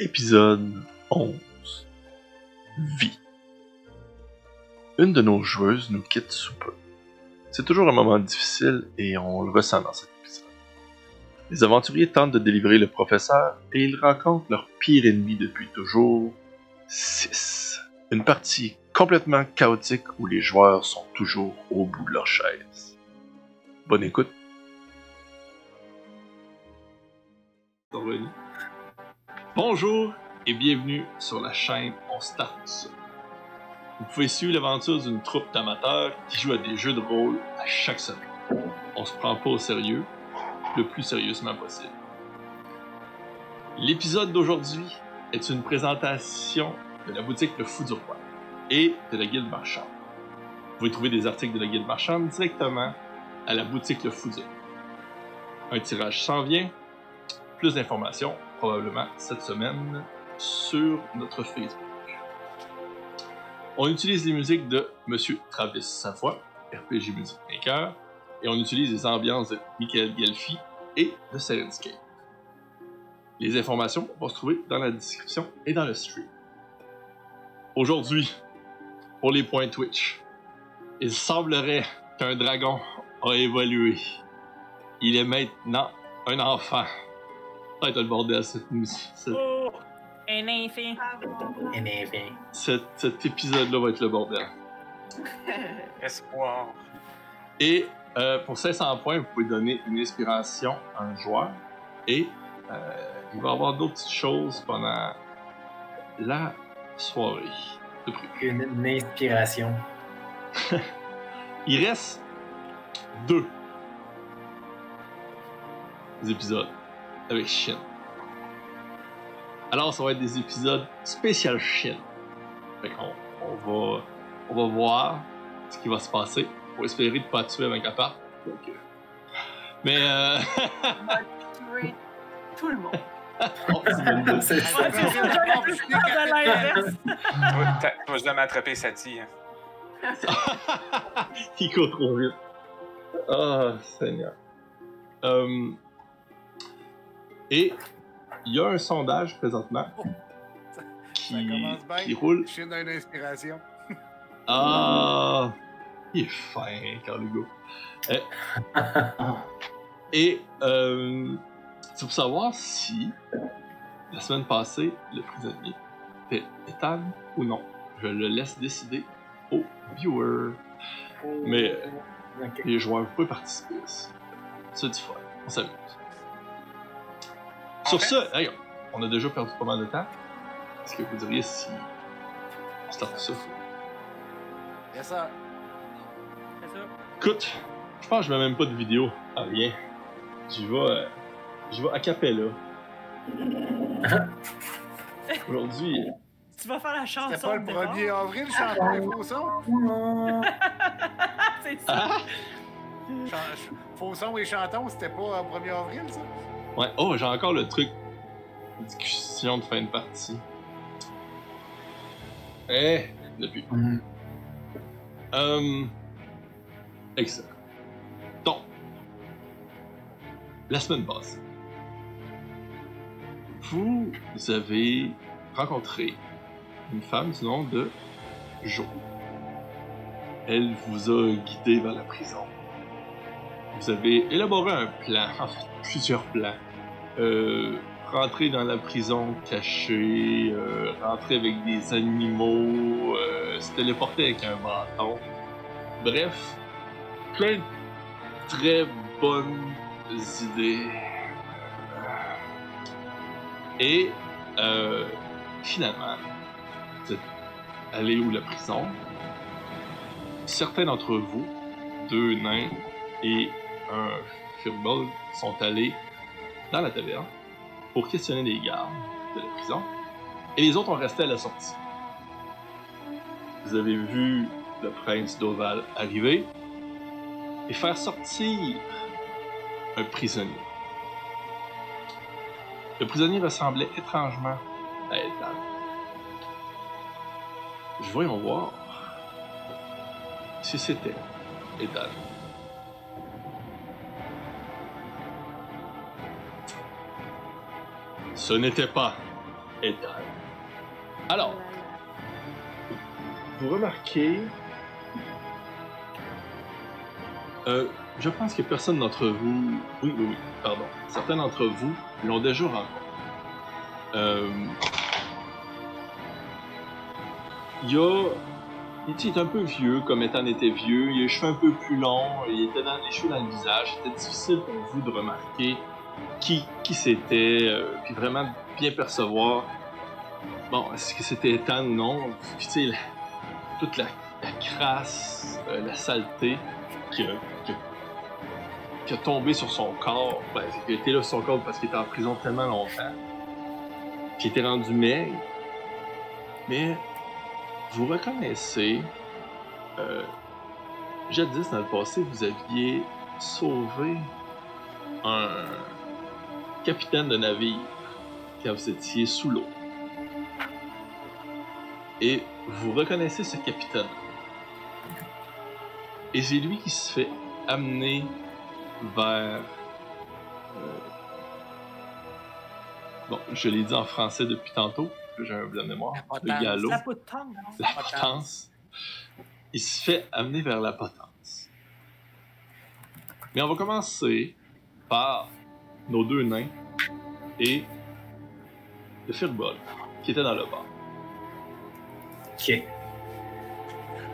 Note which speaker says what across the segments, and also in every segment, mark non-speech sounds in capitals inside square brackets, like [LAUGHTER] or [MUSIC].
Speaker 1: Épisode 11 Vie. Une de nos joueuses nous quitte sous peu. C'est toujours un moment difficile et on le ressent dans cet épisode. Les aventuriers tentent de délivrer le professeur et ils rencontrent leur pire ennemi depuis toujours, 6. Une partie complètement chaotique où les joueurs sont toujours au bout de leur chaise. Bonne écoute. Bonjour et bienvenue sur la chaîne On Start. Vous pouvez suivre l'aventure d'une troupe d'amateurs qui joue à des jeux de rôle à chaque semaine. On se prend pas au sérieux, le plus sérieusement possible. L'épisode d'aujourd'hui est une présentation de la boutique Le Fou du Roi et de la Guilde Marchande. Vous pouvez trouver des articles de la Guilde Marchande directement à la boutique Le Fou du Roi. Un tirage s'en vient. Plus d'informations probablement cette semaine sur notre Facebook. On utilise les musiques de Monsieur Travis Savoie, RPG Music Maker, et on utilise les ambiances de Michael Gelfi et de Sirenscape. Les informations vont se trouver dans la description et dans le stream. Aujourd'hui, pour les points Twitch, il semblerait qu'un dragon a évolué. Il est maintenant un enfant. Ça va être le bordel cette musique. Cette-
Speaker 2: Oh, un.
Speaker 3: Énervé.
Speaker 1: cet, cet épisode-là va être le bordel. [LAUGHS]
Speaker 3: Espoir.
Speaker 1: Et euh, pour 500 points, vous pouvez donner une inspiration à un joueur. Et euh, il va y avoir d'autres petites choses pendant la soirée.
Speaker 3: une inspiration.
Speaker 1: Il reste deux épisodes avec Shin. Alors, ça va être des épisodes spécial Shin. Fait qu'on on va, on va voir ce qui va se passer. Pour espérer de pas tuer avec la part. Donc, euh, Mais euh...
Speaker 4: tuer [LAUGHS] tout le monde. [LAUGHS]
Speaker 1: oh, c'est.
Speaker 5: Toi, je dois m'attraper Sati. Hein. [LAUGHS]
Speaker 1: Il court trop vite. Ah, Seigneur. Euh, Et il y a un sondage présentement qui,
Speaker 6: Ça commence bien.
Speaker 1: qui roule.
Speaker 6: Je suis dans une inspiration.
Speaker 1: Ah, il est fin, Carlugo. Eh. Et euh, c'est pour savoir si la semaine passée, le prisonnier était Ethan ou non. Je le laisse décider aux viewers. Mais
Speaker 3: Ok.
Speaker 1: les joueurs, pouvez participer. C'est du fun. On s'amuse. Sur
Speaker 5: fait-
Speaker 1: ce, hey, on a déjà perdu pas mal de temps. Est-ce que vous diriez si on starte ça?
Speaker 6: Yes, sir.
Speaker 2: C'est ça.
Speaker 1: Écoute, je pense que je mets même pas de vidéo. Ah, rien. J'y vais. euh, J'y vais a cappella. [LAUGHS] Aujourd'hui,
Speaker 2: Tu vas faire la chanson.
Speaker 6: C'était pas le
Speaker 2: de départ.
Speaker 6: 1er avril, chanson et faux son? [LAUGHS]
Speaker 2: C'est ça.
Speaker 1: Ah!
Speaker 6: Ch- Faux son et chantons, c'était pas le 1er avril, ça?
Speaker 1: Ouais. Oh, j'ai encore le truc. Discussion de fin de partie. Eh, depuis.
Speaker 3: Mhm.
Speaker 1: Euh. Excellent. Donc, la semaine passée, vous avez rencontré une femme du nom de Jo. Elle vous a guidé vers la prison. Vous avez élaboré un plan, en fait, plusieurs plans. Euh, rentrer dans la prison cachée, euh, rentrer avec des animaux, euh, se téléporter avec un bâton. Bref, plein de très bonnes idées. Et finalement, vous êtes allé où la prison? Certains d'entre vous, deux nains et un firbolg, sont allés dans la taverne pour questionner les gardes de la prison. Et les autres ont resté à la sortie. Vous avez vu le prince d'Oval arriver et faire sortir un prisonnier. Le prisonnier ressemblait étrangement à. Je voyons voir si c'était Ethan. Ce n'était pas Ethan. Alors, vous remarquez. Euh, je pense que personne d'entre vous. Oui, oui, oui, pardon. Certains d'entre vous l'ont déjà rencontré. Euh, Il y a. Il est un peu vieux, comme Ethan était vieux. Il a les cheveux un peu plus longs. Il était dans les cheveux dans le visage. C'était difficile pour vous de remarquer qui, qui c'était, euh, puis vraiment bien percevoir. Bon, est-ce que c'était Ethan ou non? Puis, tu sais, toute la, la crasse, euh, la saleté qui a, qui, a, tombé sur son corps. Ben, qui été là sur son corps parce qu'il était en prison tellement longtemps. Qui était rendu maigre. Mais vous reconnaissez, euh, jadis dans le passé, vous aviez sauvé un capitaine de navire quand vous étiez sous l'eau. Et vous reconnaissez ce capitaine. Et c'est lui qui se fait amener vers... euh, Bon, je l'ai dit en français depuis tantôt, j'ai un blanc de mémoire. Le galop.
Speaker 2: La potence.
Speaker 1: La
Speaker 6: potence.
Speaker 1: potence. Il se fait amener vers la potence. Mais on va commencer par nos deux nains et le firbol qui était dans le bar.
Speaker 3: Ok.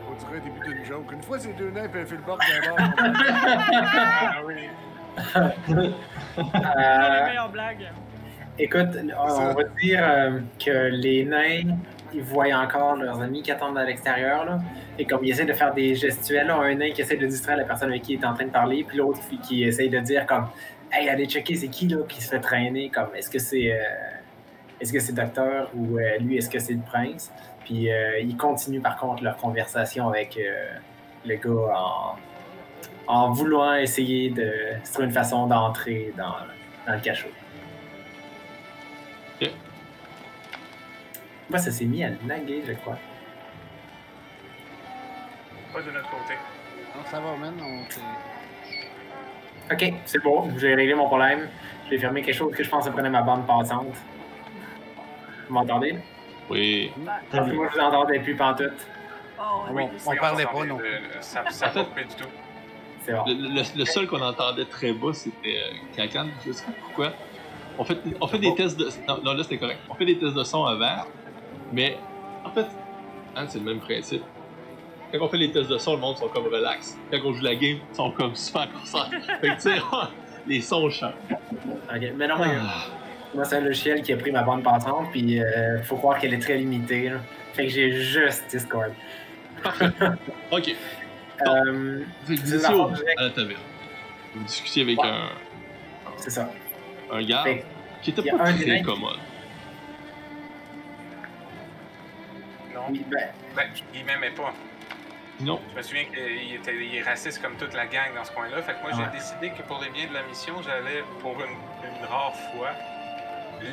Speaker 6: On dirait début d'une joke. Une fois, c'est deux nains, puis un Philbert d'abord.
Speaker 5: Ah oui.
Speaker 2: C'est
Speaker 3: Euh,
Speaker 2: la meilleure blague.
Speaker 3: Écoute, on va dire euh, que les nains, ils voient encore leurs amis qui attendent à l'extérieur. là. Et comme ils essaient de faire des gestuels, là, un nain qui essaie de distraire la personne avec qui il est en train de parler, puis l'autre qui- qui essaye de dire comme Hey, allez checker, c'est qui là qui se fait traîner Comme est-ce que c'est euh, est-ce que c'est docteur ou euh, lui, est-ce que c'est le prince? Puis euh, ils continuent par contre leur conversation avec euh, le gars en, en voulant essayer de se trouver une façon d'entrer dans, dans le cachot.
Speaker 1: Ok.
Speaker 3: Moi, ça s'est mis à naguer, je crois.
Speaker 5: Pas de notre côté.
Speaker 6: Non, ça va, man. On
Speaker 3: Ok, c'est bon, j'ai réglé mon problème. J'ai fermé quelque chose que je pense que prenait ma bande passante. Vous m'entendez?
Speaker 1: Oui.
Speaker 3: Parce que moi, je vous entendais plus pantoute.
Speaker 4: Oh,
Speaker 6: On,
Speaker 4: oui.
Speaker 6: on parlait pas, non.
Speaker 5: Euh, Ça va pas du tout.
Speaker 3: C'est bon.
Speaker 1: Le, le- le seul qu'on entendait très bas, c'était euh, Cacan. Je sais pas pourquoi. On fait, on fait des
Speaker 3: Oh.
Speaker 1: tests de. Non, non, là c'était correct. On fait des tests de son avant, mais en fait, hein, c'est le même principe. Quand on fait les tests de son, le monde sont comme relax. Quand on joue la game, ils sont comme super concentrés. [LAUGHS] fait que tu sais, les sons changent.
Speaker 3: Ok, mais non, mais
Speaker 1: Ah.
Speaker 3: moi, c'est un logiciel qui a pris ma bande passante, puis euh, faut croire qu'elle est très limitée. là. Fait que j'ai juste Discord. [LAUGHS]
Speaker 1: Ok.
Speaker 3: Euh,
Speaker 1: que vous
Speaker 3: C'est
Speaker 1: étiez
Speaker 3: la
Speaker 1: au-
Speaker 3: forme directe.
Speaker 1: à la taverne. Vous discutiez avec
Speaker 3: Ouais.
Speaker 1: un,
Speaker 3: c'est ça.
Speaker 1: un gars
Speaker 3: Fait
Speaker 1: qui était pas très
Speaker 3: direct.
Speaker 1: commode.
Speaker 5: Non.
Speaker 3: ben,
Speaker 5: Ben, il m'aimait pas.
Speaker 1: Non.
Speaker 5: Je me souviens qu'il était, il est raciste comme toute la gang dans ce coin-là. Fait que moi,
Speaker 3: Ouais.
Speaker 5: j'ai décidé que pour les biens de la mission, j'allais, pour une, une rare fois,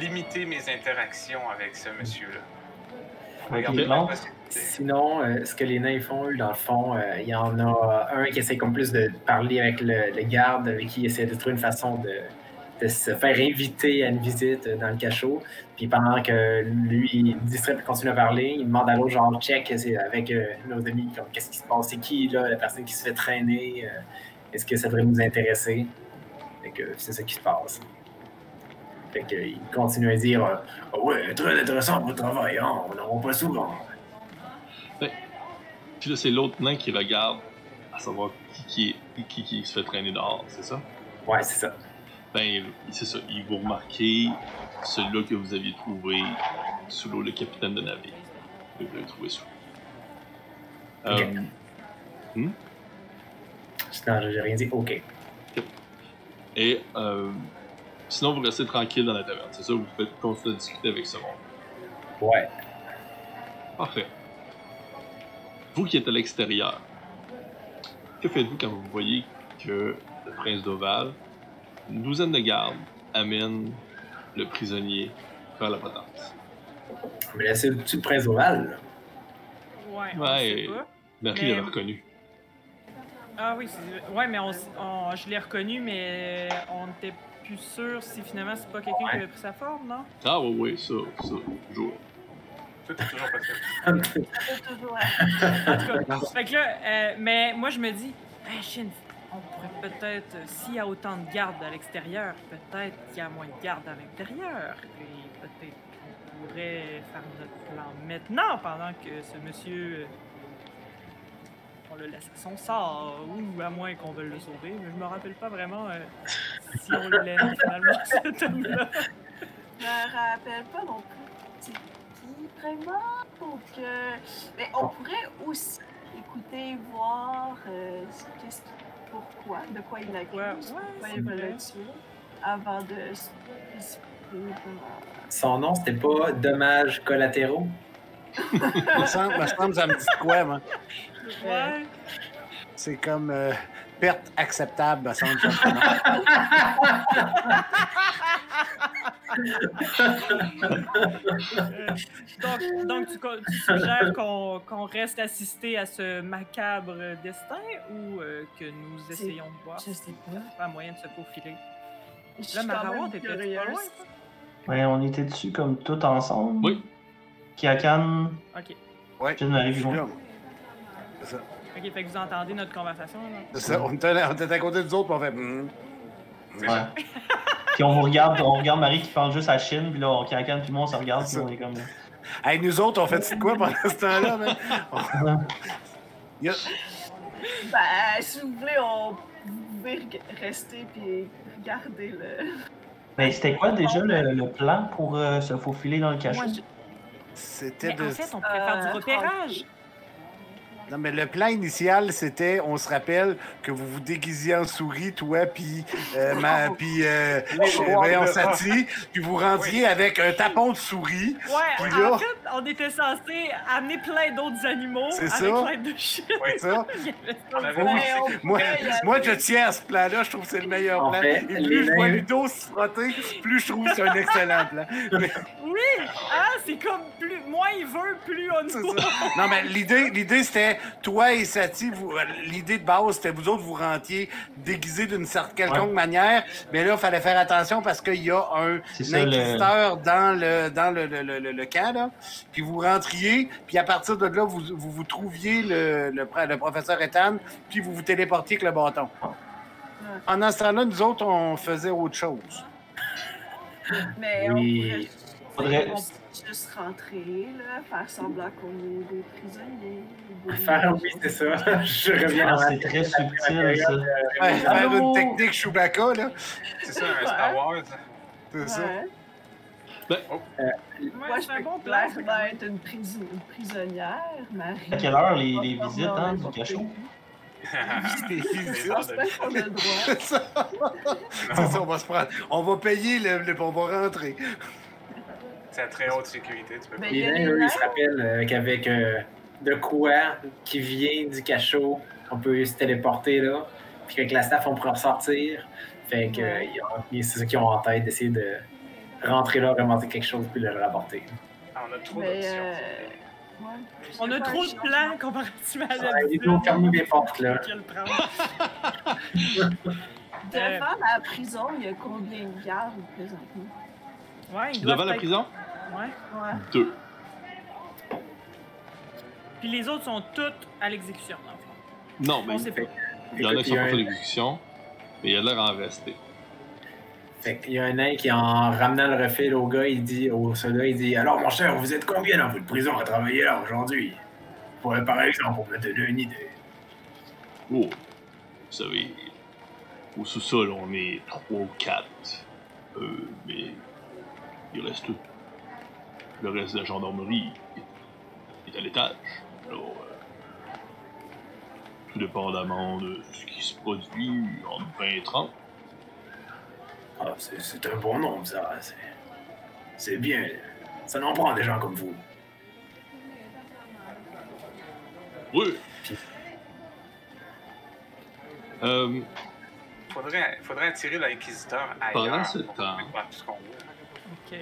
Speaker 5: limiter mes interactions avec ce monsieur-là. Que-
Speaker 3: Sinon, euh, ce que les nains font, eux, dans le fond, euh, il y en a un qui essaie comme plus de parler avec le, le garde, avec qui il essaie de trouver une façon de, de se faire inviter à une visite dans le cachot. Puis pendant que lui, il distrait et continue à parler, il demande à l'autre, genre, check avec euh, nos amis, qu'est-ce qui se passe, c'est qui, là, la personne qui se fait traîner, euh, est-ce que ça devrait nous intéresser? Fait que c'est ça qui se passe. Fait que, il continue à dire, euh, Ah ouais, très intéressant votre travail, hein, on n'en pas souvent.
Speaker 1: Puis là, c'est l'autre nain qui regarde à savoir qui, qui, qui se fait traîner dehors, c'est ça?
Speaker 3: Ouais, c'est ça.
Speaker 1: Ben, c'est ça. Il vous remarquez celui-là que vous aviez trouvé sous l'eau, le capitaine de navire. Vous l'avez trouvé sous l'eau.
Speaker 3: Ok.
Speaker 1: Euh,
Speaker 3: Non, j'ai rien dit. OK.
Speaker 1: et euh, sinon, vous restez tranquille dans la taverne. C'est ça, vous pouvez continuer à discuter avec ce monde.
Speaker 3: Ouais.
Speaker 1: Parfait. Vous qui êtes à l'extérieur, que faites-vous quand vous voyez que le prince d'Oval, une douzaine de gardes, amène le prisonnier vers la potence?
Speaker 3: Mais là, c'est le petit prince ovale. là.
Speaker 2: Ouais, on
Speaker 1: Ouais,
Speaker 2: sait pas.
Speaker 1: Marie
Speaker 2: Mais-
Speaker 1: l'avait reconnu.
Speaker 2: Ah oui, c'est... ouais, mais on, je l'ai reconnu, mais on n'était plus sûr si finalement c'est pas quelqu'un qui avait pris sa forme, non?
Speaker 1: Ah oui, oui, ça, ça, toujours.
Speaker 5: Tout est toujours possible.
Speaker 4: C'est toujours
Speaker 2: En tout cas, [LAUGHS] fait que là, euh, mais moi je me dis, hey, on pourrait peut-être, s'il y a autant de gardes à l'extérieur, peut-être qu'il y a moins de gardes à l'intérieur. Et peut-être qu'on pourrait faire notre plan maintenant pendant que ce monsieur. on le laisse à son sort, ou à moins qu'on veuille le sauver, mais je me rappelle pas vraiment euh, si on l'aime finalement, [LAUGHS] cet homme-là.
Speaker 4: Je me rappelle pas non plus c'est qui vraiment. Donc, euh, mais on pourrait aussi écouter, voir euh, qu'est-ce qui, pourquoi, de quoi il accuse,
Speaker 2: Ouais, ouais,
Speaker 4: pourquoi
Speaker 2: c'est
Speaker 4: il veut le tuer, avant de se
Speaker 3: Son nom, c'était pas Dommages collatéraux?
Speaker 6: Me semble, me semble, ça me dit quoi, moi?
Speaker 2: Ouais.
Speaker 6: C'est comme euh, perte acceptable, me semble.
Speaker 2: donc, donc tu, suggères qu'on qu'on reste assisté à ce macabre destin ou euh, que nous essayons de voir
Speaker 4: Je sais
Speaker 2: c'est
Speaker 4: pas.
Speaker 2: pas moyen de se faufiler? Là, pas loin, toi?
Speaker 7: Ouais, on était dessus comme tout ensemble.
Speaker 1: Oui.
Speaker 7: Kiakan,
Speaker 2: Ok.
Speaker 6: Ouais.
Speaker 7: je m'arrive
Speaker 6: Je suis là,
Speaker 7: loin.
Speaker 6: moi. C'est ça.
Speaker 2: Ok, fait que vous entendez notre conversation, là?
Speaker 6: C'est ça. On était, on était à côté des autres, puis on fait. hmm.
Speaker 7: Ouais. [LAUGHS] puis on vous regarde, on regarde Marie qui parle juste à Chine, puis là, on Kiakan, puis moi, on se regarde, puis on est comme.
Speaker 6: Hey, nous autres, on fait quoi pendant ce temps-là? [LAUGHS] On-
Speaker 4: Ben, si vous voulez, on... vous pouvez rester puis regarder le.
Speaker 7: Mais c'était quoi déjà le, le plan pour euh, se faufiler dans le cachot?
Speaker 6: C'était de.
Speaker 2: en fait, on pourrait faire du
Speaker 4: Euh,
Speaker 2: repérage.
Speaker 6: Non, mais le plan initial, c'était, on se rappelle, que vous vous déguisiez en souris, toi, puis euh, ma, puis euh, voyons, Sati, puis vous rentriez avec un tapon de souris.
Speaker 2: Ouais,
Speaker 6: Puis
Speaker 2: en
Speaker 6: là-
Speaker 2: fait, on était censé amener plein d'autres animaux
Speaker 6: C'est
Speaker 2: avec
Speaker 6: ça.
Speaker 2: plein de shit.
Speaker 5: Oui, [LAUGHS]
Speaker 6: Ça.
Speaker 5: On avait
Speaker 6: Moi, Moi, je tiens à ce plan-là, je trouve que c'est le meilleur
Speaker 3: En
Speaker 6: plan.
Speaker 3: fait,
Speaker 6: Et plus je vois Ludo se frotter, plus je trouve que c'est un excellent plan. [LAUGHS] Mais-
Speaker 2: Oui! Ah, c'est comme plus. Moins il veut, plus on
Speaker 6: ça. Non, mais l'idée, l'idée c'était, toi et Sati, euh, l'idée de base, c'était vous autres, vous rentiez déguisés d'une certaine quelconque
Speaker 7: Ouais.
Speaker 6: manière. Mais là, il fallait faire attention parce qu'il y a un
Speaker 7: ça, le-
Speaker 6: inquisiteur dans le dans le, le, le, le- le camp, là. Puis vous rentriez, puis à partir de là, vous vous, vous trouviez le, le, pro- le professeur Ethan, puis vous vous téléportiez avec le bâton. Ce temps-là, nous autres, on faisait autre chose.
Speaker 4: Mais
Speaker 3: Oui.
Speaker 4: on
Speaker 7: Faudrait-
Speaker 4: pourrait juste, rentrer, là, faire semblant qu'on est des prisonniers. des-
Speaker 3: Faire, oui, c'est ça. [LAUGHS] Je reviens
Speaker 7: Ah, c'est très subtil, ça.
Speaker 6: Ouais, faire une technique Chewbacca, là.
Speaker 5: C'est ça, un Star Wars.
Speaker 6: C'est ça.
Speaker 4: Ouais.
Speaker 2: Ouais,
Speaker 4: Moi, je peux
Speaker 2: bon plan. ça, quand
Speaker 4: clairement
Speaker 2: même.
Speaker 4: être une, pris- une prisonnière, Marie.
Speaker 7: À quelle heure les, les visites hein, du cachot? [LAUGHS] [LAUGHS]
Speaker 6: C'est ça, on va se prendre. On va payer, le, le- on va rentrer.
Speaker 5: C'est à très haute sécurité, tu peux pas.
Speaker 4: Il
Speaker 3: Les nains,
Speaker 4: des
Speaker 3: eux, ils se rappellent euh, qu'avec euh, de quoi qui vient du cachot, on peut se téléporter là. Puis qu'avec la staff, on pourra ressortir. Fait que
Speaker 4: Ouais.
Speaker 3: euh, c'est ça qu'ils ont en tête, d'essayer de rentrer là, remonter quelque chose, puis le rapporter.
Speaker 5: Ah, on a trop
Speaker 4: Mais,
Speaker 5: d'options.
Speaker 4: euh, ouais.
Speaker 2: On a trop
Speaker 4: pas,
Speaker 2: de plans comparativement à d'habitude.
Speaker 3: ils nous ferment des portes là.
Speaker 2: Prendre. [LAUGHS]
Speaker 4: Devant la prison, il y a combien de gardes présentement?
Speaker 2: Ouais,
Speaker 1: Devant la prison,
Speaker 2: Ouais.
Speaker 4: Ouais.
Speaker 1: deux.
Speaker 2: Puis les autres sont toutes à l'exécution, dans le fond.
Speaker 1: Non, mais
Speaker 2: On sait pas.
Speaker 1: il y en a qui
Speaker 3: y
Speaker 1: sont pas
Speaker 3: un-
Speaker 1: l'exécution, mais il a l'air en rester.
Speaker 3: Fait qu'il y a un nain qui, en ramenant le refil au gars, il dit au soldat, il dit Alors, mon cher, vous êtes combien dans votre prison à travailler là aujourd'hui? Pour, Par exemple, pour me donner une idée.
Speaker 1: Oh, vous savez, au sous-sol, on est trois ou quatre. Euh, mais il reste le reste de la gendarmerie est, est à l'étage. Alors, euh, tout dépendamment de ce qui se produit entre 20 et 30.
Speaker 3: Ah, c'est c'est un bon nombre, ça. C'est- C'est bien. Ça n'en prend des gens comme vous.
Speaker 1: Oui. Euh,
Speaker 5: Faudrait, faudrait attirer l'inquisiteur
Speaker 1: Pendant
Speaker 5: ailleurs.
Speaker 1: ce
Speaker 5: pour
Speaker 1: temps-
Speaker 2: Ok.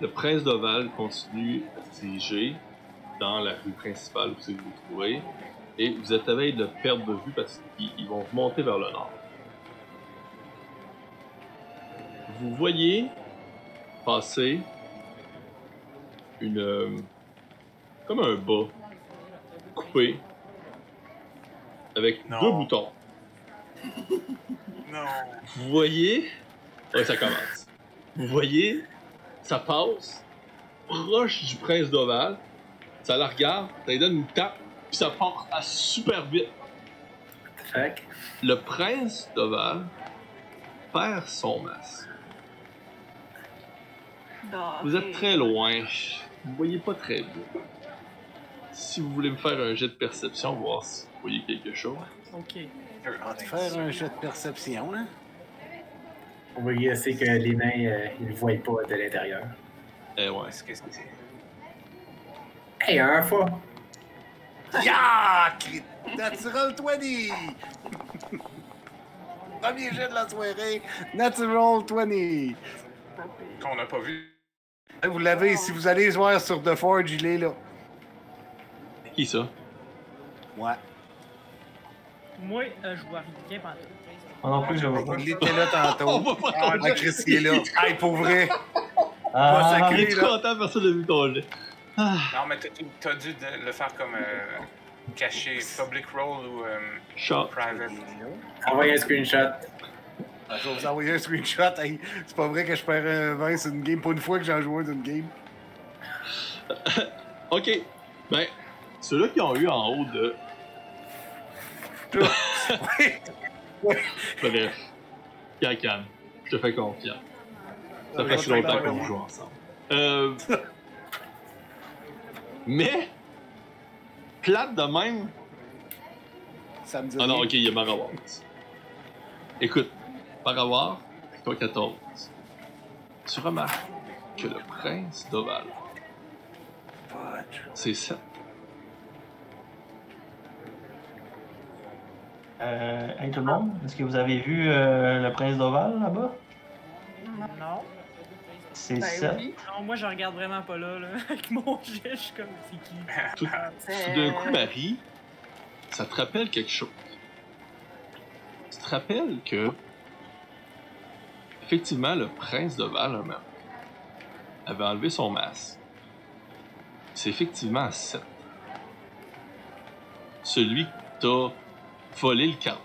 Speaker 1: Le prince d'Oval continue à se diriger dans la rue principale où c'est que vous vous trouvez. Et vous êtes à veille de perdre de vue parce qu'ils ils vont monter vers le nord. vous voyez passer une. euh, comme un bas coupé avec
Speaker 5: Non.
Speaker 1: deux boutons.
Speaker 5: Non.
Speaker 1: Vous voyez. Ouais, ça commence. Vous voyez, ça passe proche du prince d'Oval. Ça la regarde, ça lui donne une tape, puis ça part à super vite.
Speaker 3: Fait
Speaker 1: Le prince d'Oval perd son masque. Vous êtes très loin. Vous voyez pas très bien. Si vous voulez me faire un jet de perception, voir si vous voyez quelque chose.
Speaker 2: Ok.
Speaker 6: On va te faire un jet de perception, hein?
Speaker 3: On va guesser que les nains, euh, ils ne voient pas de l'intérieur.
Speaker 1: Eh ouais.
Speaker 5: Est-ce que c'est?
Speaker 3: Hey, un fois!
Speaker 6: Ya! Crit- Natural 20! Premier jet de la soirée, Natural 20.
Speaker 5: Qu'on n'a pas vu.
Speaker 6: Vous l'avez, si vous allez voir sur The Forge, il est là.
Speaker 1: Qui ça?
Speaker 6: Ouais.
Speaker 2: Moi, euh, je vois rien pendant
Speaker 7: Moi non plus, je vois pas.
Speaker 6: Il était là
Speaker 1: On
Speaker 6: tantôt.
Speaker 1: va pas
Speaker 6: Ah,
Speaker 1: ton jet.
Speaker 6: Chris, il est là. [LAUGHS] Hey, pour vrai.
Speaker 7: Ah,
Speaker 6: sacré.
Speaker 1: Je suis content, personne n'a vu ton jet.
Speaker 5: Non, mais t'as- t'as dû de- le faire comme euh, caché, public role ou euh,
Speaker 1: Shot.
Speaker 5: private?
Speaker 3: Envoyez un screenshot.
Speaker 6: Je vais vous envoyer un screenshot. Hey, c'est pas vrai que je perds un 20 sur une game. Pas une fois que j'en joue un d'une game. [LAUGHS]
Speaker 1: Ok. Ben, ceux-là qui ont eu en haut de. [LAUGHS]
Speaker 6: Oui.
Speaker 1: Bref. Cacan. Je te fais confiance. Ça fait si longtemps qu'on joue ensemble. Euh. [LAUGHS] Mais. Plate de même.
Speaker 6: Ça me dit
Speaker 1: Ah non, ok, il y a Marawar. Écoute, Marawar, toi 14. Tu remarques que le prince d'Oval, c'est 7.
Speaker 7: Euh, hey tout le monde, est-ce que vous avez vu euh, le prince d'Oval là-bas?
Speaker 2: Non.
Speaker 7: C'est
Speaker 4: Ben
Speaker 7: ça.
Speaker 4: oui.
Speaker 2: Non, moi, je regarde vraiment pas là, là. [LAUGHS] Avec mon [LAUGHS] jet, je suis comme, c'est qui? [LAUGHS]
Speaker 1: Tout, d'un coup, Marie, ça te rappelle quelque chose? Tu te rappelles que, effectivement, le prince de Val un moment, avait enlevé son masque. C'est effectivement Seth. Celui qui t'a volé le camp.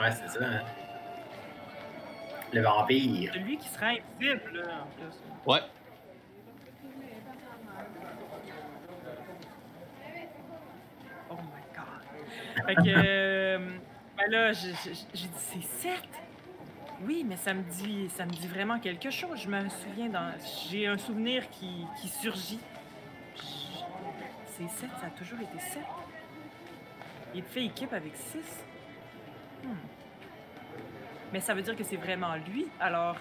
Speaker 3: Ouais, c'est ça. hein. Le vampire.
Speaker 2: Celui qui sera invisible, là, en plus.
Speaker 1: Ouais.
Speaker 2: Oh my god. Fait que. euh, ben là, j'ai dit, c'est 7. Oui, mais ça me dit, ça me dit vraiment quelque chose. Je me souviens dans. J'ai un souvenir qui, qui surgit. C'est 7, ça a toujours été 7. Il fait équipe avec 6. Mais ça veut dire que c'est vraiment lui. Alors,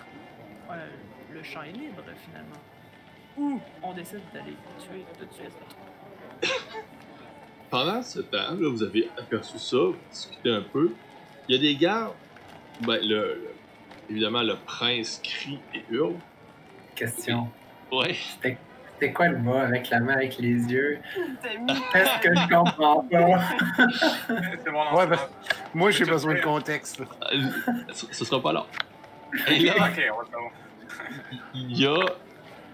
Speaker 2: euh, le champ est libre finalement. Ou on décide d'aller le tuer tout de suite. [COUGHS]
Speaker 1: Pendant ce temps, là, vous avez aperçu ça, vous discutez un peu. Il y a des gardes. Ben, le, le- évidemment, le prince crie et hurle.
Speaker 3: Question.
Speaker 1: Ouais.
Speaker 3: C'était c'était quoi le bas avec la main avec les yeux? Qu'est-ce [LAUGHS] que je comprends pas? [LAUGHS]
Speaker 5: C'est mon
Speaker 6: Ouais, ben, moi, j'ai besoin de contexte.
Speaker 1: Euh, ce, ce sera pas long. Et [LAUGHS] là,
Speaker 5: Ok, on va savoir.
Speaker 1: il y a,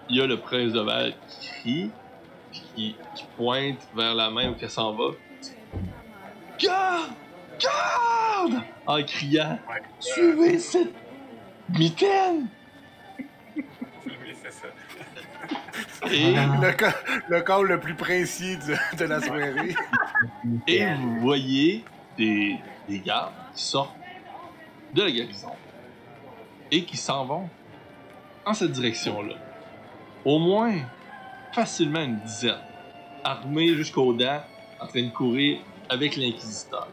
Speaker 1: il y a le prince de Val qui crie, qui, qui pointe vers la main où elle s'en va. Garde! Garde! En criant
Speaker 5: Ouais.
Speaker 1: Suivez cette mitaine!
Speaker 5: Oui, c'est ça.
Speaker 1: Et,
Speaker 6: Le, le call le plus précis de, de la soirée. [LAUGHS]
Speaker 1: et vous voyez des, des gardes qui sortent de la garnison et qui s'en vont en cette direction-là. Au moins, facilement une dizaine, armés jusqu'aux dents, en train de courir avec l'inquisiteur.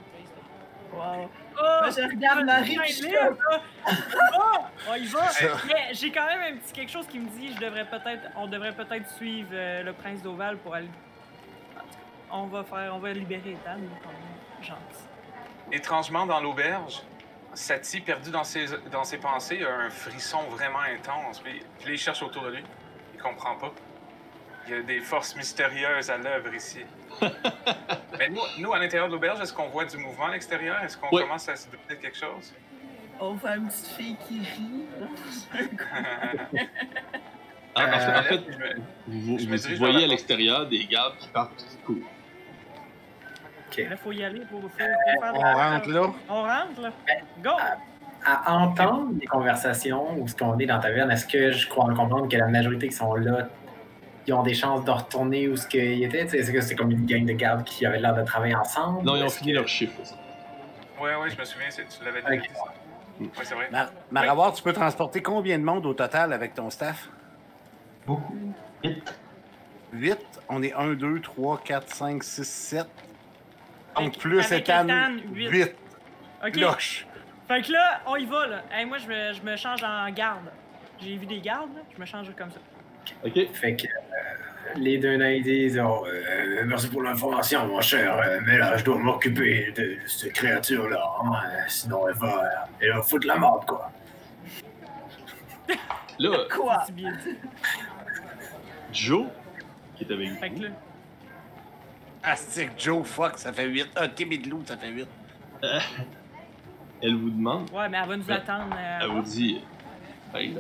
Speaker 4: Wow.
Speaker 2: Oh!
Speaker 4: Moi, je regarde Marie, je.
Speaker 2: Oh, il va! Mais j'ai quand même un petit quelque chose qui me dit je devrais peut-être on devrait peut-être suivre euh, le prince d'Oval pour aller. On va faire on va libérer Ethan quand même. Gentil.
Speaker 5: Étrangement, dans l'auberge, Sati, perdu dans ses, dans ses pensées, a un frisson vraiment intense. Puis, puis il cherche autour de lui. Il comprend pas. Il y a des forces mystérieuses à l'œuvre ici. [LAUGHS] Mais nous, nous, à l'intérieur de l'auberge, est-ce qu'on voit du mouvement à l'extérieur? Est-ce qu'on
Speaker 1: Oui.
Speaker 5: commence à se douter de quelque chose?
Speaker 4: on voit une petite fille qui rit.
Speaker 1: Ah, en fait- en
Speaker 3: Euh,
Speaker 1: fait,
Speaker 5: Je me-
Speaker 1: vous,
Speaker 5: je
Speaker 1: vous voyez à l'extérieur des gardes qui partent et qui courent.
Speaker 2: Là, faut y aller pour, faire
Speaker 6: On
Speaker 2: des-
Speaker 6: rentre là.
Speaker 2: On rentre, là. Go!
Speaker 3: À entendre les conversations ou ce qu'on est dans ta taverne, est-ce que je crois comprendre que la majorité qui sont là, ils ont des chances de retourner où ce qu'ils étaient? Tu sais, Est-ce que c'est comme une gang de gardes qui avaient l'air de travailler ensemble?
Speaker 1: Non, ils ont fini
Speaker 3: que-
Speaker 1: leur chiffre.
Speaker 5: Ouais, ouais, je me souviens, c'est- tu l'avais dit. Ouais, c'est vrai.
Speaker 6: Mar Marawar, tu peux transporter combien de monde au total avec ton staff?
Speaker 7: Beaucoup. Vite.
Speaker 6: 8. On est 1, 2, 3, 4, 5, 6, 7. Donc plus Ethan,
Speaker 2: Ethan, huit.
Speaker 6: 8.
Speaker 2: Ok.
Speaker 6: Cloche.
Speaker 2: Fait que là, on y va, là. Hey, moi, je me, je me change en garde. J'ai vu des gardes, là. Je me change comme ça.
Speaker 1: Ok.
Speaker 3: Fait que euh, les deux nains disent oh, euh, Merci pour l'information, mon cher, euh, mais là, je dois m'occuper de cette créature-là. hein, euh, sinon, elle va, elle va foutre la mort, quoi.
Speaker 1: Là, [LAUGHS]
Speaker 4: Quoi?
Speaker 2: C'est bien dit.
Speaker 1: Joe, qui est avec
Speaker 2: Fait que
Speaker 1: vous,
Speaker 2: là,
Speaker 6: Astic Joe, fuck, ça fait 8. Ah, Timmy Lou, ça fait 8.
Speaker 1: elle vous demande,
Speaker 2: ouais, mais elle va nous
Speaker 1: Ouais.
Speaker 2: attendre. euh,
Speaker 1: elle vous dit Hey,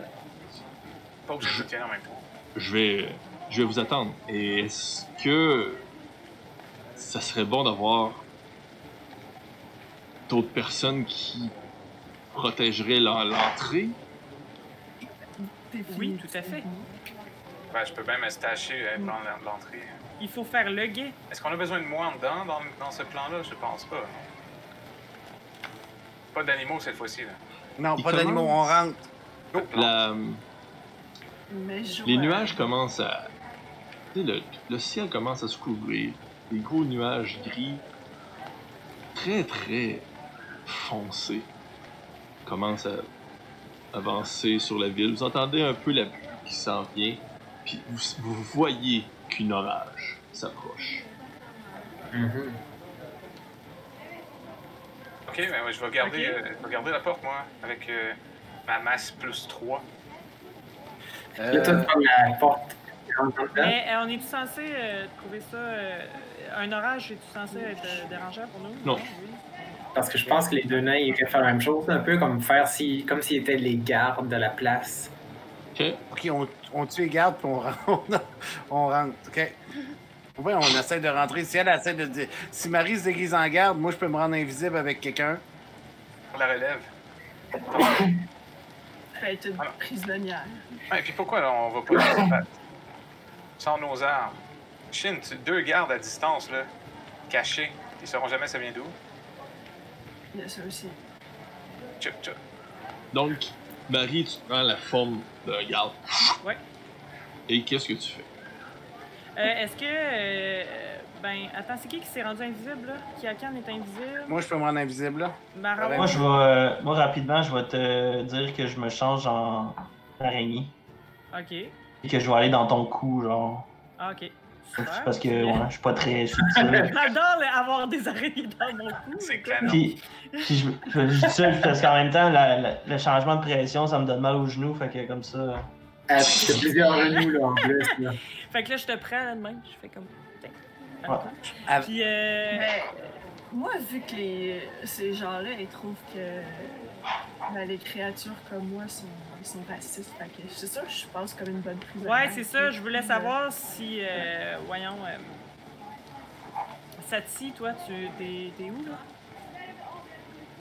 Speaker 5: Pas obligé de tirer en même temps.
Speaker 1: Je vais, je vais vous attendre. Et est-ce que ça serait bon d'avoir d'autres personnes qui protégeraient l'en- l'entrée?
Speaker 2: Oui, tout à fait.
Speaker 5: Ben, je peux même me stacher et prendre l'en- l'entrée.
Speaker 2: Il faut faire le guet.
Speaker 5: Est-ce qu'on a besoin de moi en dedans dans, dans ce plan-là? Je pense pas. Pas d'animaux cette fois-ci. Là.
Speaker 6: Non,
Speaker 1: Il
Speaker 6: pas d'animaux, on rentre.
Speaker 1: La,
Speaker 4: je
Speaker 1: les nuages commencent à. Tu sais, le, le ciel commence à se couvrir. Des gros nuages gris, très très foncés, commencent à avancer sur la ville. Vous entendez un peu la pluie qui s'en vient, puis vous, vous voyez qu'une orage s'approche.
Speaker 3: Mhm.
Speaker 5: Ok, ben, ouais, je vais garder, euh, je vais garder la porte, moi, avec euh, ma masse plus 3.
Speaker 3: Là, toi, tu prends la porte.
Speaker 2: Mais euh, on est-tu censé euh, trouver ça. euh, un orage, est-tu censé être euh, dérangeant pour nous?
Speaker 1: Non.
Speaker 2: Oui.
Speaker 3: Parce que je pense que les deux nains, ils faire la même chose, un peu comme faire si, comme s'ils étaient les gardes de la place.
Speaker 1: Ok?
Speaker 6: Ok, on, on tue les gardes puis on rentre. [LAUGHS] on rentre, ok? Ouais, on essaie de rentrer. Si elle essaie de dire. Si Marie se déguise en garde, moi je peux me rendre invisible avec quelqu'un.
Speaker 5: Pour la relève. [LAUGHS]
Speaker 4: Fait être
Speaker 5: Alors.
Speaker 4: prisonnière.
Speaker 5: Ouais, et puis pourquoi là, on va pas sans nos armes? Chine, tu- deux gardes à distance, là, cachés. Ils sauront jamais ça vient d'où.
Speaker 4: Il y a ça aussi.
Speaker 5: Tchoup, tchoup.
Speaker 1: Donc, Marie, tu prends la forme d'un garde.
Speaker 2: Ouais.
Speaker 1: Et qu'est-ce que tu fais?
Speaker 2: Euh, Est-ce que. euh, ben, attends, c'est qui qui s'est rendu invisible, là? Kiakan est invisible.
Speaker 6: Moi je peux me rendre invisible là.
Speaker 2: Mara-
Speaker 7: Moi, je vais, euh, moi, rapidement, je vais te dire que je me change en araignée.
Speaker 2: Ok.
Speaker 7: Et que je vais aller dans ton cou, genre.
Speaker 2: Ah, ok. Super.
Speaker 7: Parce que ouais, je suis pas très subtil. [LAUGHS]
Speaker 2: J'adore avoir des araignées dans mon cou.
Speaker 5: C'est canon.
Speaker 7: Puis, puis je, je, je dis ça parce qu'en même temps, la- la- le changement de pression, ça me donne mal aux genoux. Fait que comme ça.
Speaker 3: Ah, plusieurs genoux, là, en plus. Là. [LAUGHS]
Speaker 2: Fait que là, je te prends là de même. Je fais comme.
Speaker 7: Ouais.
Speaker 2: Puis, euh.
Speaker 4: Mais moi, vu que les, ces gens-là, ils trouvent que ben, les créatures comme moi sont, sont racistes, fait que c'est ça, je pense comme une bonne prisonnière.
Speaker 2: Ouais, c'est ça. Je voulais savoir si. euh, voyons. euh, Sati, toi, tu t'es où, là?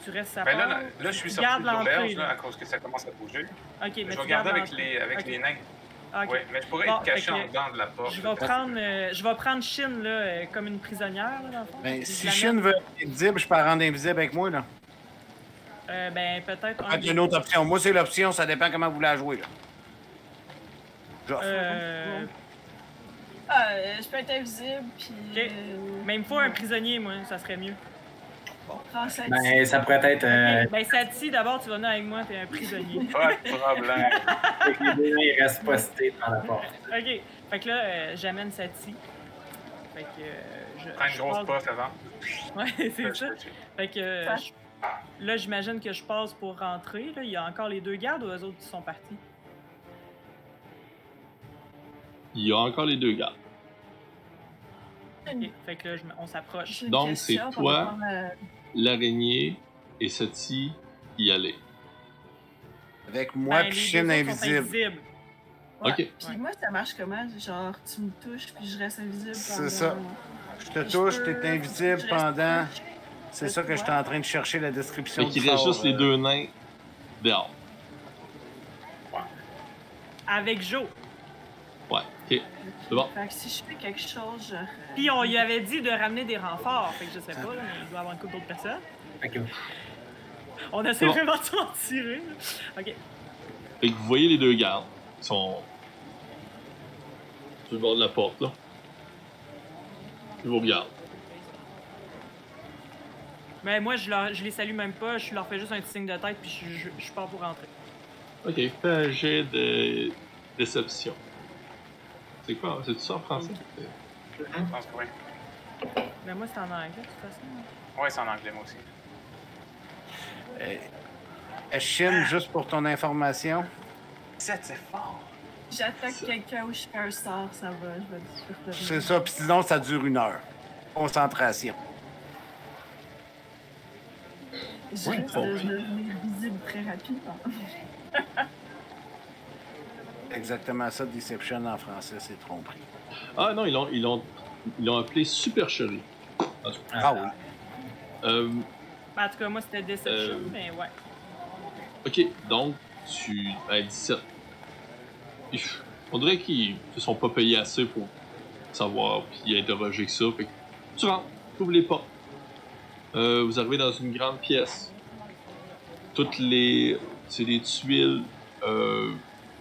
Speaker 2: Tu restes à
Speaker 5: Ben là,
Speaker 2: part?
Speaker 5: là, là, je suis sorti de l'auberge
Speaker 2: l'entrée,
Speaker 5: là,
Speaker 2: là.
Speaker 5: à cause que ça commence à bouger.
Speaker 2: Ok, mais
Speaker 5: je
Speaker 2: gardes
Speaker 5: garder avec les, avec les nains.
Speaker 2: Ah.
Speaker 5: Ouais, mais je pourrais
Speaker 2: Bon,
Speaker 5: être caché en dedans de la porte.
Speaker 2: Je vais prendre, euh, je vais prendre Shin là, euh, comme une prisonnière là, dans le fond.
Speaker 6: Ben, si Shin veut être invisible, je peux la rendre invisible avec moi là.
Speaker 2: Euh, ben peut-être un.
Speaker 6: Peut-être une autre option. Moi c'est l'option, ça dépend comment vous la jouez là.
Speaker 2: Euh,
Speaker 4: Ah, je peux être invisible, puis.
Speaker 2: Ok.
Speaker 4: euh,
Speaker 2: mais il me faut un prisonnier, moi, ça serait mieux.
Speaker 4: Prends ça
Speaker 3: Ben, ça pourrait être. Euh,
Speaker 2: Ben Sati, d'abord, tu vas venir avec moi, t'es un prisonnier.
Speaker 5: Pas de problème. [LAUGHS]
Speaker 3: fait que les deux nains, ils restent postés dans la porte.
Speaker 2: ok, fait que là, euh, j'amène Sati. Fait que. euh, je,
Speaker 5: Prends une
Speaker 2: je
Speaker 5: grosse
Speaker 2: passe-
Speaker 5: avant.
Speaker 2: Ouais, [LAUGHS] c'est ça. Fait que. euh, je- Là, j'imagine que je passe pour rentrer. Là. Il y a encore les deux gardes ou eux autres qui sont partis?
Speaker 1: Il y a encore les deux gardes.
Speaker 2: Fait que là, je on s'approche.
Speaker 1: Donc, c'est toi. L'araignée et Sati y aller.
Speaker 6: Avec moi,
Speaker 2: Ben,
Speaker 6: puis Chine invisible.
Speaker 2: invisibles.
Speaker 4: Ouais.
Speaker 1: Ok.
Speaker 4: Puis moi, ça marche comment? Genre, tu me touches, puis je reste invisible
Speaker 6: C'est
Speaker 4: pendant-
Speaker 6: ça. Je te touche, t'es invisible pendant. C'est ça que je suis en train de chercher la description.
Speaker 1: Fait qu'il reste juste les deux nains dehors.
Speaker 2: Avec Joe.
Speaker 1: Ouais, ok. C'est bon.
Speaker 4: Fait que si je fais quelque chose, je.
Speaker 2: Puis on lui avait dit de ramener des renforts. Fait que je sais pas, là, mais il doit y avoir une couple d'autres personnes.
Speaker 3: Ok.
Speaker 2: On essaie
Speaker 1: bon.
Speaker 2: vraiment de s'en tirer. là. Ok.
Speaker 1: Fait que vous voyez les deux gardes qui sont sur le bord de la porte, là. Ils vous regardent.
Speaker 2: Mais moi, je, leur- je les salue même pas. Je leur fais juste un petit signe de tête, puis je, je, je pars pour rentrer.
Speaker 1: Ok, fais un jet de déception. C'est quoi? C'est ça en français?
Speaker 5: Je pense que oui.
Speaker 2: Mais moi, c'est en anglais, de toute façon.
Speaker 5: Ouais, c'est en anglais, moi aussi.
Speaker 6: euh, euh, Chine, juste pour ton information.
Speaker 5: 7, c'est fort.
Speaker 4: J'attaque quelqu'un ou je fais un sort, ça va, je vais revenir.
Speaker 6: C'est ça, puis sinon, ça dure une heure. Concentration.
Speaker 4: Je risque
Speaker 1: bon.
Speaker 4: de devenir visible très rapidement. [LAUGHS]
Speaker 6: Exactement ça, Deception en français, c'est tromperie.
Speaker 1: Ah non, ils l'ont, ils l'ont, ils l'ont appelé supercherie.
Speaker 6: Ah oui.
Speaker 1: Euh,
Speaker 2: Ben, en tout cas, moi, c'était Deception,
Speaker 1: Euh.
Speaker 2: mais ouais.
Speaker 1: ok, donc tu. Ben, 17. Pff, On dirait qu'ils se sont pas payés assez pour savoir puis interroger que ça. Fait que tu rentres, tu ouvres les portes. Euh, vous arrivez dans une grande pièce. Toutes les. C'est des tuiles. Euh,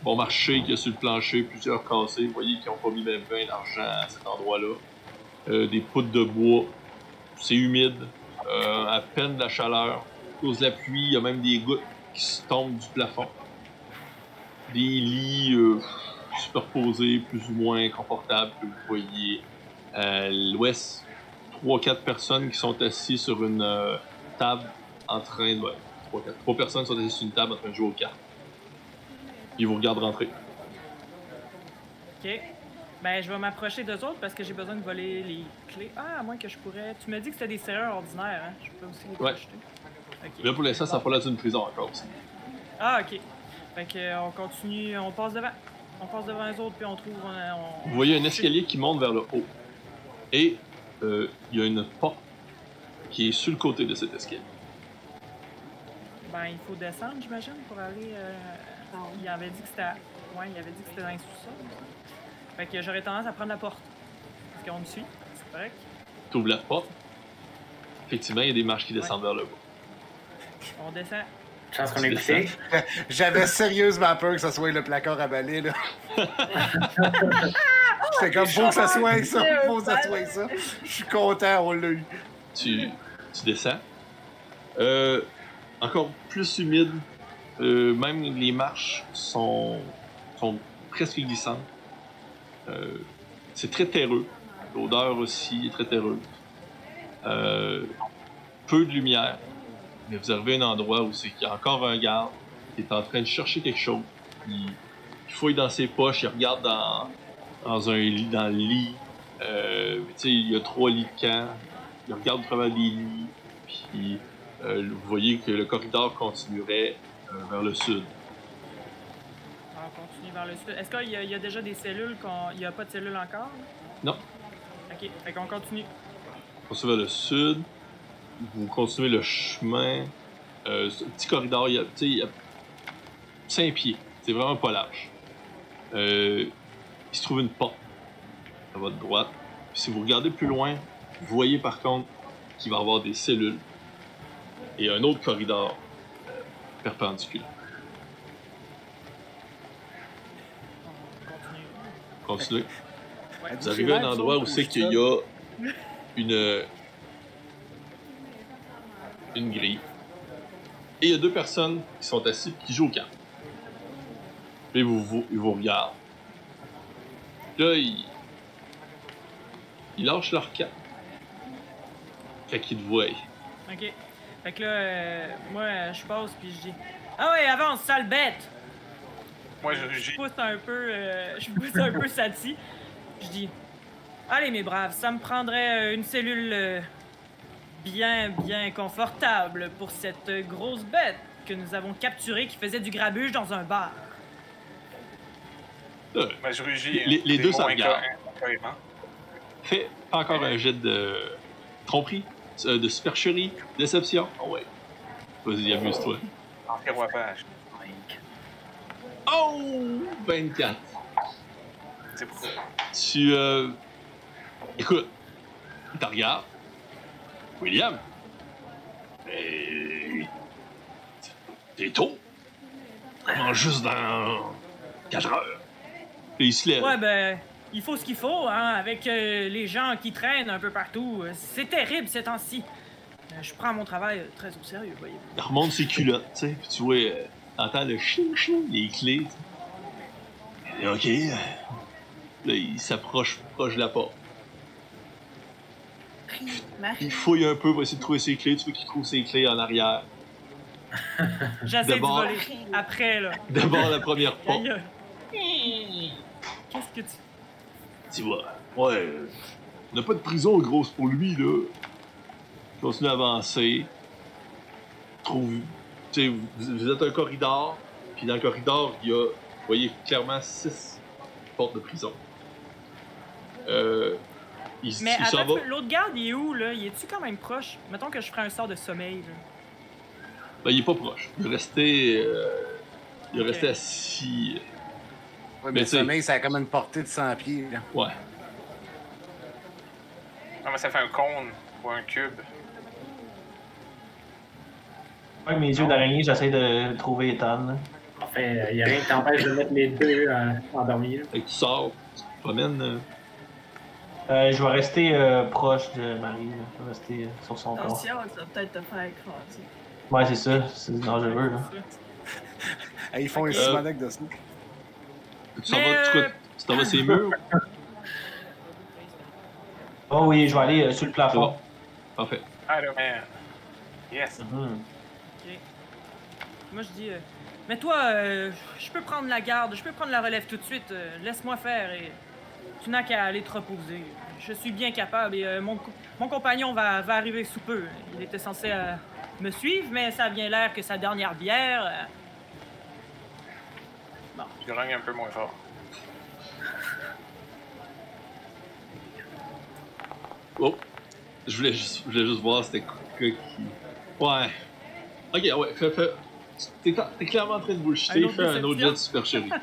Speaker 1: bon marché qu'il y a sur le plancher, plusieurs cassés. Vous voyez qu'ils n'ont pas mis même bien d'argent à cet endroit-là. Euh, des poutres de bois. C'est humide. Euh, à peine de la chaleur. À cause de la pluie, il y a même des gouttes qui tombent du plafond. Des lits euh, superposés, plus ou moins confortables que vous voyez à l'ouest. Trois, quatre personnes qui sont assises sur une table en train de. trois, quatre- trois personnes sont assises sur une table en train de jouer aux cartes. Ils vous regardent rentrer.
Speaker 2: Ok. Ben, je vais m'approcher d'eux autres parce que j'ai besoin de voler les clés. Ah, à moins que je pourrais. Tu me dis que c'était des serrures ordinaires, hein? Je peux aussi les
Speaker 1: Ouais.
Speaker 2: Ok.
Speaker 1: Là, pour l'instant, ça n'a pas l'air d'une prison encore. aussi.
Speaker 2: Ah, ok. Fait que, euh, on continue, on passe devant. On passe devant les autres, puis on trouve. On, on-
Speaker 1: Vous voyez un escalier qui monte vers le haut. Et euh, il y a une porte qui est sur le côté de cet escalier.
Speaker 2: Ben, il faut descendre, j'imagine, pour aller. euh, Il avait dit que c'était. Ouais, il avait dit que c'était dans les sous-sols. Fait que j'aurais tendance à prendre la porte. Est-ce qu'on me suit? C'est correct?
Speaker 1: Tu ouvres la porte. Effectivement, il y a des marches qui descendent vers le bas.
Speaker 2: On descend.
Speaker 3: Chance qu'on a écouté. [LAUGHS]
Speaker 6: J'avais sérieusement peur que ça soit le placard à balai, là. [LAUGHS] C'est comme, faut que ça soit ça, faut que ça soit ça. Je suis content, on l'a eu.
Speaker 1: tu, tu descends. Euh, encore plus humide. Euh, même les marches sont, sont presque glissantes. Euh, c'est très terreux. L'odeur aussi est très terreuse. Euh, peu de lumière. Mais vous arrivez à un endroit où qu'il y a encore un garde qui est en train de chercher quelque chose. Il, il fouille dans ses poches, il regarde dans, dans un lit, dans le lit. Il y a trois lits de camp. Il regarde au travers des lits. Puis vous voyez que le corridor continuerait vers le sud.
Speaker 2: On continue vers le sud. Est-ce qu'il y, a- il y a déjà des cellules qu'on. Il n'y a pas de cellules encore?
Speaker 1: Non.
Speaker 2: Ok, fait qu'on continue.
Speaker 1: Continue vers le sud. Vous continuez le chemin. Euh, ce petit corridor, il y a, tu sais, il y a 5 pieds. C'est vraiment pas large. Euh, il se trouve une porte à votre droite. Puis si vous regardez plus loin, vous voyez par contre qu'il va y avoir des cellules et un autre corridor euh, perpendiculaire.
Speaker 2: On continue.
Speaker 1: Continuez.
Speaker 2: Ouais.
Speaker 1: Vous arrivez à un endroit où c'est qu'il y a une une grille. Et il y a deux personnes qui sont assises et qui jouent aux cartes. Puis ils vous, vous- ils vous regardent. Là, ils, ils lâchent leurs cartes. Quand ils te voient.
Speaker 2: Ok. Fait que là, euh, moi, euh, je passe puis je dis Ah ouais, avance, sale bête!
Speaker 5: Moi, je
Speaker 2: Je
Speaker 5: rugis.
Speaker 2: pousse un peu, euh, je pousse un peu Sati. Je dis Allez, mes braves, ça me prendrait euh, une cellule euh, bien, bien confortable pour cette euh, grosse bête que nous avons capturé qui faisait du grabuge dans un bar.
Speaker 1: Euh,
Speaker 5: Ben, je rugis.
Speaker 1: Les- les
Speaker 5: des
Speaker 1: deux s'en regardent. Fais encore un jet de tromperie, euh, de supercherie, déception. Oh ouais. Vas-y, amuse-toi. Oh! 24.
Speaker 5: C'est pour
Speaker 1: Tu, euh... Écoute, il te regarde. William. Mais... T'es tôt. Vraiment juste dans... 4 heures. Et il se lève.
Speaker 2: Ouais, ben, il faut ce qu'il faut, hein, avec euh, les gens qui traînent un peu partout. Euh, C'est terrible ces temps-ci. Euh, Je prends mon travail très au sérieux, voyez
Speaker 1: Il remonte ses culottes, tu sais. Puis tu vois, euh, t'entends le ching ching, les clés. tu sais. Et ok. Là, il s'approche proche de la porte.
Speaker 4: Marie,
Speaker 1: Il fouille un peu pour essayer de trouver ses clés. Tu vois qu'il trouve ses clés en arrière. [LAUGHS]
Speaker 2: J'essaie de voler. Après, là.
Speaker 1: D'abord la première porte.
Speaker 2: Qu'est-ce que tu...
Speaker 1: Tu vois, ouais, euh, on n'a pas de prison grosse pour lui, là. Continue à avancer. Trouve. Tu sais, vous, vous êtes un corridor, puis dans le corridor, il y a, vous voyez clairement six portes de prison. Euh. Il,
Speaker 2: Mais
Speaker 1: il s'en
Speaker 2: attends,
Speaker 1: va.
Speaker 2: l'autre garde, il est où, là? Il est-tu quand même proche? Mettons que je ferais un sort de sommeil, là.
Speaker 1: Ben, il est pas proche. Il est resté. euh, il est resté assis.
Speaker 6: Ouais,
Speaker 1: Mais
Speaker 6: mais le sommeil, ça a comme une portée de 100 pieds. Là.
Speaker 1: Ouais.
Speaker 5: Non, mais ça fait un cône ou un cube.
Speaker 7: Avec mes yeux d'araignée, j'essaie de trouver Ethan. là.
Speaker 3: Enfin, il n'y a rien qui t'empêche de mettre les deux euh, endormis. là.
Speaker 1: Fait que tu sors, tu te promènes. euh,
Speaker 7: Euh, je vais rester euh, proche de Marie. là. Je vais rester euh, sur son corps.
Speaker 4: attention, ça va peut-être te faire écraser.
Speaker 7: Ouais, c'est ça. C'est dangereux. Là. [LAUGHS]
Speaker 6: Hey, ils font un
Speaker 2: Ok.
Speaker 6: simonac de ça.
Speaker 1: Tu t'en vas, ces murs? [LAUGHS]
Speaker 7: Oh oui, je vais aller euh, sur le
Speaker 1: bon.
Speaker 7: plafond.
Speaker 1: Parfait.
Speaker 5: Iron Man. Yes.
Speaker 7: Mhm.
Speaker 2: Moi, je dis... euh, Mais toi, euh, je peux prendre la garde, je peux prendre la relève tout de suite. euh, Laisse-moi faire et... Tu n'as qu'à aller te reposer. Je suis bien capable et euh, mon, co- mon compagnon va, va arriver sous peu. Il était censé euh, me suivre, mais ça a bien l'air que sa dernière bière... euh,
Speaker 5: Je grogne un peu moins fort.
Speaker 1: Oh! Je voulais juste, je voulais juste voir c'était quoi qui. Ouais. Ok, ouais, fais, fais. T'es, t'es clairement en train de bullshiter, fais un autre jet de supercherie. [LAUGHS]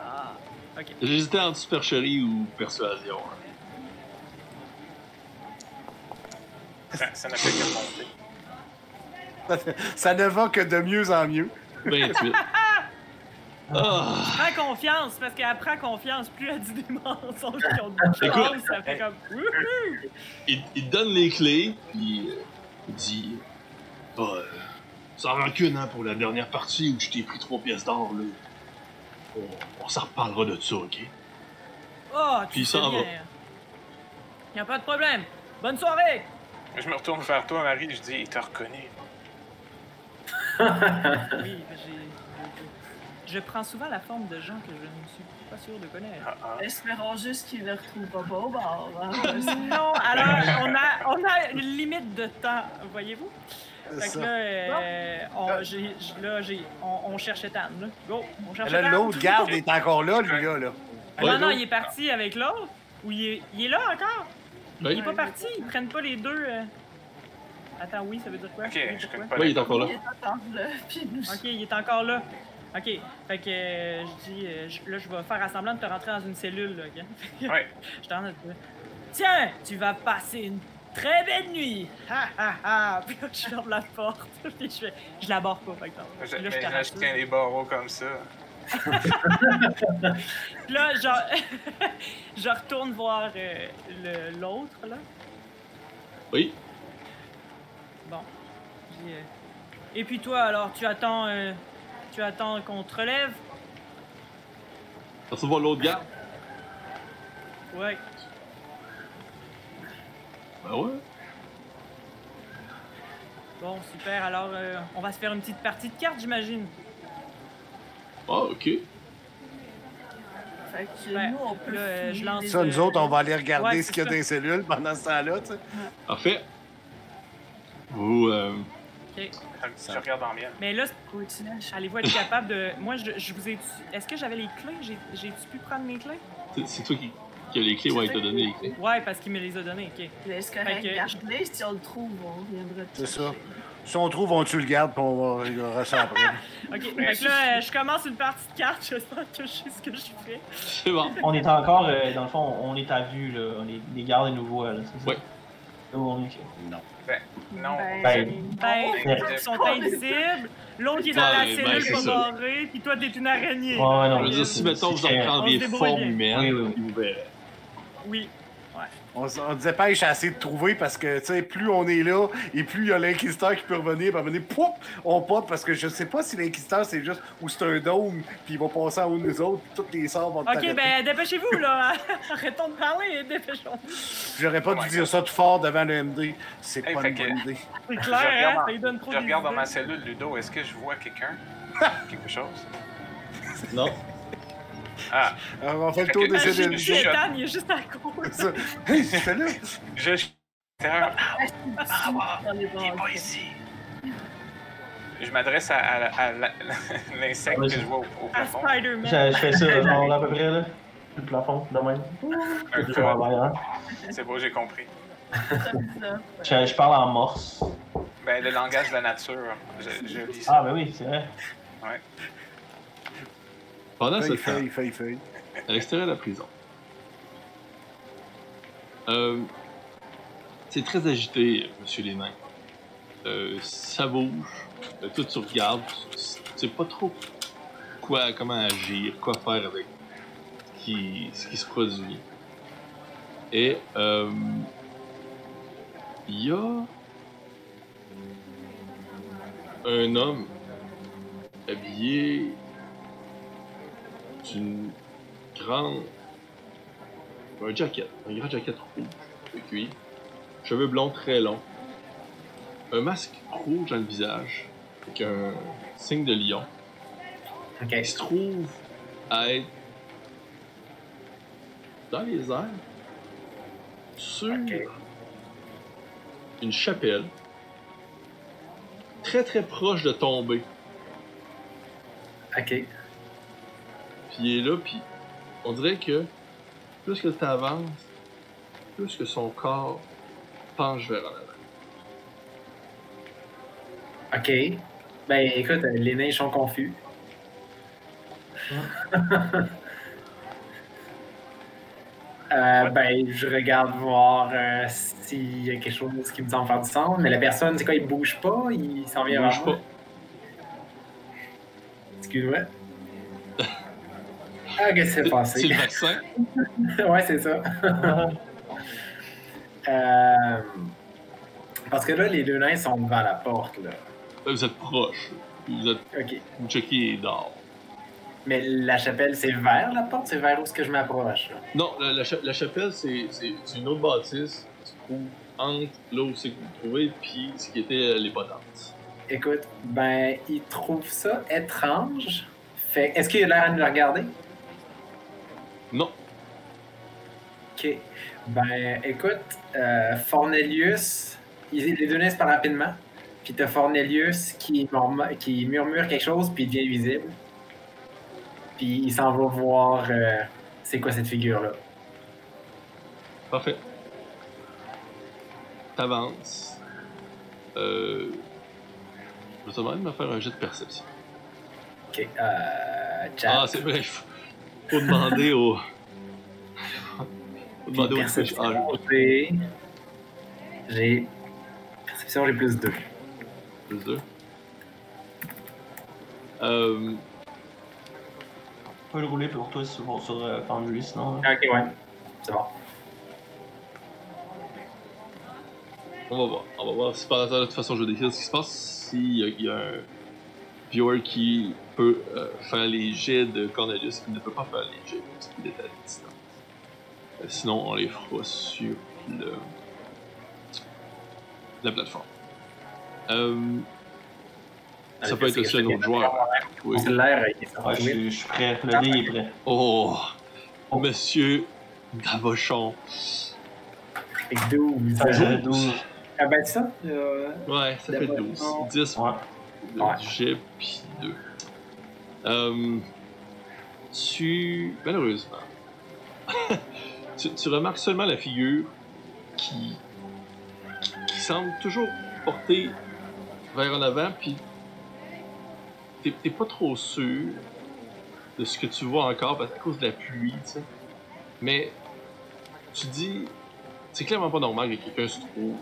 Speaker 2: Ah, ok.
Speaker 1: J'hésitais entre supercherie ou persuasion. hein.
Speaker 5: Ça, ça n'a fait que monter.
Speaker 6: Ça ne va que de mieux en mieux.
Speaker 1: 28. Ah!
Speaker 2: Prends confiance, parce qu'elle prend confiance, plus elle dit des mensonges qui ont [LAUGHS] de
Speaker 1: Écoute.
Speaker 2: chance, ça fait comme... Wouhou!
Speaker 1: Il, il te donne les clés, puis euh, il dit Ah, euh, Sans rancune, hein, pour la dernière partie où je t'ai pris trois pièces d'or, là. On, on s'en reparlera de ça, ok?
Speaker 2: Oh,
Speaker 1: Puis
Speaker 2: tu
Speaker 1: s'en
Speaker 2: bien.
Speaker 1: va.
Speaker 2: Y a pas de problème. Bonne soirée!
Speaker 5: Je me retourne vers toi, Marie, je dis, il t'a reconnu. [LAUGHS]
Speaker 2: Oui, j'ai... Je prends souvent la forme de gens que je ne suis pas sûr de connaître.
Speaker 5: Ah, ah.
Speaker 4: Espérons juste qu'il ne retrouvera pas au bar. hein. [LAUGHS]
Speaker 2: Non, alors, on a, on a une limite de temps, voyez-vous?
Speaker 6: C'est
Speaker 2: Fait que
Speaker 6: ça.
Speaker 2: là, euh, on, j'ai, j- là, j'ai, on, on cherche Ethan, là. Go, on
Speaker 6: Là, l'autre garde est encore là, lui, là. là.
Speaker 2: Non,
Speaker 1: Ouais,
Speaker 2: non,
Speaker 1: go.
Speaker 2: il est parti avec l'autre. Ou il est, il est là encore?
Speaker 1: Oui.
Speaker 2: Il est pas parti, ils prennent pas les deux. euh. Attends, oui, ça veut dire quoi?
Speaker 5: Ok,
Speaker 2: Oui,
Speaker 5: je
Speaker 2: pourquoi?
Speaker 5: connais pas
Speaker 1: Oui, il est encore là.
Speaker 4: Il est attendre là, [LAUGHS] puis nous
Speaker 2: Ok, il est encore là. Ok, fait que euh, je dis, euh, je- là, je vais faire assemblant de te rentrer dans une cellule, là, ok? [LAUGHS]
Speaker 5: Ouais.
Speaker 2: Je t'en ai Tiens, tu vas passer une très belle nuit! Ha ha ha! [LAUGHS] Puis là, je ferme la porte. [LAUGHS] Puis je fais, je la barre pas, par exemple.
Speaker 5: Je,
Speaker 2: Puis là, je
Speaker 5: mais
Speaker 2: t'arrache
Speaker 5: tiens les barreaux comme ça.
Speaker 2: Puis là, genre, je retourne voir euh, le- l'autre, là.
Speaker 1: Oui.
Speaker 2: Bon. Euh, Et puis toi, alors, tu attends, euh, tu attends qu'on te relève?
Speaker 1: Tu recevoir l'autre gars?
Speaker 2: Ouais.
Speaker 1: Ben ouais.
Speaker 2: Bon, super. Alors, euh, on va se faire une petite partie de cartes, j'imagine.
Speaker 1: Ah, ok.
Speaker 4: Fait que
Speaker 2: Ouais,
Speaker 4: nous, on peut
Speaker 2: là, euh, je lance
Speaker 6: Ça, nous autres, on va aller regarder
Speaker 2: Ouais,
Speaker 6: ce qu'il y a
Speaker 2: c'est
Speaker 6: dans les cellules pendant ce temps-là, tu sais.
Speaker 1: Parfait. Vous, euh.
Speaker 5: Je regarde en miel.
Speaker 2: Mais là, allez-vous être capable de. Moi, je, je vous ai. Est-ce que j'avais les clés? J'ai- J'ai-tu pu prendre mes clés?
Speaker 1: C'est- C'est toi qui, qui as les clés, ouais, il t'a donné les clés.
Speaker 2: Ouais, parce qu'il me les a données, ok.
Speaker 4: Est-ce correct?
Speaker 2: Que-
Speaker 4: Garde-les, si on le trouve, on reviendra
Speaker 6: C'est ça. Si on trouve, on tue le garde, puis on va régler ça après.
Speaker 2: Ok, que là, euh, je commence une partie de cartes, j'espère que je sais ce que je fais.
Speaker 1: C'est bon.
Speaker 7: On est encore, euh, dans le fond, on est à vue, là. On est, les gardes nous voient, là. C'est ça?
Speaker 1: Ouais.
Speaker 7: Là, on est-
Speaker 6: Non.
Speaker 5: Non.
Speaker 7: Ben,
Speaker 2: Ben, ils sont invisibles, l'autre qui est dans la
Speaker 1: ben,
Speaker 2: cellule
Speaker 1: ça.
Speaker 2: barrée, puis toi, t'es une araignée.
Speaker 7: Ouais, non.
Speaker 1: Je veux dire, si mettons vous en
Speaker 7: C'est-
Speaker 2: on
Speaker 1: prendriez
Speaker 2: se débrouille
Speaker 1: forme
Speaker 2: bien.
Speaker 1: humaine,
Speaker 7: Oui, oui, oui.
Speaker 1: ils vous verraient.
Speaker 2: Oui.
Speaker 6: On, on se dépêche à essayer de trouver parce que, tu sais, plus on est là et plus il y a l'inquisiteur qui peut revenir, puis venir, pouf, on pop parce que je sais pas si l'inquisiteur c'est juste ou c'est un dôme, puis il va passer en haut de nous autres, puis toutes les sorts vont
Speaker 2: Ok,
Speaker 6: t'arrêter.
Speaker 2: ben, dépêchez-vous, là. [LAUGHS] Arrêtons de parler et dépêchons-nous.
Speaker 6: J'aurais pas
Speaker 5: Oh
Speaker 6: dû dire ça tout fort devant le MD. C'est
Speaker 5: Hey,
Speaker 6: pas une bonne idée.
Speaker 2: C'est
Speaker 5: Je
Speaker 2: clair,
Speaker 5: regarde
Speaker 2: hein? Ça lui donne trop
Speaker 5: Je regarde dans ma cellule, Ludo. Est-ce que je vois quelqu'un? [LAUGHS] Quelque chose?
Speaker 1: Non?
Speaker 5: Ah,
Speaker 6: Alors, on fait le tour des
Speaker 5: que-
Speaker 2: Ah,
Speaker 5: je-
Speaker 2: Ethan, il est juste à.
Speaker 6: Ça. Hey, c'est là.
Speaker 5: je suis
Speaker 2: bras.
Speaker 5: ici. Je m'adresse à, à- à la- l'insecte que je vois au, plafond.
Speaker 2: Spider-Man.
Speaker 7: Je, je fais ça, genre, à peu près, là. Le plafond, de même. Arrière.
Speaker 5: C'est beau, j'ai compris.
Speaker 7: Je, je parle en morse.
Speaker 5: Ben, le langage de la nature, je, je lis
Speaker 7: Ah,
Speaker 5: ça.
Speaker 7: ben oui, c'est vrai.
Speaker 1: Pendant ce
Speaker 6: Feuille,
Speaker 1: temps,
Speaker 6: feuille, feuille, feuille.
Speaker 1: à l'extérieur de la prison, euh, c'est très agité, monsieur les nains. Euh, ça bouge, euh, tout tu regardes, tu sais pas trop quoi, comment agir, quoi faire avec ce qui, ce qui se produit. Et euh, il y a un homme habillé d'une grande. un jacket, un grand jacket rouge de cuir, cheveux blonds très longs, un masque rouge dans le visage, avec un signe de lion.
Speaker 3: Ok.
Speaker 1: Il se trouve à être dans les airs, sur
Speaker 3: Ok.
Speaker 1: une chapelle, très très proche de tomber.
Speaker 3: Ok.
Speaker 1: Puis il est là, puis on dirait que plus que tu avances, plus que son corps penche vers en avant.
Speaker 3: Ok. Ben écoute, euh, les nains sont confus. [LAUGHS] Euh, ben, je regarde voir euh, s'il y a quelque chose qui me semble faire du sens. Mais la personne, c'est quoi, il bouge pas, il s'en
Speaker 1: Il
Speaker 3: vient
Speaker 1: bouge
Speaker 3: vers
Speaker 1: pas.
Speaker 3: moi? Excuse-moi. Ah, qu'est-ce qui s'est
Speaker 1: C'est le
Speaker 3: passé?
Speaker 1: vaccin. [LAUGHS]
Speaker 3: ouais, c'est ça. [LAUGHS] Euh, parce que là, les deux nains sont devant la porte, là.
Speaker 1: Là, vous êtes proche. Vous êtes
Speaker 3: Ok.
Speaker 1: vous checkez dehors.
Speaker 3: Mais la chapelle, c'est vers la porte, c'est vers où est-ce que je m'approche?
Speaker 1: Non, la, la cha- la chapelle, c'est une autre bâtisse qui se trouve entre là où c'est que vous trouvez, puis ce qui était euh, les potentes.
Speaker 3: Écoute, ben, il trouve ça étrange. Fait, est-ce qu'il a l'air à nous regarder?
Speaker 1: Non,
Speaker 3: Ok. Ben, écoute, euh, Fornelius, il- les deux nains se parlent rapidement. Puis t'as Fornelius qui, murmure- qui murmure quelque chose, puis il devient visible. Puis il s'en va voir euh, c'est quoi cette figure-là.
Speaker 1: parfait. T'avances. Euh, je vais te demander de me faire un jet de perception.
Speaker 3: Ok. Euh, chat.
Speaker 1: Ah, c'est vrai. Faut, faut demander au. [LAUGHS] faut demander au
Speaker 3: perception,
Speaker 1: Ah,
Speaker 3: j'ai... J'ai... Perception, j'ai plus 2.
Speaker 1: plus deux. Euh,
Speaker 7: On peut le rouler pour toi sur, sur euh, Foundry, sinon.
Speaker 3: Ok, ouais. C'est bon.
Speaker 1: on va voir. On va voir si par hasard, de toute façon, je décrire ce qui se passe. S'il y, y a un viewer qui peut euh, faire les jets de Cornelius, qui ne peut pas faire les jets parce qu'il est à distance. Euh, sinon, on les fera sur le, la plateforme. Euh, ça peut être aussi un autre joueur. Oui.
Speaker 3: Cellulaire, il est
Speaker 7: Ouais, je, suis- je suis prêt. Le dé est prêt.
Speaker 1: Oh, Monsieur Davochon.
Speaker 3: Fait que 12.
Speaker 7: Euh, 12.
Speaker 3: Ah ben ça, euh,
Speaker 1: Ouais, ça fait
Speaker 3: D'abord,
Speaker 1: 12.
Speaker 3: non.
Speaker 1: 10
Speaker 7: Ouais.
Speaker 1: de
Speaker 3: Ouais.
Speaker 1: jet, puis 2. Euh, tu. Malheureusement. [LAUGHS] tu, remarques seulement la figure qui. qui semble toujours portée vers en avant, puis. T'es t'es pas trop sûr de ce que tu vois encore parce, à cause de la pluie, tu sais. Mais. Tu dis. C'est clairement pas normal que quelqu'un se trouve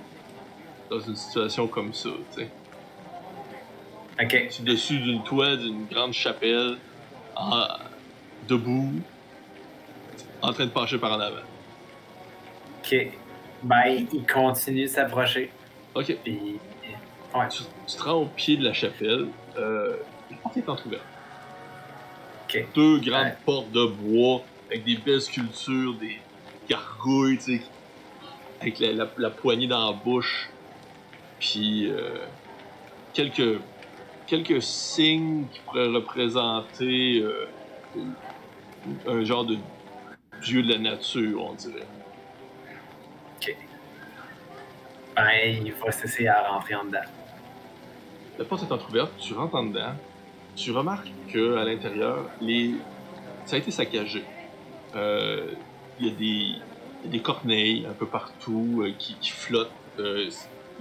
Speaker 1: dans une situation comme ça, tu sais.
Speaker 3: Ok.
Speaker 1: Dessus d'une toit d'une grande chapelle, en- debout, en train de pencher par en avant.
Speaker 3: Ok. Ben, il continue de s'approcher.
Speaker 1: Ok,
Speaker 3: Puis. Ouais.
Speaker 1: tu, tu te rends au pied de la chapelle. Euh, la porte est entrouverte.
Speaker 3: Ok.
Speaker 1: Deux grandes
Speaker 3: Ouais.
Speaker 1: portes de bois avec des belles sculptures, des gargouilles, tu sais, avec la, la- la poignée dans la bouche. Puis euh, quelques, quelques signes qui pourraient représenter euh, un genre de dieu de la nature, on dirait.
Speaker 3: Ben, il va cesser à rentrer en dedans.
Speaker 1: La porte est entrouverte, tu rentres en dedans, tu remarques que à l'intérieur, les... ça a été saccagé. Euh, Il y, a des... il y a des corneilles un peu partout euh, qui, qui flottent. Le,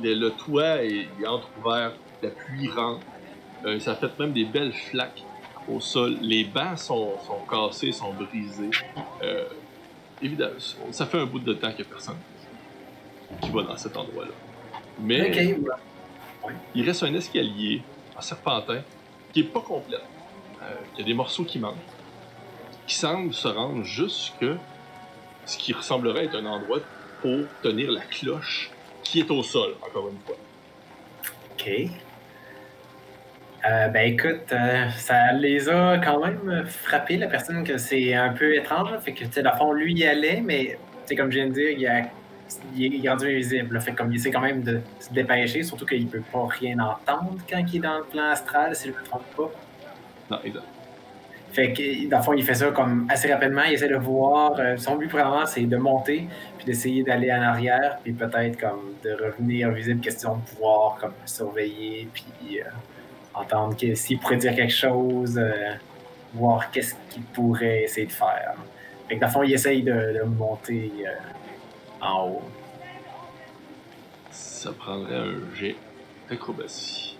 Speaker 1: le toit est, est entrouvert, la pluie rentre. Euh, ça fait même des belles flaques au sol. Les bancs sont, sont cassés, sont brisés. Euh, évidemment, ça fait un bout de temps qu'il n'y a personne qui va dans cet endroit-là. Mais
Speaker 3: ouais.
Speaker 1: il reste un escalier en serpentin qui est pas complet. Euh, il y a des morceaux qui manquent. Qui semble se rendre jusque ce qui ressemblerait être un endroit pour tenir la cloche qui est au sol, encore une fois.
Speaker 3: Ok. Euh, ben écoute, euh, ça les a quand même frappé la personne que c'est un peu étrange. là. Fait que, tu sais, dans le fond, lui, il allait, mais, tu sais, comme je viens de dire, il, a, il est rendu invisible. là. Fait que comme il essaie quand même de se dépêcher, surtout qu'il peut pas rien entendre quand il est dans le plan astral, si je me trompe pas.
Speaker 1: Non, exact.
Speaker 3: Fait que, dans le fond, il fait ça comme assez rapidement. Il essaie de voir. euh, son but, vraiment, c'est de monter, puis d'essayer d'aller en arrière, puis peut-être comme de revenir visible, question de pouvoir comme surveiller, puis euh, entendre que- s'il pourrait dire quelque chose, euh, voir qu'est-ce qu'il pourrait essayer de faire. Fait que, dans le fond, il essaye de, de monter euh, en haut.
Speaker 1: Ça prendrait un jet d'acrobatie.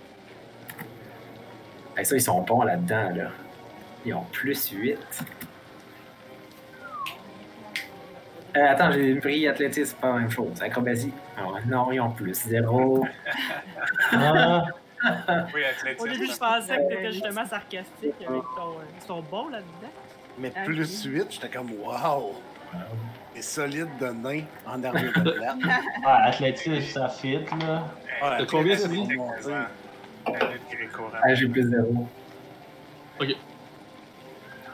Speaker 3: Que ça, ils sont bons là-dedans, là. Ils ont plus 8. Euh, attends, j'ai pris athlétisme, c'est pas la même chose. Acrobatie. Ah non, ils ont plus. 0. [LAUGHS]
Speaker 7: Ah,
Speaker 5: Oui,
Speaker 2: Au début, je
Speaker 5: athlétisme.
Speaker 2: pensais que t'étais justement sarcastique avec ton. euh, Ils sont bons là-dedans.
Speaker 6: Mais
Speaker 2: Ok.
Speaker 6: plus 8, j'étais comme wow! Et solide de nain en armure de [LAUGHS] plate.
Speaker 7: ah, athlétisme, ça fit, là.
Speaker 6: Ouais,
Speaker 1: T'as combien,
Speaker 6: athlétisme,
Speaker 5: lutte gréco-romaine.
Speaker 3: Ah, j'ai plus 0.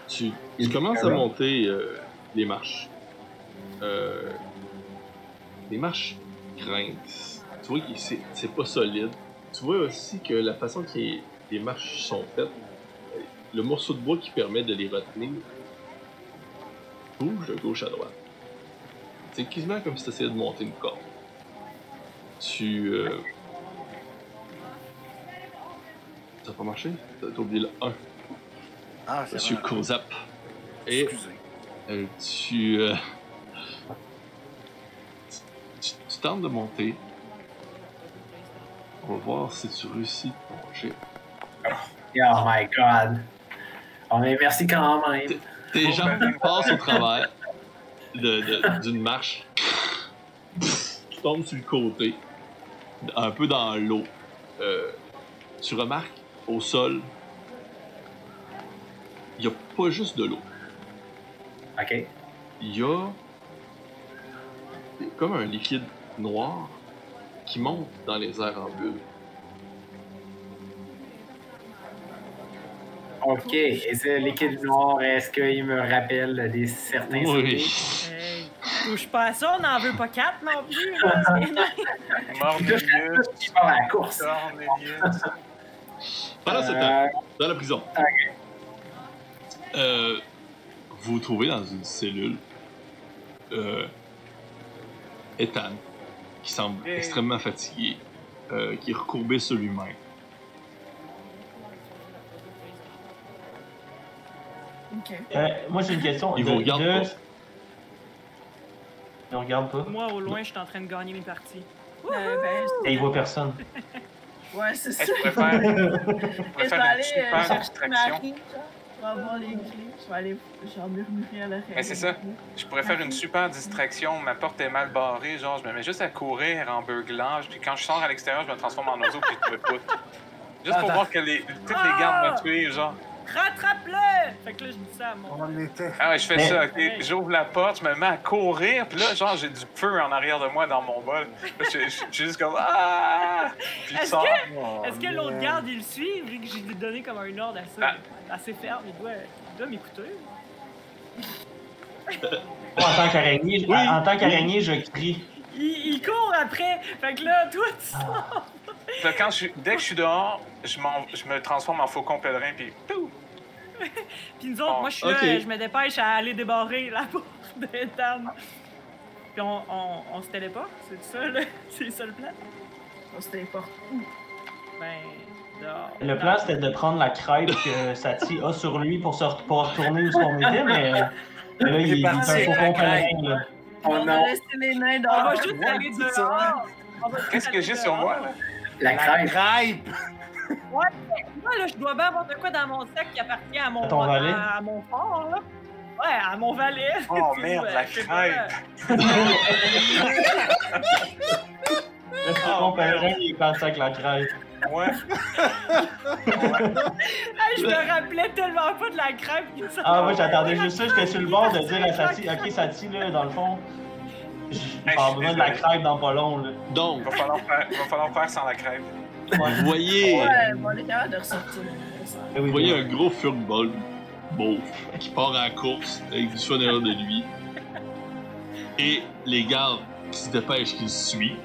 Speaker 1: Tu, tu commences à monter euh, les marches. Euh, les marches grincent. Tu vois que c'est pas solide. Tu vois aussi que la façon que les, les marches sont faites, euh, le morceau de bois qui permet de les retenir bouge de gauche à droite. C'est quasiment comme si tu essayais de monter une corde. Tu. Euh... Ça n'a pas marché? T'as oublié le 1.
Speaker 6: Ah, c'est
Speaker 1: Monsieur. Kozap. Et
Speaker 6: Excusez.
Speaker 1: euh, tu, euh, tu, tu tentes de monter. On va voir si tu réussis ton jet.
Speaker 3: Oh my god. Oh, mais merci quand même.
Speaker 1: Tes
Speaker 5: Oh,
Speaker 1: jambes
Speaker 5: ben.
Speaker 1: passent au travers d'une marche. Tu tombes sur le côté, un peu dans l'eau. Euh, tu remarques au sol, il n'y a pas juste de l'eau.
Speaker 3: Ok.
Speaker 1: il y a comme un liquide noir qui monte dans les airs en bulle.
Speaker 3: Ok. Et ce liquide noir, est-ce qu'il me rappelle des certains souvenirs?
Speaker 1: Oui.
Speaker 2: Hey, touche pas à ça, on n'en veut pas quatre non plus.
Speaker 3: Part [LAUGHS] à la course.
Speaker 1: Pendant ce
Speaker 3: Euh,
Speaker 1: temps, dans la prison, euh, vous vous trouvez dans une cellule. Euh, Ethan, qui semble extrêmement fatigué, euh, qui est recourbé sur lui-même.
Speaker 7: Euh, moi, j'ai une question.
Speaker 1: Il
Speaker 7: De-
Speaker 1: vous regarde
Speaker 7: de-
Speaker 1: pas.
Speaker 7: Il regarde pas?
Speaker 2: Moi, au loin, je suis en train de gagner mes parties.
Speaker 4: Euh, ben,
Speaker 7: Et il voit personne.
Speaker 4: ouais, c'est ça. [LAUGHS]
Speaker 5: Est-ce que je faire, je faire
Speaker 4: aller euh, chercher
Speaker 5: distraction?
Speaker 4: Marie, genre, pour avoir les clés. Je vais aller genre murmurer à l'oreille.
Speaker 5: Mais c'est ça. Je pourrais faire une super distraction. Ma porte est mal barrée. Genre, je me mets juste à courir en beuglage. Puis quand je sors à l'extérieur, je me transforme en oiseau puis je me pousse. Juste pour voir que les, toutes les gardes me tuent, genre.
Speaker 2: Rattrape-le! Fait que là, je dis ça à mon.
Speaker 6: On était.
Speaker 5: Ah ouais, je fais
Speaker 7: Mais-
Speaker 5: ça, ok. J'ouvre la porte, je me mets à courir, puis là, genre, j'ai du feu en arrière de moi dans mon bol. Je je- je suis juste comme Ah! Puis je
Speaker 2: Est-ce
Speaker 5: sors.
Speaker 6: Oh,
Speaker 2: Est-ce que l'autre garde, il le suit, vu que j'ai donné comme un ordre assez,
Speaker 5: Ah.
Speaker 2: assez ferme? Il doit, il doit m'écouter. [LAUGHS]
Speaker 7: En tant qu'araignée,
Speaker 1: Oui.
Speaker 7: en tant qu'araignée, je crie.
Speaker 2: Il, il court après! Fait que là, toi, tu sors!
Speaker 5: Puis là, quand je dès que je suis dehors, je, je me transforme en faucon pèlerin, puis pouf! [LAUGHS]
Speaker 2: Puis nous autres,
Speaker 5: Bon,
Speaker 2: moi, je suis là, je me dépêche à aller débarrer la porte de Tam. Puis on, on, on se téléporte, c'est ça, là? [LAUGHS] C'est ça le plan?
Speaker 4: On se téléporte.
Speaker 2: Ben, dehors.
Speaker 7: Le plan, c'était de prendre la crêpe que Sati a sur lui pour se retourner où on était, mais là, il,
Speaker 6: Il est
Speaker 7: il un faux compagnon, là.
Speaker 4: On,
Speaker 3: On
Speaker 4: a laissé les nains
Speaker 2: On
Speaker 4: dehors.
Speaker 2: va juste
Speaker 6: ouais,
Speaker 2: aller
Speaker 6: c'est ça.
Speaker 2: dehors! On va juste
Speaker 5: Qu'est-ce que
Speaker 2: aller
Speaker 5: j'ai sur moi, là?
Speaker 3: la
Speaker 6: La
Speaker 3: crêpe.
Speaker 6: Crêpe!
Speaker 2: Moi, là, je dois bien avoir de quoi dans mon sac qui appartient à mon,
Speaker 7: À ton valet?
Speaker 2: à, à mon fort, là. Ouais, à mon valet. [LAUGHS]
Speaker 5: Oh
Speaker 2: Puis,
Speaker 5: merde,
Speaker 2: ouais,
Speaker 5: la
Speaker 2: je sais pas,
Speaker 5: crêpe! [LAUGHS]
Speaker 7: Le faux pèlerin, il est parti avec la crêpe.
Speaker 5: Ouais. [LAUGHS]
Speaker 2: Hey, je me rappelais tellement pas de la crêpe. qui s'en-
Speaker 7: Ah, moi, j'attendais juste ça. J'étais sur le bord de dire à Sati, OK, Sati, là, dans le fond, j'ai
Speaker 5: Hey,
Speaker 7: besoin de la crêpe dans pas long, là.
Speaker 1: Donc,
Speaker 5: Il va falloir faire, il va falloir faire sans la crêpe.
Speaker 1: Vous voyez,
Speaker 4: Ouais, bon, on est capable de ressortir.
Speaker 7: Eh
Speaker 1: vous voyez un gros furball beauf qui part à la course avec du fun derrière de lui. Et les gardes qui se dépêchent qui le suivent.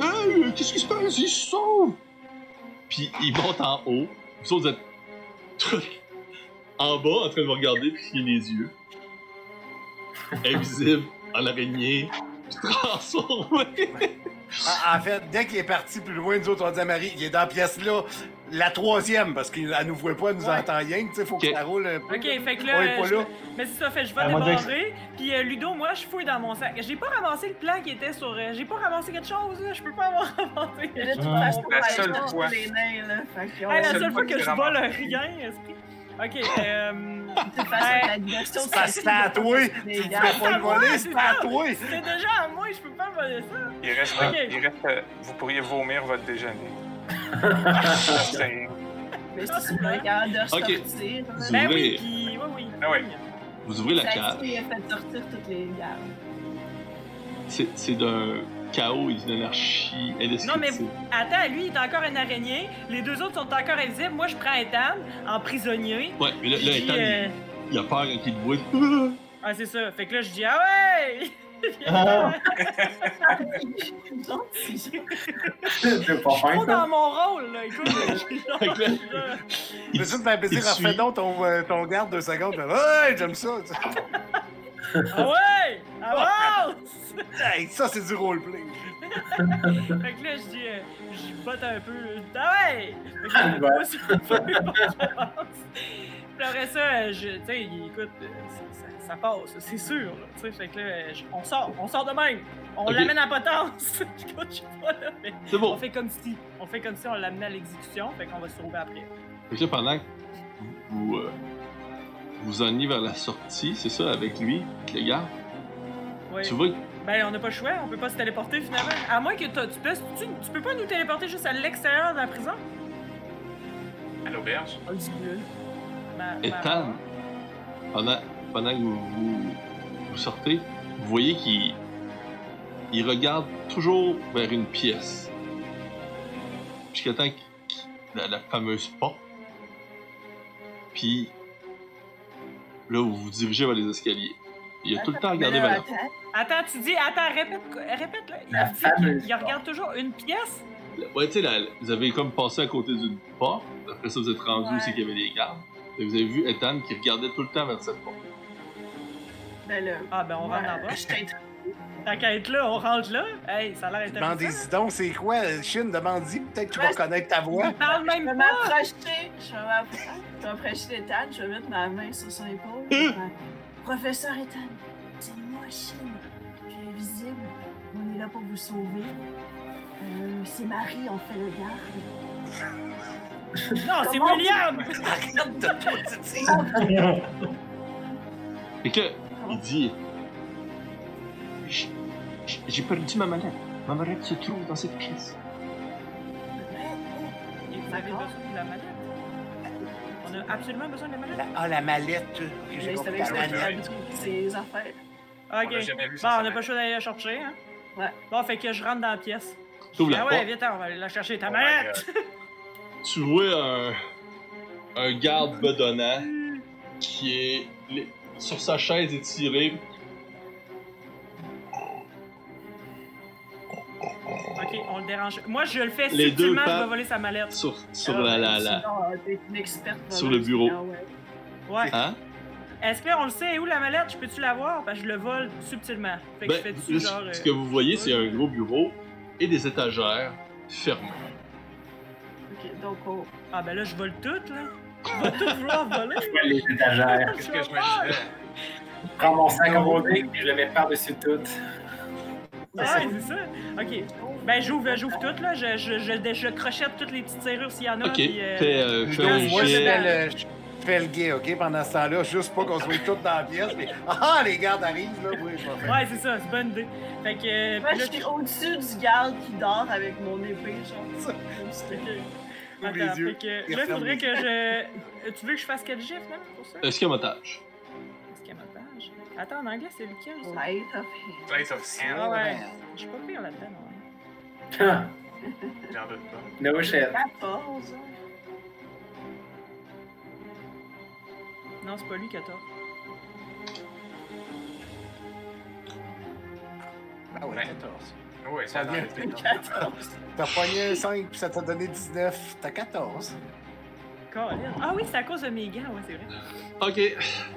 Speaker 1: Hey, qu'est-ce qui se passe? Il se! Puis ils montent en haut. Vous autres, vous êtes en bas en train de me regarder puis crier les yeux. Invisible, en araignée, puis [LAUGHS] transformé.
Speaker 6: En en fait, dès qu'il est parti plus loin, nous autres, on dit à Marie, il est dans la pièce là, la troisième, parce qu'elle nous voit pas, elle nous
Speaker 2: Ouais.
Speaker 6: entend rien, tu sais, faut que ça roule un peu.
Speaker 2: Ok, fait que
Speaker 6: On
Speaker 2: là,
Speaker 6: est pas
Speaker 2: je-
Speaker 6: là.
Speaker 2: mais c'est ça, fait je vais
Speaker 7: Ah,
Speaker 2: débarrer. Puis euh, Ludo, moi, je fouille dans mon sac. J'ai pas ramassé le plan qui était sur. euh, J'ai pas ramassé quelque chose, là. Je peux pas avoir ramassé quelque chose.
Speaker 4: Façon,
Speaker 5: La seule fois.
Speaker 4: nains, là.
Speaker 2: La
Speaker 5: seule
Speaker 2: que
Speaker 5: que
Speaker 2: je vole rien, esprit. Ok, [LAUGHS] euh.
Speaker 4: De toute façon,
Speaker 2: Hey.
Speaker 4: la diversion,
Speaker 6: C'est parce que c'était à toi, tu voulais pas le voler,
Speaker 2: c'est ça.
Speaker 6: toi!
Speaker 2: C'est déjà à moi, je peux pas voler ça.
Speaker 5: Il reste,
Speaker 2: Ok.
Speaker 5: il reste, euh, vous pourriez vomir votre déjeuner. [LAUGHS] C'est-
Speaker 4: Mais tu veux capable de ressortir.
Speaker 1: Vous
Speaker 2: Ben
Speaker 1: ouvrez-
Speaker 2: oui, puis. Oui, oui.
Speaker 5: Ah oui.
Speaker 1: Vous ouvrez la
Speaker 4: Ça
Speaker 1: cage.
Speaker 4: a fait sortir toutes les gardes.
Speaker 1: C'est c'est d'un chaos et d'une anarchie
Speaker 2: Non, mais attends, lui, il est encore une araignée. Les deux autres sont encore invisibles. Moi, je prends Ethan en prisonnier.
Speaker 1: Ouais, mais là,
Speaker 2: Je
Speaker 1: là Ethan,
Speaker 2: euh,
Speaker 1: il, il a peur quand il voit.
Speaker 2: Ah, c'est ça. Fait que là, je dis, ah ouais! [LAUGHS]
Speaker 7: Ah.
Speaker 2: Trop
Speaker 3: ça.
Speaker 2: dans mon rôle, là. Écoute, je suis [LAUGHS] genre-
Speaker 1: Fait que là,
Speaker 6: Je veux juste faire plaisir, refais donc ton, euh, ton garde deux secondes. Ouais, j'aime ça!
Speaker 2: Ah ouais! Avance!
Speaker 6: Hey, ça, c'est du roleplay. [LAUGHS]
Speaker 2: fait que là, je dis, euh, j'y botte un peu. Ah ouais! Fait que là,
Speaker 3: Ouais.
Speaker 2: sur le feu. Puis après ça, euh, je, tu sais, écoute, euh, ça, ça- passe, c'est sûr. là, Tu sais, fait que là, je- on sort, on sort de même. On l'amène à potence. Écoute, [LAUGHS] je sais pas là, mais
Speaker 1: c'est bon.
Speaker 2: on fait comme si, on fait comme si on l'amenait à l'exécution, fait qu'on va se sauver après.
Speaker 1: Fait que là, pendant que vous euh, vous en allez vers la sortie, c'est ça, avec lui, avec les gars,
Speaker 2: Ouais.
Speaker 1: tu vois? Que
Speaker 2: Ben, on n'a pas le choix, on peut pas se téléporter finalement. À moins que tu peux, tu, tu peux pas nous téléporter juste à l'extérieur de la prison?
Speaker 5: À l'auberge.
Speaker 2: Ma- ma-
Speaker 1: Ethan, pendant, pendant que vous, vous, vous sortez, vous voyez qu'il il regarde toujours vers une pièce. Jusqu'à temps qu'il- la, la fameuse porte. Puis là, vous vous dirigez vers les escaliers. Il a tout le temps regardé vers la porte.
Speaker 4: attends.
Speaker 2: Attends, tu dis, attends, répète, répète là. Il dit qu'il il regarde toujours une pièce.
Speaker 1: Ouais, tu sais, vous avez comme passé à côté d'une porte. Après ça, vous êtes rendu
Speaker 4: Ouais.
Speaker 1: où c'est qu'il y avait des gardes. Et vous avez vu Ethan qui regardait tout le temps vers cette porte.
Speaker 4: Ben là.
Speaker 2: Ah, ben on
Speaker 4: ouais,
Speaker 2: dans bas.
Speaker 4: Je t'introduis.
Speaker 2: Tant qu'à être là, on rentre là. Hey, ça a l'air intéressant.
Speaker 6: Demandez-y donc, c'est quoi, Chine, demande-y, peut-être que tu vas
Speaker 4: Ouais.
Speaker 6: connaître ta voix.
Speaker 2: Il parle
Speaker 4: Je
Speaker 2: même
Speaker 4: vais
Speaker 2: pas.
Speaker 4: m'approcher, je vais m'approcher, je vais m'approcher d'Ethan, je vais mettre ma main sur son épaule. je faire, Professeur Ethan, c'est moi, Chine. Je suis invisible. On est là pour vous sauver. Euh, c'est Marie, on fait le garde.
Speaker 2: Non, c'est William.
Speaker 6: Arrête de pas dire.
Speaker 1: Et que, il dit J'ai perdu ma mallette. Ma mallette se trouve dans cette pièce.
Speaker 2: Et vous avez besoin de la mallette? On a absolument besoin de la mallette?
Speaker 6: La- Ah, la mallette. Ok, j'ai compris. La mallette.
Speaker 4: ses affaires.
Speaker 5: On l'a
Speaker 2: Ok.
Speaker 5: jamais vu,
Speaker 2: Bon, on n'a pas le choix d'aller la chercher, hein?
Speaker 4: Ouais.
Speaker 2: Bon, fait que je rentre dans la pièce.
Speaker 1: T'ouvres la
Speaker 2: Ah ouais,
Speaker 1: porte.
Speaker 2: vite, on va aller la chercher, ta
Speaker 5: Oh my
Speaker 2: mallette! [LAUGHS]
Speaker 1: Tu vois un, un garde bedonnant qui est sur sa chaise étirée.
Speaker 2: Ok, on le dérange. Moi, je le fais
Speaker 1: Les deux
Speaker 2: subtilement, je vais voler sa mallette.
Speaker 1: sur, sur
Speaker 4: Ah,
Speaker 1: la, la,
Speaker 4: sinon,
Speaker 1: la.
Speaker 4: euh, T'es une experte.
Speaker 1: Sur le bureau.
Speaker 4: ah ouais.
Speaker 2: Ouais.
Speaker 1: Hein?
Speaker 2: Est-ce qu'on le sait où la mallette? Je peux-tu la voir? Parce que je le vole subtilement. Fait que
Speaker 1: Ben,
Speaker 2: je fais
Speaker 1: là,
Speaker 2: genre.
Speaker 1: ce
Speaker 2: euh,
Speaker 1: que vous voyez, c'est un gros bureau et des étagères fermées.
Speaker 4: Ok, donc on.
Speaker 2: Ah ben là, je vole tout, là. Je vais tout vouloir voler.
Speaker 3: Je vois les [LAUGHS] étagères.
Speaker 5: Qu'est-ce que je me disais?
Speaker 3: Je prends mon sac en rodé et je le mets par-dessus tout.
Speaker 2: Ouais, c'est ça. Ok. Ben, j'ouvre, j'ouvre tout, là. Je, je, je, je crochette toutes les petites serrures s'il y en a.
Speaker 1: Ok,
Speaker 2: puis, euh,
Speaker 1: fais, euh,
Speaker 6: Je
Speaker 1: fais
Speaker 6: dois-
Speaker 1: un
Speaker 6: Moi, je
Speaker 1: jet.
Speaker 6: fais le, je fais le gay, OK, pendant ce temps-là, juste pas qu'on soit tous dans la pièce. Mais, ah, les gardes arrivent, là, oui, je vais faire.
Speaker 2: Ouais, c'est ça, c'est bonne idée. Fait que. euh,
Speaker 4: Moi, je suis au-dessus du garde qui dort avec mon épée, genre. [LAUGHS]
Speaker 6: Les
Speaker 2: Attends,
Speaker 6: yeux.
Speaker 2: fait que là, faudrait que je. Euh, Tu veux que je fasse quel gif, là, pour ça?
Speaker 1: Escamotage.
Speaker 2: Attends, en anglais, c'est lequel?
Speaker 4: Light of hand.
Speaker 5: Light of
Speaker 2: Ah
Speaker 5: hand.
Speaker 2: ouais. Je suis pas pire là-dedans, non.
Speaker 3: Ah,
Speaker 5: J'en doute pas.
Speaker 3: no shit.
Speaker 4: 14.
Speaker 2: Non, c'est pas lui, 14.
Speaker 6: Ah ouais,
Speaker 5: Ouais.
Speaker 6: 14.
Speaker 5: Oui,
Speaker 6: Ça
Speaker 5: ça
Speaker 6: vient.
Speaker 5: vient. [LAUGHS]
Speaker 4: 14.
Speaker 6: T'as pogné un 5 puis ça t'a donné 19. T'as 14.
Speaker 2: Colin. Ah oui, c'est à cause de mes gants, ouais, c'est vrai.
Speaker 1: Ok.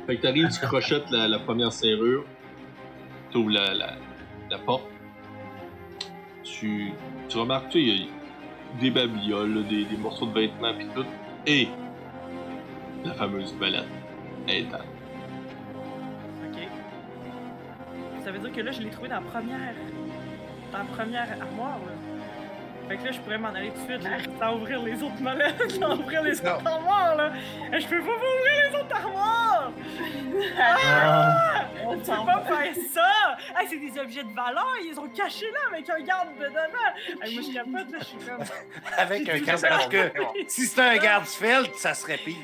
Speaker 1: Fait que t'arrives, tu crochettes la, la première serrure. T'ouvres la, la, la porte. Tu, tu remarques, tu il y a des babioles, là, des, des morceaux de vêtements pis tout. Et la fameuse. Elle est là.
Speaker 2: Ok. Ça veut dire que là, je l'ai trouvé dans la première. Dans la première armoire, là. Fait que là, je pourrais m'en aller tout de suite, là, [LAUGHS] sans ouvrir les autres mallettes, [LAUGHS] sans ouvrir les
Speaker 6: Non.
Speaker 2: autres armoires, là. Et je peux pas ouvrir les autres armoires!
Speaker 7: Ah,
Speaker 4: On
Speaker 2: Tu peux
Speaker 4: s'en
Speaker 2: pas faire ça! Hey, c'est des objets de valeur, ils ont caché là avec un garde dedans! Hey, moi, je capote, là, je suis comme. [LAUGHS]
Speaker 6: Avec un casque. Parce que si c'était un garde felt, ça serait pire.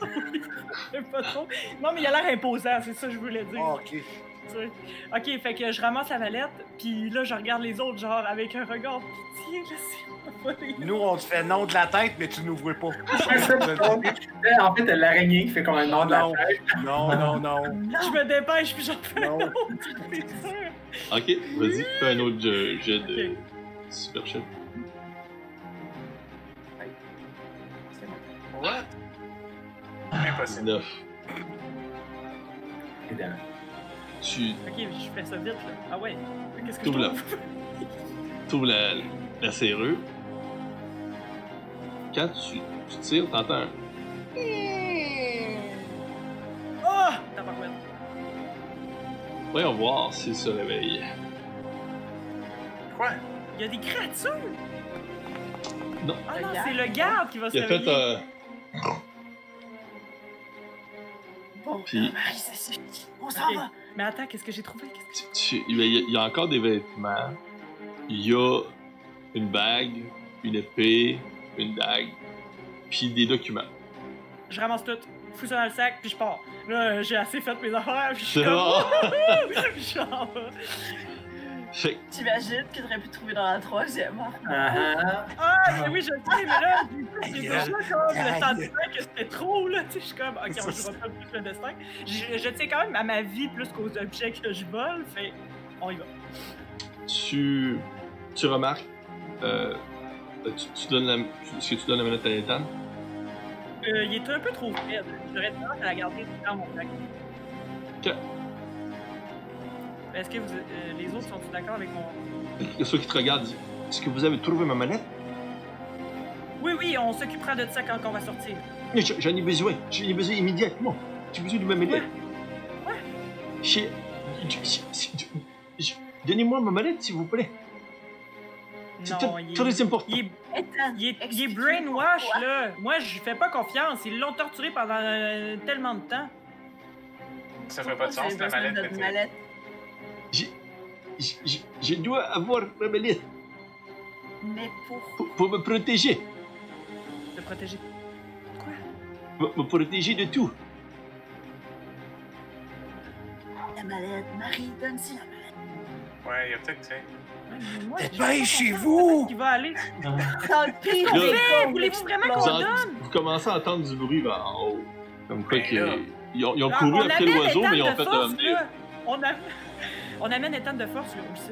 Speaker 2: Je sais pas trop. Non, mais il a l'air imposant, c'est ça que je voulais dire.
Speaker 6: Ah, OK.
Speaker 2: Sais. Ok, fait que je ramasse la mallette, puis là, je regarde les autres, genre, avec un regard de pitié, les
Speaker 6: Nous, on te fait non de la tête, mais tu n'ouvres pas. [LAUGHS]
Speaker 3: Là, en fait, t'as l'araignée qui fait comme un nom de la
Speaker 6: Non.
Speaker 3: tête.
Speaker 6: Non, non, non.
Speaker 2: Je me dépêche, puis j'en fais un
Speaker 6: Non.
Speaker 2: autre, c'est sûr.
Speaker 1: Ok, vas-y, fais un autre jet, jet de super shit.
Speaker 5: What? Impossible.
Speaker 1: 19.
Speaker 3: Évidemment.
Speaker 1: Tu
Speaker 2: Ok, je fais ça vite, là. Ah ouais, qu'est-ce que je
Speaker 1: Tout là.
Speaker 2: trouve?
Speaker 1: ouvres [LAUGHS] la, la serrure. Quand tu, tu tires, t'entends un.
Speaker 2: Oh! Tabarouette.
Speaker 1: Voyons voir s'il se réveille.
Speaker 5: Quoi?
Speaker 2: Il y a des créatures!
Speaker 1: Non.
Speaker 2: Ah non, c'est le garde qui va se
Speaker 1: Il a fait
Speaker 2: réveiller.
Speaker 1: un.
Speaker 4: Bon,
Speaker 1: Puis-.
Speaker 4: On s'en va.
Speaker 2: Mais attends, qu'est-ce que j'ai trouvé? Que-
Speaker 1: il y a- il y a encore des vêtements. Il y a une bague, une épée, une dague, puis des documents.
Speaker 2: Je ramasse tout, fous ça dans le sac, puis je pars. Là, j'ai assez fait mes affaires, puis je suis
Speaker 1: C'est
Speaker 2: comme...
Speaker 1: bon. [LAUGHS] Fait que
Speaker 4: T'imagines qu'il aurait pu trouver dans la troisième.
Speaker 3: Ah ah.
Speaker 2: Ah, mais oui, je le sais, mais là, j'ai déjà comme le sentiment que c'était trop, là. Tu sais, je suis comme, ok, on jouera pas plus le destin. Je, je tiens quand même à ma vie plus qu'aux objets que je vole, fait, on y va.
Speaker 1: tu, tu remarques. Euh, tu, tu donnes la, est-ce que tu donnes la manette à Nathan?
Speaker 2: Euh, il est un peu trop faible. J'aurais tendance à la garder dans mon sac. Est-ce que vous, euh, les autres sont d'accord avec mon.
Speaker 1: Il y a ceux qui te regardent Est-ce que vous avez trouvé ma mallette
Speaker 2: Oui, oui, on s'occupera de ça quand on va sortir.
Speaker 1: J'en ai besoin. J'en ai besoin immédiatement. J'ai besoin de ma j'ai- j'ai- j'ai- Donnez-moi ma mallette, s'il vous plaît. C'est
Speaker 2: Non,
Speaker 1: très-
Speaker 2: il est,
Speaker 1: très important.
Speaker 2: il est, il est- il est brainwash, là. Moi, je lui fais pas confiance. Ils l'ont torturé pendant euh, tellement de temps.
Speaker 5: Ça ferait pas de sens,
Speaker 4: c'est
Speaker 5: la mallette
Speaker 1: j'ai- j'ai- Je dois avoir mallette
Speaker 4: Mais pour
Speaker 1: pour, pour me protéger.
Speaker 2: De protéger. Quoi?
Speaker 1: Me, me protéger de tout.
Speaker 4: la mallette, Marie, donne-y la mallette.
Speaker 5: Ouais, il y a peut-être,
Speaker 6: vous!
Speaker 2: en qui va aller. [LAUGHS]
Speaker 4: Dans le pire
Speaker 1: Là-
Speaker 4: où
Speaker 2: Voulez-vous vraiment
Speaker 1: Vous,
Speaker 2: qu'on donne?
Speaker 1: vous commencez à entendre du bruit vers en haut. Comme quoi
Speaker 5: Ben là.
Speaker 1: ils ont, ils ont couru
Speaker 2: on
Speaker 1: après l'oiseau, mais ils ont fait
Speaker 2: force,
Speaker 1: un
Speaker 2: là. On, a... on amène Ethan de force, là, aussi.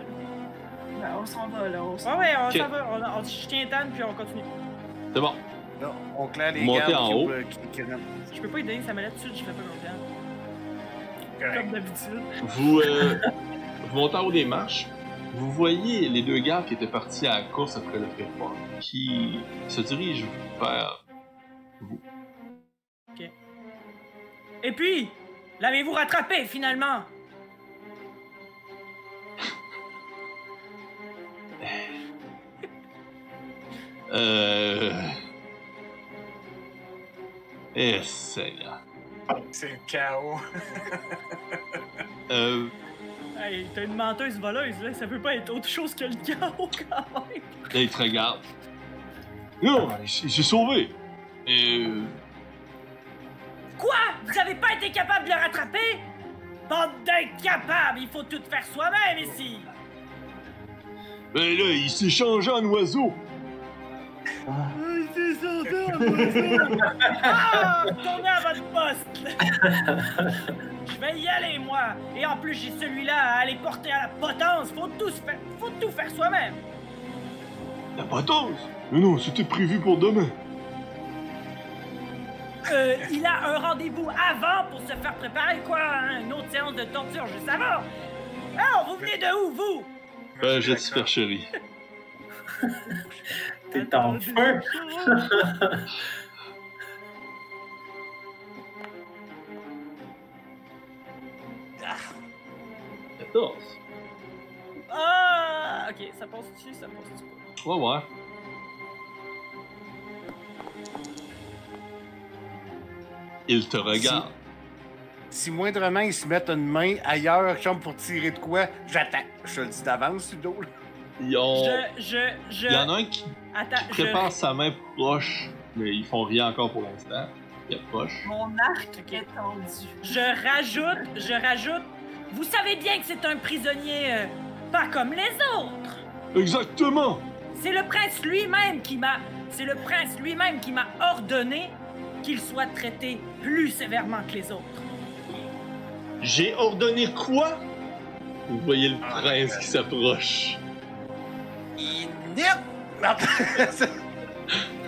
Speaker 4: Ben, on s'en va, là. On s'en
Speaker 2: Ouais, ouais, on
Speaker 1: Ok.
Speaker 2: s'en va. On, on- je tiens Ethan, puis on continue.
Speaker 1: C'est bon.
Speaker 6: Là, on claire les
Speaker 1: Montez
Speaker 6: gardes
Speaker 1: en
Speaker 6: qui
Speaker 1: haut.
Speaker 6: qui- qui.
Speaker 2: Je peux pas lui donner sa mallette tout de suite, je fais pas confiance.
Speaker 5: Correct.
Speaker 2: Comme d'habitude.
Speaker 1: Vous, euh, [LAUGHS] vous montez en haut des marches. Vous voyez les deux gars qui étaient partis à la course après le préfort, qui se dirigent vers vous.
Speaker 2: Et puis, l'avez-vous rattrapé finalement?
Speaker 1: Euh... Eh, Seigneur.
Speaker 5: C'est le chaos.
Speaker 1: Euh,
Speaker 2: Hey, t'as une menteuse voleuse, là. Ça peut pas être autre chose que le chaos, quand même.
Speaker 1: là, ils te regardent. Non, j'ai j'ai sauvé. Euh...
Speaker 2: Quoi? Vous avez pas été capable de le rattraper? Bande d'incapables! Il faut tout faire soi-même ici!
Speaker 1: Ben là, il s'est changé en oiseau.
Speaker 2: Ah! Tournez à votre poste! [LAUGHS] Je vais y aller, moi! Et en plus, j'ai celui-là à aller porter à la potence! Faut tout, se faire... Faut tout faire soi-même!
Speaker 1: La potence? Mais non, c'était prévu pour demain.
Speaker 2: Euh, il a un rendez-vous avant pour se faire préparer, quoi! hein? Une autre séance de torture juste avant! Alors, vous venez de où, vous?
Speaker 1: Ben, j'ai de supercherie. [LAUGHS] [LAUGHS]
Speaker 3: T'es en feu.
Speaker 1: 14. [LAUGHS]
Speaker 2: Ah! Ok, ça passe dessus, ça passe dessus.
Speaker 1: Va voir. Il te regarde.
Speaker 6: Si moindrement ils se mettent une main ailleurs, comme pour tirer de quoi, j'attends. Je te le dis d'avance, Ludo. Là.
Speaker 1: Ils ont...
Speaker 2: Je, je, je...
Speaker 1: Il y en a un qui,
Speaker 2: Attends,
Speaker 1: qui prépare
Speaker 2: je...
Speaker 1: sa main proche, mais ils font rien encore pour l'instant. Il approche.
Speaker 4: Mon arc est tendu.
Speaker 2: Je rajoute, je rajoute... Vous savez bien que c'est un prisonnier euh, pas comme les autres!
Speaker 1: Exactement!
Speaker 2: C'est le prince lui-même qui m'a... C'est le prince lui-même qui m'a ordonné qu'il soit traité plus sévèrement que les autres.
Speaker 1: J'ai ordonné quoi? Vous voyez le prince qui s'approche.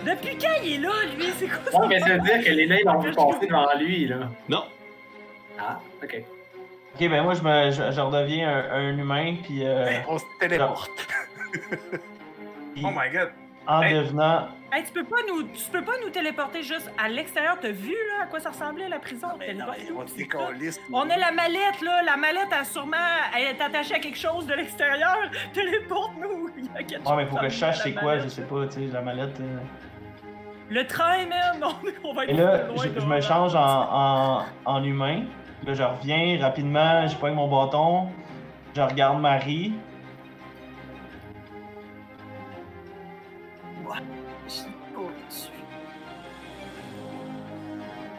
Speaker 2: Depuis [LAUGHS] quand il est là, lui? C'est quoi ça?
Speaker 3: Ouais, mais ça veut dire que les nains l'ont vu passer devant lui, là.
Speaker 1: Non.
Speaker 3: Ah, ok.
Speaker 7: Ok, ben moi, je, me, je, je redeviens un, un humain, puis euh,
Speaker 6: Ben, on se téléporte.
Speaker 7: puis
Speaker 5: Oh my god.
Speaker 7: En
Speaker 5: Hey.
Speaker 7: devenant...
Speaker 2: Hey, tu peux pas nous, tu peux pas nous téléporter juste à l'extérieur. T'as vu là à quoi ça ressemblait la prison?
Speaker 6: Non, mais on.
Speaker 2: On a la mallette là, la mallette a sûrement elle est attachée à quelque chose de l'extérieur. [LAUGHS] Téléporte-nous. [LAUGHS] Il y a quelque
Speaker 7: Ouais, mais
Speaker 2: chose
Speaker 7: faut que je sache
Speaker 2: dans
Speaker 7: c'est quoi, je sais pas, tu sais, la mallette... euh.
Speaker 2: Le train. Non, [LAUGHS] on va être
Speaker 7: Et là,
Speaker 2: loin
Speaker 7: je, me change en, en, en humain. Là, je reviens rapidement, je prends mon bâton, je regarde Marie.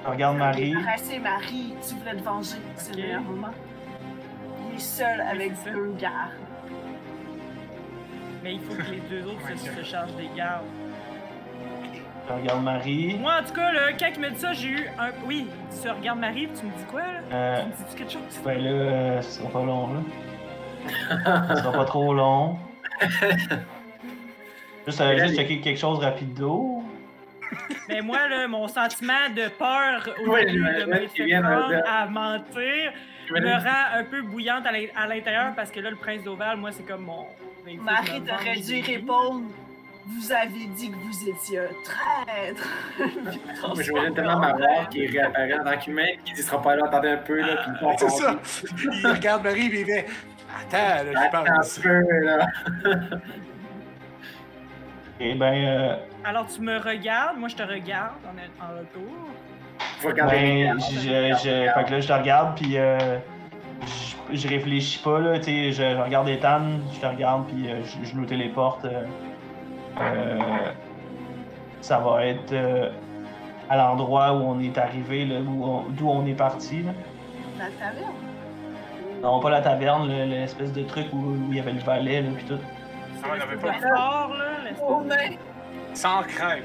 Speaker 4: Je
Speaker 7: regarde Marie.
Speaker 4: Débarrasser Marie, tu voulais te venger. C'est
Speaker 2: Ok.
Speaker 4: le meilleur moment. Il est seul avec
Speaker 2: c'est ça.
Speaker 4: deux gardes.
Speaker 2: Mais il faut que les deux autres se, se chargent des gardes.
Speaker 7: Je regarde Marie.
Speaker 2: Moi, en tout cas, là, quand il me dit ça, j'ai eu un. Oui, il dit ça, regarde Marie, puis tu me dis quoi, là?
Speaker 7: Euh,
Speaker 2: Tu me dis quelque chose?
Speaker 7: ben là, euh, ce sera pas long, là. Ce sera pas trop long. [LAUGHS] Juste, euh, juste checker quelque chose rapido.
Speaker 2: Mais moi, là, mon sentiment de peur au
Speaker 3: Ouais,
Speaker 2: début de me à mentir, me rend un peu bouillante à l'in- à l'intérieur parce que là, le prince d'Oval, moi, c'est comme mon. je
Speaker 4: Marie t'aurait dû répondre Vous avez dit que vous étiez un traître. [LAUGHS]
Speaker 3: Moi, j'imagine tellement ma mort qui réapparaît en tant qu'humain, qui ne sera pas là, attendez un peu, là, puis il tombe
Speaker 6: C'est ça. [LAUGHS] Il regarde Marie et il fait Attends, là, je parle
Speaker 3: Attends un peu, là.
Speaker 7: Et ben, euh,
Speaker 2: Alors, tu me regardes, moi, je te regarde en, en retour.
Speaker 3: Faut
Speaker 7: ben, je, je, fait que là, je te regarde, puis euh, je, je réfléchis pas, là, tu sais, je, je regarde Ethan, je te regarde, puis euh, je, je nous téléporte. euh, euh, ça va être euh, à l'endroit où on est arrivé, là, où on- d'où on est parti, là.
Speaker 4: La taverne?
Speaker 7: Non, pas la taverne, le- l'espèce de truc où, où il y avait le valet, là, puis tout.
Speaker 5: Ah, on n'avait
Speaker 2: Le
Speaker 5: pas
Speaker 2: fort, là.
Speaker 5: Sans crêpe.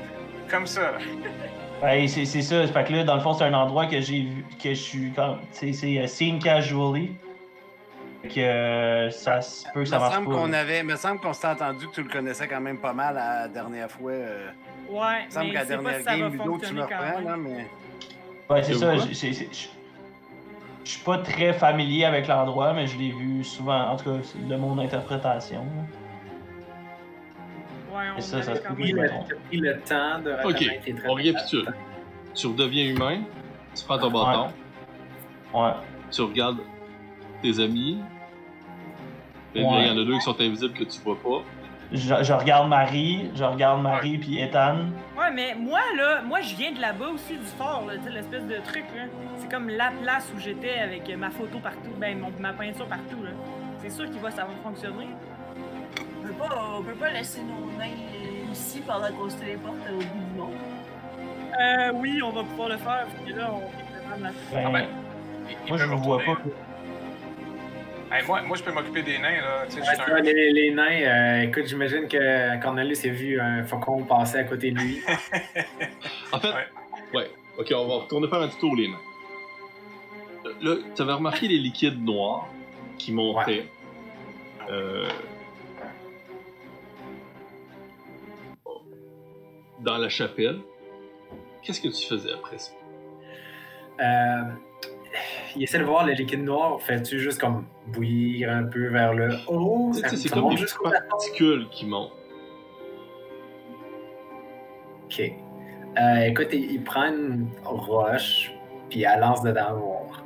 Speaker 5: Comme ça. là.
Speaker 7: Ouais, c'est c'est ça. Fait que là, dans le fond, c'est un endroit que j'ai vu, que je suis comme. C'est c'est euh, seen casually. Fait que euh, ça se peut que ça
Speaker 6: me
Speaker 7: marche
Speaker 6: semble
Speaker 7: pas.
Speaker 6: qu'on avait, me semble qu'on s'était entendu que tu le connaissais quand même pas mal la dernière fois. euh.
Speaker 2: Ouais,
Speaker 6: Il me semble
Speaker 2: mais
Speaker 6: qu'à la dernière
Speaker 2: si
Speaker 6: game, Ludo, tu
Speaker 2: quand
Speaker 6: reprends, là, mais.
Speaker 7: Ouais, c'est
Speaker 1: C'est
Speaker 7: ça. Je je suis pas très familier avec l'endroit, mais je l'ai vu souvent, en tout cas, c'est de mon interprétation. là.
Speaker 2: Ouais, on
Speaker 7: Et ça, ça
Speaker 2: quand même-
Speaker 3: pris le temps de
Speaker 1: Ok, on récapitule. Tu redeviens humain, tu prends ton bâton,
Speaker 7: Ouais.
Speaker 1: tu regardes tes amis. Il y en a deux qui sont invisibles que tu vois pas.
Speaker 7: Je, je regarde Marie, je regarde Marie puis Ethan.
Speaker 2: Ouais, mais moi, là, moi, je viens de là-bas aussi, du fort, là, tu sais, l'espèce de truc, là. C'est comme la place où j'étais avec ma photo partout, ben, mon- ma peinture partout, là. C'est sûr qu'il va, ça va fonctionner.
Speaker 4: On peut pas, on peut pas laisser nos nains euh, ici pendant qu'on se téléporte au bout du monde.
Speaker 2: Euh, oui, on va pouvoir le faire, parce que là, on est vraiment de la...
Speaker 7: Ben,
Speaker 5: Ah ben,
Speaker 7: moi, je
Speaker 5: me
Speaker 7: vous vois pas.
Speaker 5: Hey, moi, moi, je peux m'occuper des nains, là. Tu sais,
Speaker 3: Ouais,
Speaker 5: juste
Speaker 3: ça,
Speaker 5: un...
Speaker 3: les, les nains, euh, écoute, j'imagine que Cornelius a vu un faucon passer à côté de lui. [LAUGHS]
Speaker 1: En fait,
Speaker 5: Ouais.
Speaker 1: ouais. Ok, on va retourner faire un petit tour, les nains. Euh, Là, tu avais remarqué les liquides noirs qui montaient. euh, dans la chapelle. Qu'est-ce que tu faisais après ça?
Speaker 3: Euh, il essaie de voir le liquide noir. Fais-tu juste comme bouillir un peu vers le haut?
Speaker 1: C'est comme des particules qui montent.
Speaker 3: Ok. Euh, écoute, il, il prend une roche, puis elle lance dedans noir.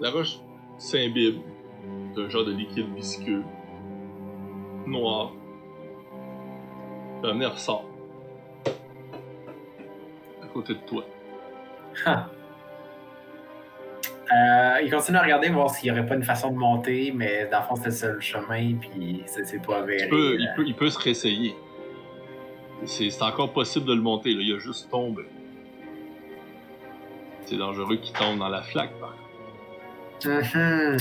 Speaker 1: La roche s'imbibe d'un genre de liquide visqueux, noir. Un air ressort. À côté de toi.
Speaker 3: Ha. Euh, il continue à regarder, voir s'il n'y aurait pas une façon de monter, mais dans le fond, c'est le seul chemin, puis ça c'est pas avéré.
Speaker 1: Il peut, il peut, il peut se réessayer. C'est encore possible de le monter, là. il a juste tombé. C'est dangereux qu'il tombe dans la flaque, par contre.
Speaker 3: Mhm.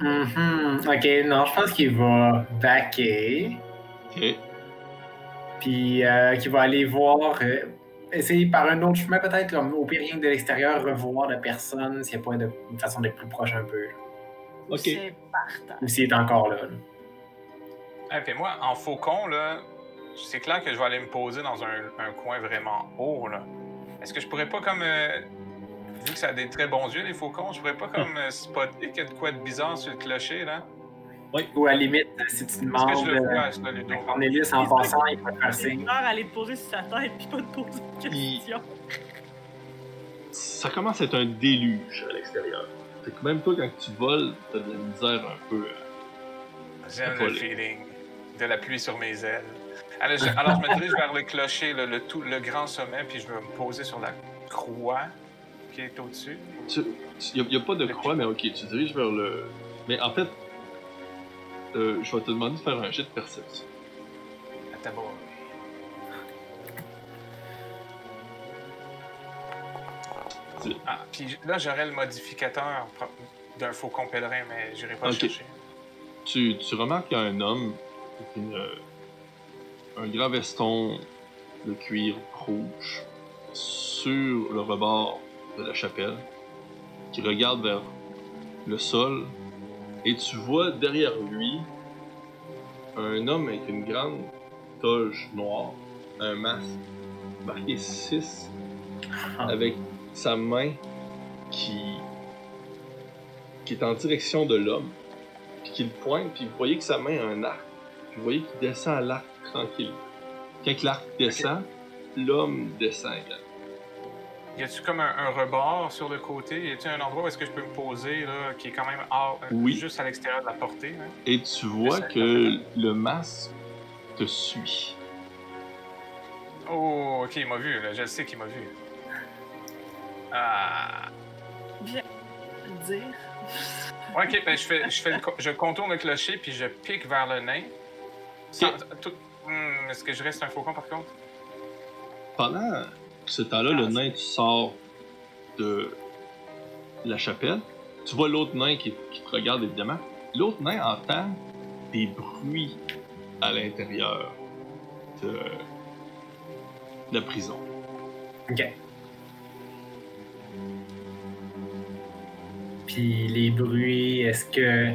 Speaker 3: Mhm. Ok, non, je pense qu'il va backer,
Speaker 1: Ok.
Speaker 3: puis euh, qu'il va aller voir, euh, essayer par un autre chemin peut-être, comme au pire rien que de l'extérieur, revoir la personne, s'il n'y a pas de, une façon d'être plus proche un peu,
Speaker 1: Ok.
Speaker 4: C'est partant.
Speaker 3: ou s'il est encore là. là.
Speaker 5: Hey, puis moi, en faucon, là, c'est clair que je vais aller me poser dans un, un coin vraiment haut, là. Est-ce que je pourrais pas comme... euh, vu que ça a des très bons yeux, les faucons, je pourrais pas comme euh, spotter qu'il y a de quoi de bizarre sur le clocher, là?
Speaker 3: Ou à la limite, si tu
Speaker 5: Est-ce que
Speaker 3: demandes
Speaker 5: je le
Speaker 3: euh, en passant, il te signe.
Speaker 2: peur aller te poser sur sa tête puis pas te poser de questions.
Speaker 1: Ça commence à être un déluge à l'extérieur. Fait que même toi, quand tu voles, t'as de la misère un peu. à-
Speaker 5: J'aime le feeling de la pluie sur mes ailes. Alors je, alors, je me dirige vers le clocher, le, le tout, le grand sommet, puis je vais me poser sur la croix qui est au-dessus.
Speaker 1: Il n'y a, pas de croix, mais ok, tu diriges vers le. Mais en fait, euh, je vais te demander de faire un jet de perception.
Speaker 5: Bon.
Speaker 1: C'est-
Speaker 5: Ah, puis là, j'aurais le modificateur d'un faucon pèlerin, mais j'irai pas le chercher.
Speaker 1: Tu, tu remarques qu'il y a un homme avec une, euh, un grand veston de cuir rouge sur le rebord de la chapelle qui regarde vers le sol et tu vois derrière lui un homme avec une grande toge noire, un masque marqué 6 avec sa main qui, qui est en direction de l'homme, puis qu'il pointe, puis vous voyez que sa main a un arc, puis vous voyez qu'il descend à l'arc tranquille. Quand l'arc descend, l'homme descend également.
Speaker 5: Y a-tu comme un, un rebord sur le côté? Y a-tu un endroit où est-ce que je peux me poser, là, qui est quand même hors, euh,
Speaker 1: Oui.
Speaker 5: juste à l'extérieur de la portée? hein?
Speaker 1: Et tu vois que le masque te suit.
Speaker 5: Oh, ok, il m'a vu, là. Je sais qu'il m'a vu. Ah.
Speaker 4: Dire.
Speaker 5: Ouais, ok, ben je, fais, je, fais le co- je contourne le clocher puis je pique vers le nain. Tout- Hmm, Est-ce que je reste un faucon par contre?
Speaker 1: Pendant ce temps-là, le nain qui sort de la chapelle, tu vois l'autre nain qui, qui te regarde évidemment. L'autre nain entend des bruits à l'intérieur de la prison.
Speaker 3: Ok. Puis les bruits, est-ce que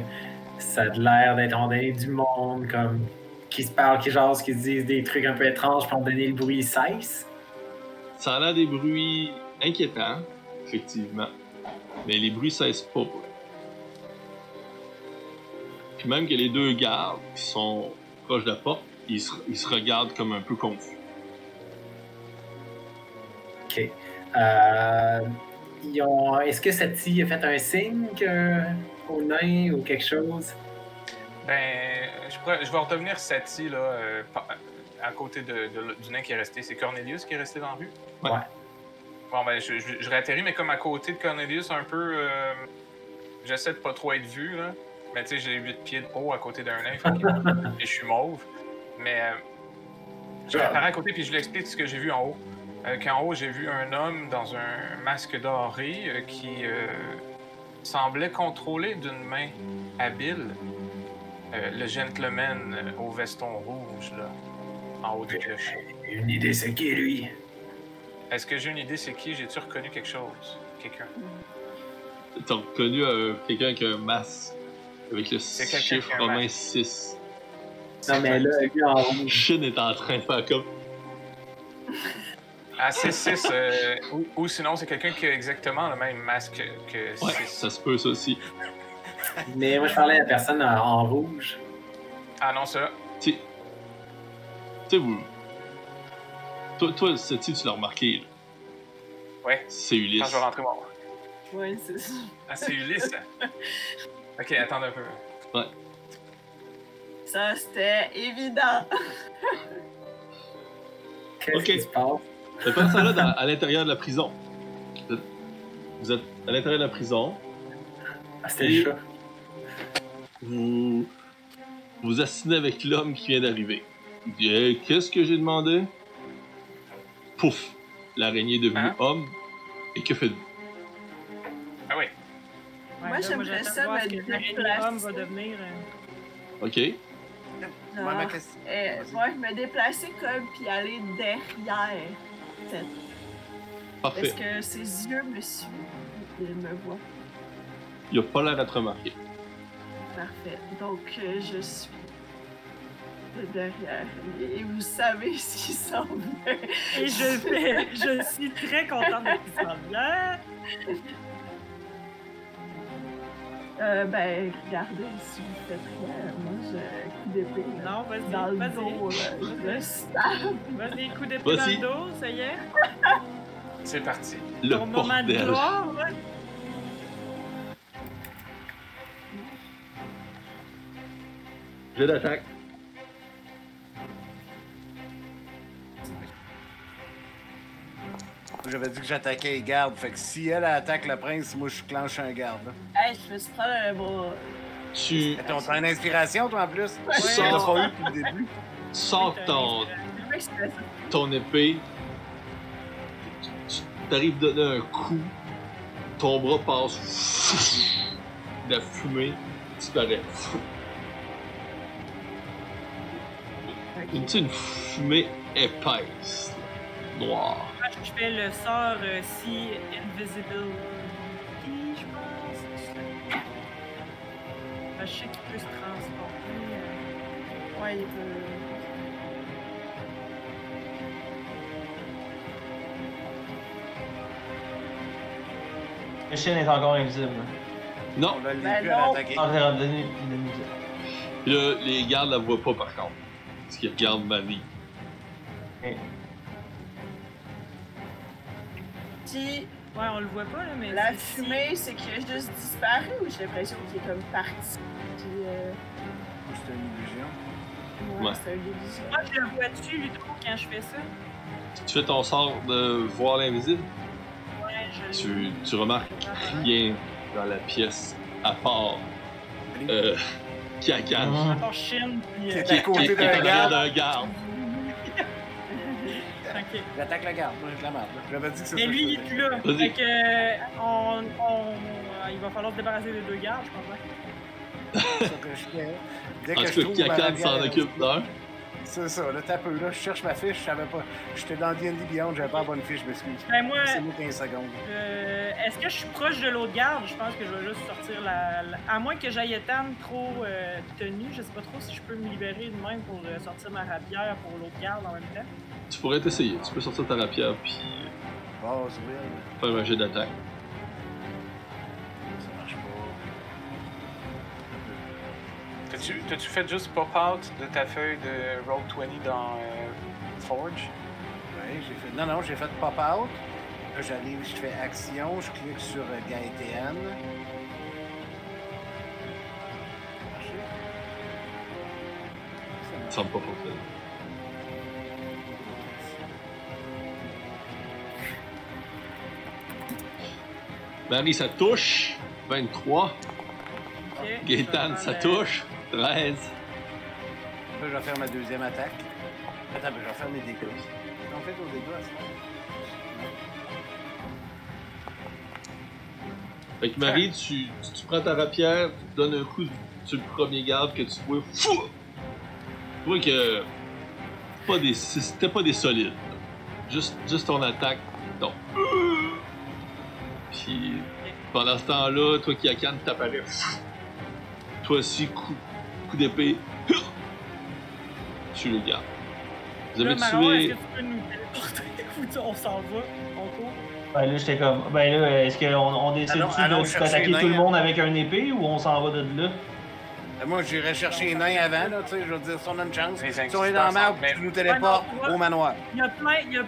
Speaker 3: ça a l'air d'être en donné du monde, comme qui se parlent, qui jasent, qui se disent des trucs un peu étranges pour donner le bruit cesse?
Speaker 1: Ça a l'air des bruits inquiétants, effectivement. Mais les bruits cessent pas. pour. Puis même que les deux gardes qui sont proches de la porte, ils se, ils se regardent comme un peu confus.
Speaker 3: Ok. Euh, ils ont- Est-ce que Sati a fait un signe que- au nain ou quelque chose?
Speaker 5: Ben, je, pourrais- je vais redevenir Sati, là, euh, à côté de, de- du nain qui est resté. C'est Cornelius qui est resté dans la rue?
Speaker 1: Ouais.
Speaker 3: Ouais.
Speaker 5: Bon, ben, je, je, je réatterris, mais comme à côté de Cornelius, un peu. euh, J'essaie de pas trop être vu, là. Mais tu sais, j'ai 8 pieds de haut à côté d'un nain, fait que- et [LAUGHS] je suis mauve. Mais euh, je réapparais à côté, puis je lui explique ce que j'ai vu en haut. Euh, Qu'en haut, j'ai vu un homme dans un masque doré euh, qui euh, semblait contrôler d'une main habile euh, le gentleman euh, au veston rouge, là, en haut du clocher.
Speaker 3: Une idée, c'est qui lui?
Speaker 5: Est-ce que j'ai une idée, c'est qui? J'ai-tu reconnu quelque chose? Quelqu'un?
Speaker 1: T'as reconnu euh, quelqu'un qui a un masque avec le
Speaker 5: C'est quelqu'un
Speaker 1: chiffre
Speaker 5: qui a un
Speaker 1: romain
Speaker 5: masque.
Speaker 1: 6.
Speaker 3: Non, mais là, lui en rouge.
Speaker 1: Shin est en train de faire comme.
Speaker 5: Ah, c'est 6. ou, ou sinon, c'est quelqu'un qui a exactement le même masque que
Speaker 1: Ouais,
Speaker 5: 6.
Speaker 1: ça se peut ça aussi.
Speaker 3: Mais moi, je parlais à la personne en, en rouge.
Speaker 5: Ah non, ça.
Speaker 1: Tu tu sais, vous. Toi, toi Seti, tu l'as remarqué. Là.
Speaker 5: Ouais.
Speaker 1: C'est
Speaker 5: Quand
Speaker 1: Ulysse.
Speaker 5: je vais rentrer voir.
Speaker 4: Ouais, c'est ça.
Speaker 5: Ah, c'est Ulysse? [LAUGHS] ok, attendez un peu.
Speaker 4: Ça, c'était évident. [LAUGHS]
Speaker 3: Qu'est-ce
Speaker 1: Ok.
Speaker 3: qui se passe?
Speaker 1: Cette personne-là, à l'intérieur de la prison. Vous êtes- à l'intérieur de la prison.
Speaker 3: Ah, c'était chat.
Speaker 1: Vous vous assinez avec l'homme qui vient d'arriver. Qu'est-ce que j'ai demandé? Pouf L'araignée est devenue
Speaker 5: Hein?
Speaker 1: homme. Et que faites-vous?
Speaker 5: Ah oui.
Speaker 2: Ouais,
Speaker 4: Moi, j'aimerais ça me déplacer.
Speaker 2: homme va devenir. euh,
Speaker 1: Ok.
Speaker 6: Ouais,
Speaker 4: Ah,
Speaker 6: ma question-
Speaker 4: euh, moi, me déplacer comme puis aller derrière.
Speaker 1: Parfait.
Speaker 4: Est-ce que ses yeux me suivent? Il me voit.
Speaker 1: Il a pas l'air d'être remarqué.
Speaker 4: Parfait. Donc, euh, je suis derrière. Et vous savez ce qui s'en vient.
Speaker 2: Et je fais, je suis très contente de qu'il s'en vient.
Speaker 4: Euh, ben, regardez, si vous faites rien, moi, j'ai un coup d'épée.
Speaker 2: Non, vas-y,
Speaker 4: Dans le
Speaker 2: vas-y.
Speaker 4: dos, je stab.
Speaker 2: Vas-y, coup d'épée dans
Speaker 1: Vas-y.
Speaker 2: le dos, ça y est.
Speaker 5: C'est parti.
Speaker 1: Le
Speaker 2: Ton moment de gloire, là.
Speaker 1: Jeu d'attaque.
Speaker 6: J'avais dit que j'attaquais les gardes. Fait que si elle attaque le prince, moi je clenche un garde. là.
Speaker 4: Hey, je me suis prendre un bras.
Speaker 1: Tu
Speaker 6: Attends, t'as une inspiration, toi, en plus?
Speaker 1: Ouais.
Speaker 6: Tu l'as pas eu depuis le début?
Speaker 1: sors ton, ton épée. Tu t'arrives à donner un coup. Ton bras passe. La fumée disparaît. Une, tu sais, une fumée épaisse. Noire.
Speaker 2: Moi, je fais le sort euh, si invisible. je pense? Ah, Je sais qu'il peut se transporter.
Speaker 4: Ouais, il peut.
Speaker 7: Le chien est encore invisible.
Speaker 1: Non,
Speaker 6: On l'a
Speaker 4: Ben
Speaker 6: plus à
Speaker 4: non.
Speaker 6: l'attaquer.
Speaker 7: Ah,
Speaker 1: là, les gardes la voient pas par contre. Parce qu'ils regardent Marie.
Speaker 4: Puis
Speaker 2: Ouais, on le voit pas, là, mais.
Speaker 4: la fumée, c'est qu'il a juste disparu ou j'ai l'impression qu'il est comme parti. Puis euh,
Speaker 6: C'est une illusion.
Speaker 4: ouais,
Speaker 1: Ouais.
Speaker 4: c'est un illusion.
Speaker 2: Moi, je le vois dessus, Ludo, quand je fais ça.
Speaker 1: Tu fais ton sort de voir l'invisible?
Speaker 2: Ouais, je
Speaker 1: Tu, tu remarques rien dans la pièce à part euh.
Speaker 2: À part Chine, puis.
Speaker 6: Qui
Speaker 2: euh,
Speaker 6: est à côté
Speaker 1: qui d'un garde.
Speaker 6: J'attaque la garde. Moi, je la marde. J'avais dit que
Speaker 2: Mais lui, il est plus là.
Speaker 1: Vas-y.
Speaker 2: Fait que. euh, On, on, euh, il va falloir se débarrasser des deux gardes, je pense. hein.
Speaker 6: C'est ça que je fais. Dès
Speaker 1: En
Speaker 6: que je
Speaker 1: tout cas, s'en occupe d'un.
Speaker 6: C'est ça, là, t'as peu, là, je cherche ma fiche, je savais pas. J'étais dans D&D Beyond, j'avais pas la bonne fiche, je m'excuse.
Speaker 2: Ben, moi,
Speaker 6: C'est moi 15 secondes.
Speaker 2: euh, est-ce que je suis proche de l'autre garde? Je pense que je vais juste sortir la. la- À moins que j'aille Ethan trop euh, tenu, je sais pas trop si je peux me libérer de même pour euh, sortir ma rapière pour l'autre garde en même temps.
Speaker 1: Tu pourrais t'essayer. Tu peux sortir ta rapière puis
Speaker 6: Base, Will,
Speaker 1: faire un jet d'attaque.
Speaker 6: ça marche pas.
Speaker 5: T'as-tu t'as-tu fait juste pop-out de ta feuille de Roll20 dans euh, Forge?
Speaker 6: Ouais, j'ai fait. Non, non, j'ai fait pop-out. Là, j'arrive, je fais action, je clique sur euh, Gaëtan.
Speaker 1: Ça semble pas fonctionner. Marie, ça touche. 23.
Speaker 2: Ok.
Speaker 1: Gaétan,
Speaker 2: Je vais
Speaker 1: ça touche. 13.
Speaker 6: Là, je vais faire ma deuxième attaque. Attends, mais je vais faire mes dégâts. En fait, aux dégâts, ça.
Speaker 1: Fait que Marie, tu, tu, tu prends ta rapière, tu donnes un coup sur le premier garde que tu vois. Fou! Tu vois que. Pas des, c'était pas des solides. Juste, juste ton attaque. Donc. Puis. Pendant ce temps-là, toi qui Akan t'apparaît. Toi aussi, coup, coup d'épée. Tu le gardes. Vous
Speaker 2: Là,
Speaker 1: avez
Speaker 2: Maron, est-ce
Speaker 1: tué.
Speaker 2: que tu peux nous téléporter? [LAUGHS] On s'en va? On court?
Speaker 7: Ben là, j'étais comme. Ben là, est-ce qu'on on décide
Speaker 6: Allons- allons
Speaker 7: de attaquer tout le monde avec un épée ou on s'en va de là?
Speaker 6: Euh, Moi, j'irais chercher les nains avant, là, tu sais, je veux dire, si on a une chance. Si on est dans la map, tu nous téléportes
Speaker 2: non, tu
Speaker 6: au manoir.
Speaker 2: Il y a plein, il y a,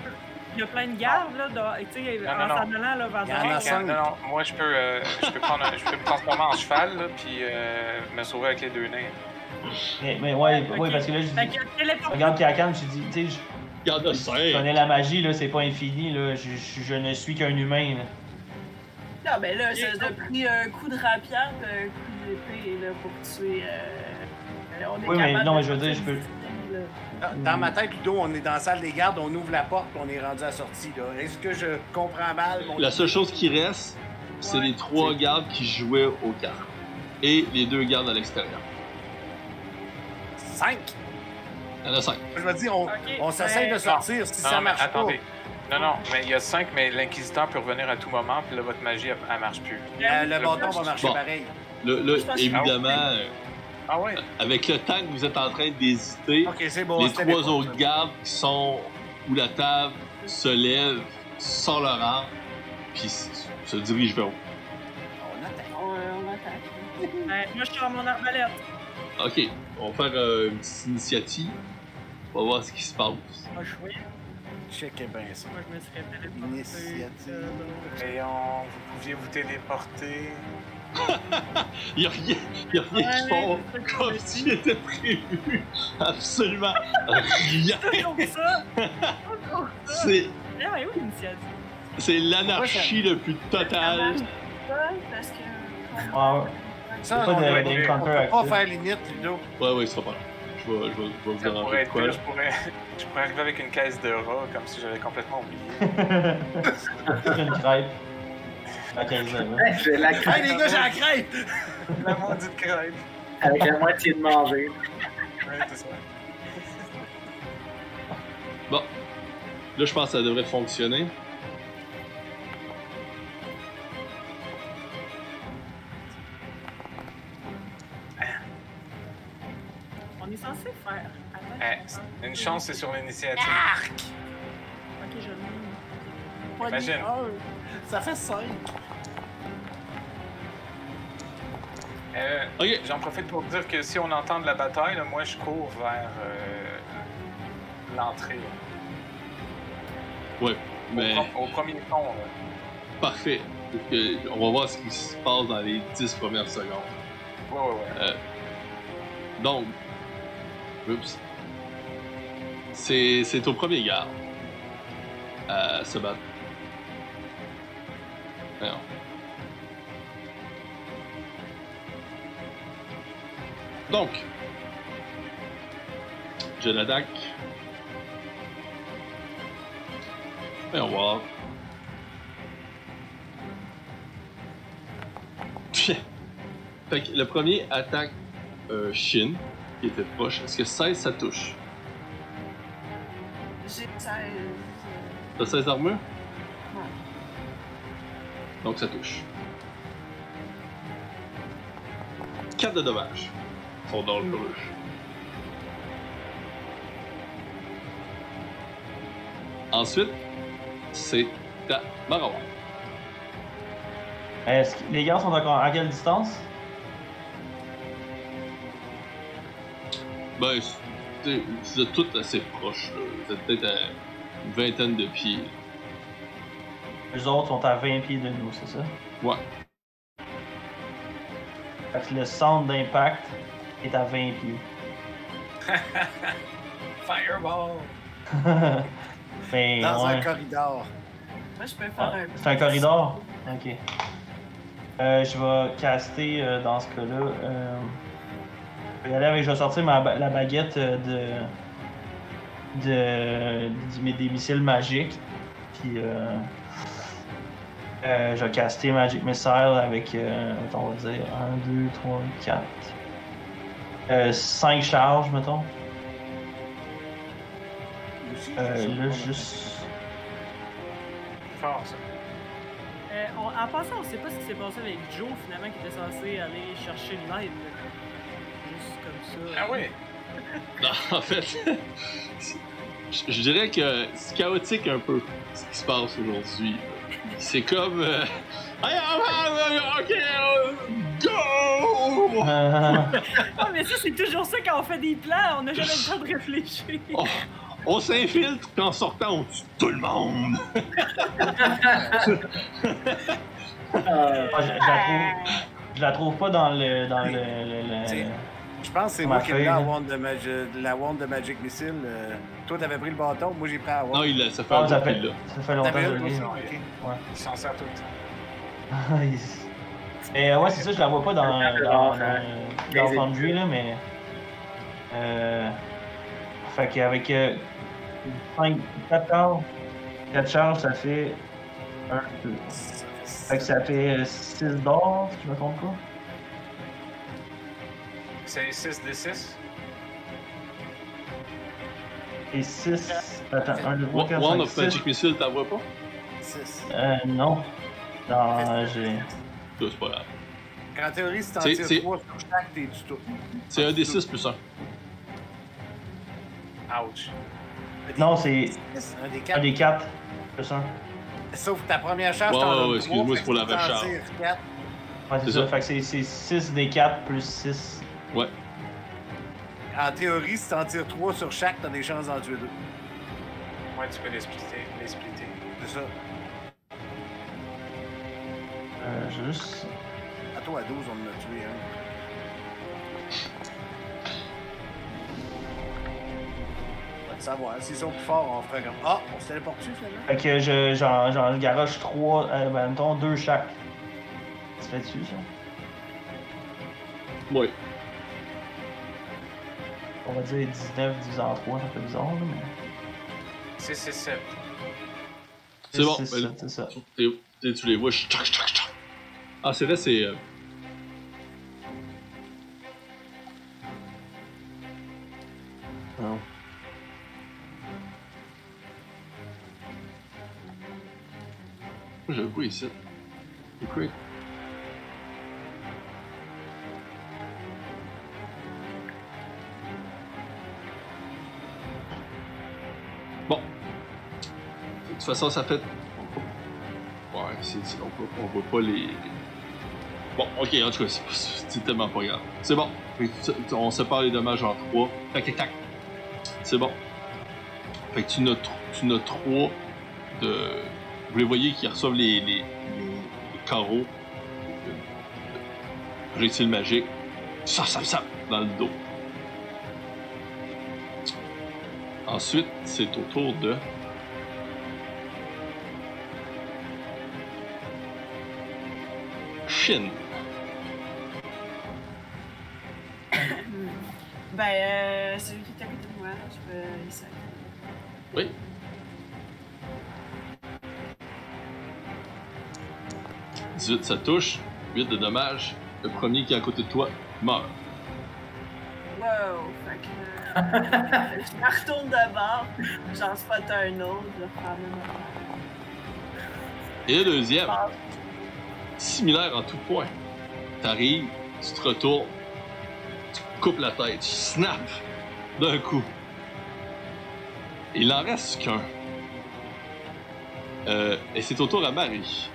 Speaker 2: il y a plein de gardes, là, dans- tu sais,
Speaker 5: Non,
Speaker 2: en s'en allant, là, vers
Speaker 6: cinq.
Speaker 5: Non, non, moi je peux, euh, je peux, prendre un- je peux me transformer en cheval, là, puis euh, me sauver avec les deux nains.
Speaker 7: Mais, mais ouais, ouais, parce que là, je dis. Regarde Kiakan, je dis, tu sais, je- je
Speaker 1: 5.
Speaker 7: connais la magie, là, c'est pas infini, là. Je, je- je ne suis qu'un humain, là.
Speaker 4: Non, mais là, ça a pris un coup de rapière, un coup d'épée là, pour tuer. Euh... On est
Speaker 7: Oui, mais non, mais je veux dire, je peux-
Speaker 4: là.
Speaker 6: Dans- Dans ma tête, Ludo, on est dans la salle des gardes, on ouvre la porte, on est rendu à la sortie. Est-ce que je comprends mal? mon-
Speaker 1: La seule chose qui reste, c'est
Speaker 2: Ouais.
Speaker 1: les trois gardes qui jouaient aux cartes. Et les deux gardes à l'extérieur.
Speaker 6: Cinq!
Speaker 1: Il y en a cinq.
Speaker 6: Je veux dire, on,
Speaker 2: Ok,
Speaker 6: on s'essaye de sortir. Si
Speaker 5: Non,
Speaker 6: ça marche
Speaker 5: attendez. Non, non, mais il y a cinq, mais l'inquisiteur peut revenir à tout moment, puis là, votre magie, elle, elle marche plus.
Speaker 6: pas, euh, le bâton va marcher
Speaker 1: Bon.
Speaker 6: pareil.
Speaker 4: Que-
Speaker 1: évidemment, euh,
Speaker 5: Ah ouais?
Speaker 1: avec le temps que vous êtes en train d'hésiter,
Speaker 6: bon.
Speaker 1: les trois autres gardes qui sont où la table se lève, sans leur rang, puis se dirigent vers vous.
Speaker 6: On attaque.
Speaker 4: On, on attaque.
Speaker 2: Ben, moi, je suis mon arbalète.
Speaker 1: Ok, on va faire euh, une petite initiative. On va voir ce qui se passe.
Speaker 2: Moi, je suis.
Speaker 6: Check bien ça.
Speaker 2: Moi, je me serais téléporté.
Speaker 6: Initiative.
Speaker 2: euh,
Speaker 5: Rayon, vous pouviez vous téléporter. [LAUGHS]
Speaker 1: Il n'y a rien, y a rien qui font comme s'il était prévu. Absolument rien. [LAUGHS] C'est, [LAUGHS] c'est l'anarchie le plus totale.
Speaker 4: Ça, parce que.
Speaker 7: Ah, ouais.
Speaker 6: Ça,
Speaker 7: Pas
Speaker 6: on
Speaker 7: actif.
Speaker 6: faire limite, Ludo.
Speaker 1: Ouais, ouais, ça va pas. Je vais, je vais, je vais vous
Speaker 5: Ça
Speaker 1: arranger
Speaker 5: pourrait
Speaker 1: de
Speaker 5: être
Speaker 1: quoi.
Speaker 5: pire,
Speaker 1: là.
Speaker 5: je pourrais, je pourrais arriver avec une caisse de rats, comme si j'avais complètement oublié.
Speaker 7: Une crêpe. À 15 ans, là.
Speaker 3: J'ai la
Speaker 6: Hey,
Speaker 3: crêpe
Speaker 6: les gars, j'ai la crêpe! [LAUGHS]
Speaker 5: La maudite crêpe.
Speaker 3: avec la moitié de manger.
Speaker 5: Ouais, c'est ça.
Speaker 1: Bon. Là, je pense que ça devrait fonctionner.
Speaker 2: On est censé faire. Attends,
Speaker 5: Eh, une chance, c'est sur l'initiative.
Speaker 2: Ok, je
Speaker 5: Imagine.
Speaker 6: Ça fait 5.
Speaker 5: Euh. J'en profite pour dire que si on entend de la bataille, là, moi je cours vers euh, l'entrée.
Speaker 1: Ouais, mais
Speaker 5: Au, premier pont. là.
Speaker 1: parfait. On va voir ce qui se passe dans les 10 premières secondes.
Speaker 5: Ouais, ouais, ouais.
Speaker 1: Donc, oups. C'est, c'est au premier garde à se battre. Donc, je l'attaque. Et on va voir. [LAUGHS] Fait que le premier attaque euh, Shin, qui était proche. Est-ce que 16 ça touche?
Speaker 4: J'ai 16.
Speaker 1: T'as 16 armures? Donc ça touche. 4 de dommages. Sont dans le bleu. Ensuite, c'est ta Marawa.
Speaker 7: Est-ce que les gars sont encore à quelle distance?
Speaker 1: Ben, vous êtes tous assez proches. là. Vous êtes peut-être à une vingtaine de pieds.
Speaker 7: Les autres sont à 20 pieds de nous, c'est ça?
Speaker 1: Ouais.
Speaker 7: Fait que le centre d'impact est à 20 pieds. [LAUGHS]
Speaker 5: Fireball!
Speaker 7: Mais [LAUGHS]
Speaker 6: Dans un corridor.
Speaker 4: Moi, je peux faire
Speaker 7: Ah,
Speaker 4: un.
Speaker 7: c'est un corridor? Ok. Euh, je vais caster euh, dans ce cas-là. Euh, je vais aller avec. Je vais sortir ma, la baguette euh, de. de. des missiles magiques. Puis. Euh, euh, je vais caster Magic Missile avec. Euh, on va dire 1, 2, 3, 4. Euh, 5 charges, mettons. Euh, là, juste.
Speaker 5: Fort, ça.
Speaker 2: Euh, on- en passant, on sait pas ce qui s'est passé avec Joe, finalement, qui était censé aller chercher de l'aide. Juste comme ça.
Speaker 5: Ah oui! [LAUGHS]
Speaker 1: Non, en fait, [LAUGHS] je je dirais que c'est chaotique un peu ce qui se passe aujourd'hui. C'est comme. euh, Hey, ah, ah, ok, euh, go! [LAUGHS]
Speaker 2: Ah, mais ça, c'est toujours ça quand on fait des plans, on n'a jamais le temps de réfléchir. [LAUGHS]
Speaker 1: Oh, on s'infiltre, puis en sortant, on tue tout le monde! [LAUGHS]
Speaker 3: Euh,
Speaker 7: Ah, je, je la trouve, je la trouve pas dans le. Dans le, le- le-
Speaker 6: C'est- Je pense que c'est moi qui ai la wand de, Magi- la wand de Magic Missile. euh, toi, t'avais pris le bâton, moi j'ai pris la wand.
Speaker 1: Non, il a, ça fait
Speaker 7: Ah,
Speaker 1: un
Speaker 7: ça fait,
Speaker 1: qu'il l'a.
Speaker 7: ça fait longtemps que je l'ai.
Speaker 5: Il s'en sert tout le temps. [LAUGHS]
Speaker 7: Et euh, ouais, c'est ça, je la vois pas dans, dans, dans, Foundry, là, mais. Euh. Fait qu'avec euh, 5, 4 charges, 4 charges, ça fait 1, 2. Fait que ça fait 6 d'or, si je me trompe pas.
Speaker 5: C'est 6 des 6.
Speaker 7: Et 6. Attends, 1, 2, 3,
Speaker 1: Wa-
Speaker 7: 4,
Speaker 1: Wand
Speaker 7: 5,
Speaker 1: of
Speaker 7: 6.
Speaker 1: Magic Missile, t'en vois pas?
Speaker 6: Six.
Speaker 7: Euh, non. Non, j'ai.
Speaker 1: Ça, C'est pas grave.
Speaker 6: En théorie, si t'en
Speaker 1: C'est-
Speaker 6: tires
Speaker 1: c'est-
Speaker 6: 3 sur chaque, t'es du tout.
Speaker 1: C'est un des 6 plus 1.
Speaker 5: Ouch.
Speaker 7: Non, c'est
Speaker 6: Un des
Speaker 7: un
Speaker 6: 4.
Speaker 7: des 4. Plus 1.
Speaker 6: Sauf ta première charge,
Speaker 1: Ouais,
Speaker 6: t'en
Speaker 1: ouais,
Speaker 6: donnes
Speaker 1: ouais, excuse-moi, c'est pour
Speaker 6: que
Speaker 1: la recharge.
Speaker 7: c'est ça. Fait que c'est- c'est 6 des 4 plus 6.
Speaker 1: Ouais.
Speaker 6: En théorie, si t'en tires 3 sur chaque, t'as des chances d'en tuer deux.
Speaker 5: Ouais, tu peux les splitter. Les splitter.
Speaker 6: C'est ça.
Speaker 7: Euh, juste.
Speaker 6: À toi, à 12, on en a tué un. On va le savoir. S'ils sont plus forts, on ferait comme Ah, on se téléporte dessus finalement.
Speaker 7: Fait que je, j'en, j'en garoche 3, euh, ben, mettons 2 chaque. Tu fais dessus, ça?
Speaker 1: Ouais.
Speaker 7: On va dire 19 divisé en 3, ça fait bizarre, là, mais.
Speaker 5: 6 c'est 7.
Speaker 1: C'est bon.
Speaker 7: C'est
Speaker 1: ben,
Speaker 7: ça, c'est ça.
Speaker 1: t'es- t'es- tu les vois, je. Ah, c'est vrai, c'est. euh,
Speaker 7: Non.
Speaker 1: Pas ici. C'est façon, ça fait. Ouais, c'est, on, peut- on voit pas les. Bon, ok, en tout cas, c'est- tellement pas grave. C'est bon. On sépare les dommages en trois. Tac, tac, tac. C'est bon. Fait que tu notes, tu notes trois de. Vous les voyez qui reçoivent les, les, les- les carreaux. magique. Ça, ça, ça, dans le dos. Ensuite, c'est au tour de. [COUGHS]
Speaker 4: Ben, euh, celui qui est à côté de moi, je peux essayer.
Speaker 1: Oui. « 18, ça touche. 8 de dommages. Le premier qui est à côté de toi meurt.
Speaker 4: Wow, fait que. euh, je me retourne d'abord, j'en spot un autre, je vais faire le.
Speaker 1: Et le deuxième. Similaire en tout point. T'arrives, tu te retournes, tu coupes la tête, tu snap d'un coup. Il en reste qu'un. Euh, et c'est au tour à Marie.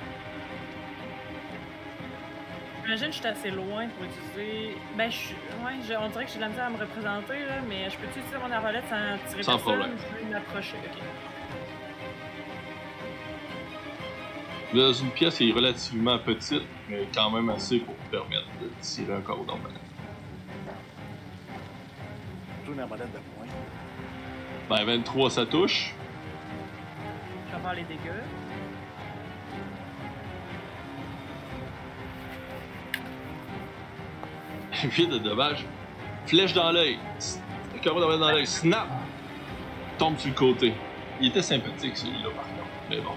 Speaker 2: J'imagine que je suis assez loin pour utiliser. Ben, je suis. Ouais, je- on dirait que j'ai de la misère à me représenter, là, mais je peux-tu utiliser mon arbalète sans tirer
Speaker 1: Sans
Speaker 2: personne?
Speaker 1: problème.
Speaker 2: Je veux m'approcher, ok.
Speaker 1: Dans une pièce qui est relativement petite, mais quand même assez pour vous permettre de tirer un corps d'arbalète.
Speaker 6: Joue une arbalète de poing.
Speaker 1: Ben, 23, ça touche.
Speaker 2: Je vais voir les dégâts. [LAUGHS]
Speaker 1: Vite de dommage. Flèche dans l'œil. D'arbalète dans l'œil. Snap! Tombe sur le côté. Il était sympathique celui-là par contre. Mais bon.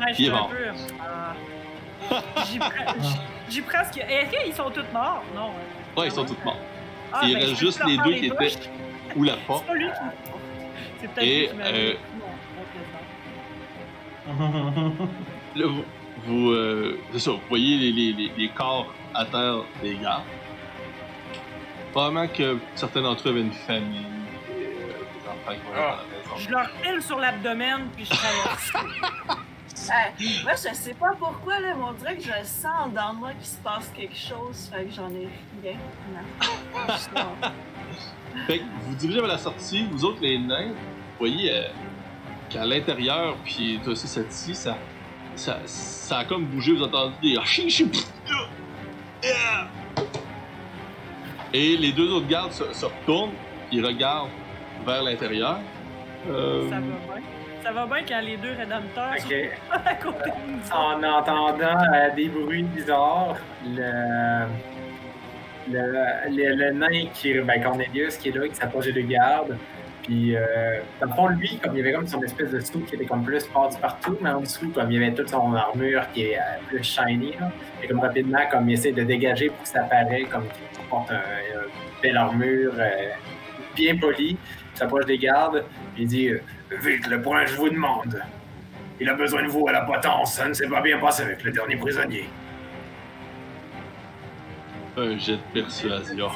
Speaker 2: Ouais,
Speaker 1: Il est mort?
Speaker 2: Ah. [LAUGHS] Pre- J'y presque. Est-ce qu'ils sont tous morts? Non. hein.
Speaker 1: Ouais, ils sont tous morts.
Speaker 2: Ah,
Speaker 1: Il
Speaker 2: ben,
Speaker 1: reste juste les deux
Speaker 2: les
Speaker 1: qui étaient- Ou la [LAUGHS]
Speaker 2: C'est
Speaker 1: porte.
Speaker 2: pas lui qui. C'est peut-être lui qui
Speaker 1: euh. [LAUGHS] Là, vous, vous, euh, c'est ça, vous voyez les, les, les, les corps à terre des gardes. Probablement que certains d'entre eux avaient une famille, et, euh, des enfants qui vont être à la maison.
Speaker 2: Je leur pile sur l'abdomen puis je traverse. [LAUGHS]
Speaker 4: Hey, moi, je sais pas pourquoi, là, mais on dirait que je sens dans moi qu'il se passe quelque chose, fait que j'en ai rien. [LAUGHS]
Speaker 1: Fait que vous dirigez vers la sortie, vous autres les nains, vous voyez euh, qu'à l'intérieur, puis toi aussi cette ci ça, ça, ça a comme bougé, vous entendez des ah, ah. Et les deux autres gardes se, se retournent, ils regardent vers l'intérieur. Euh,
Speaker 2: Ça va bien. Ça va bien quand les deux rédempteurs sont [LAUGHS] à côté de nous.
Speaker 3: En entendant euh, des bruits bizarres, le, le, le, le nain qui ben, Cornelius qui est là, qui s'approche des gardes. Puis, euh, dans le fond, lui, comme il y avait comme son espèce de sou qui était comme plus parti partout, mais en dessous, comme il y avait toute son armure qui est euh, plus shiny, là, et comme rapidement, comme il essaie de dégager pour que ça paraît comme qu'il porte un, une belle armure euh, bien polie, il s'approche des gardes, puis il dit Vite, le point, je vous demande. Il a besoin de vous à la potence. Ça ne s'est pas bien passé avec le dernier prisonnier.
Speaker 1: un jet de persuasion.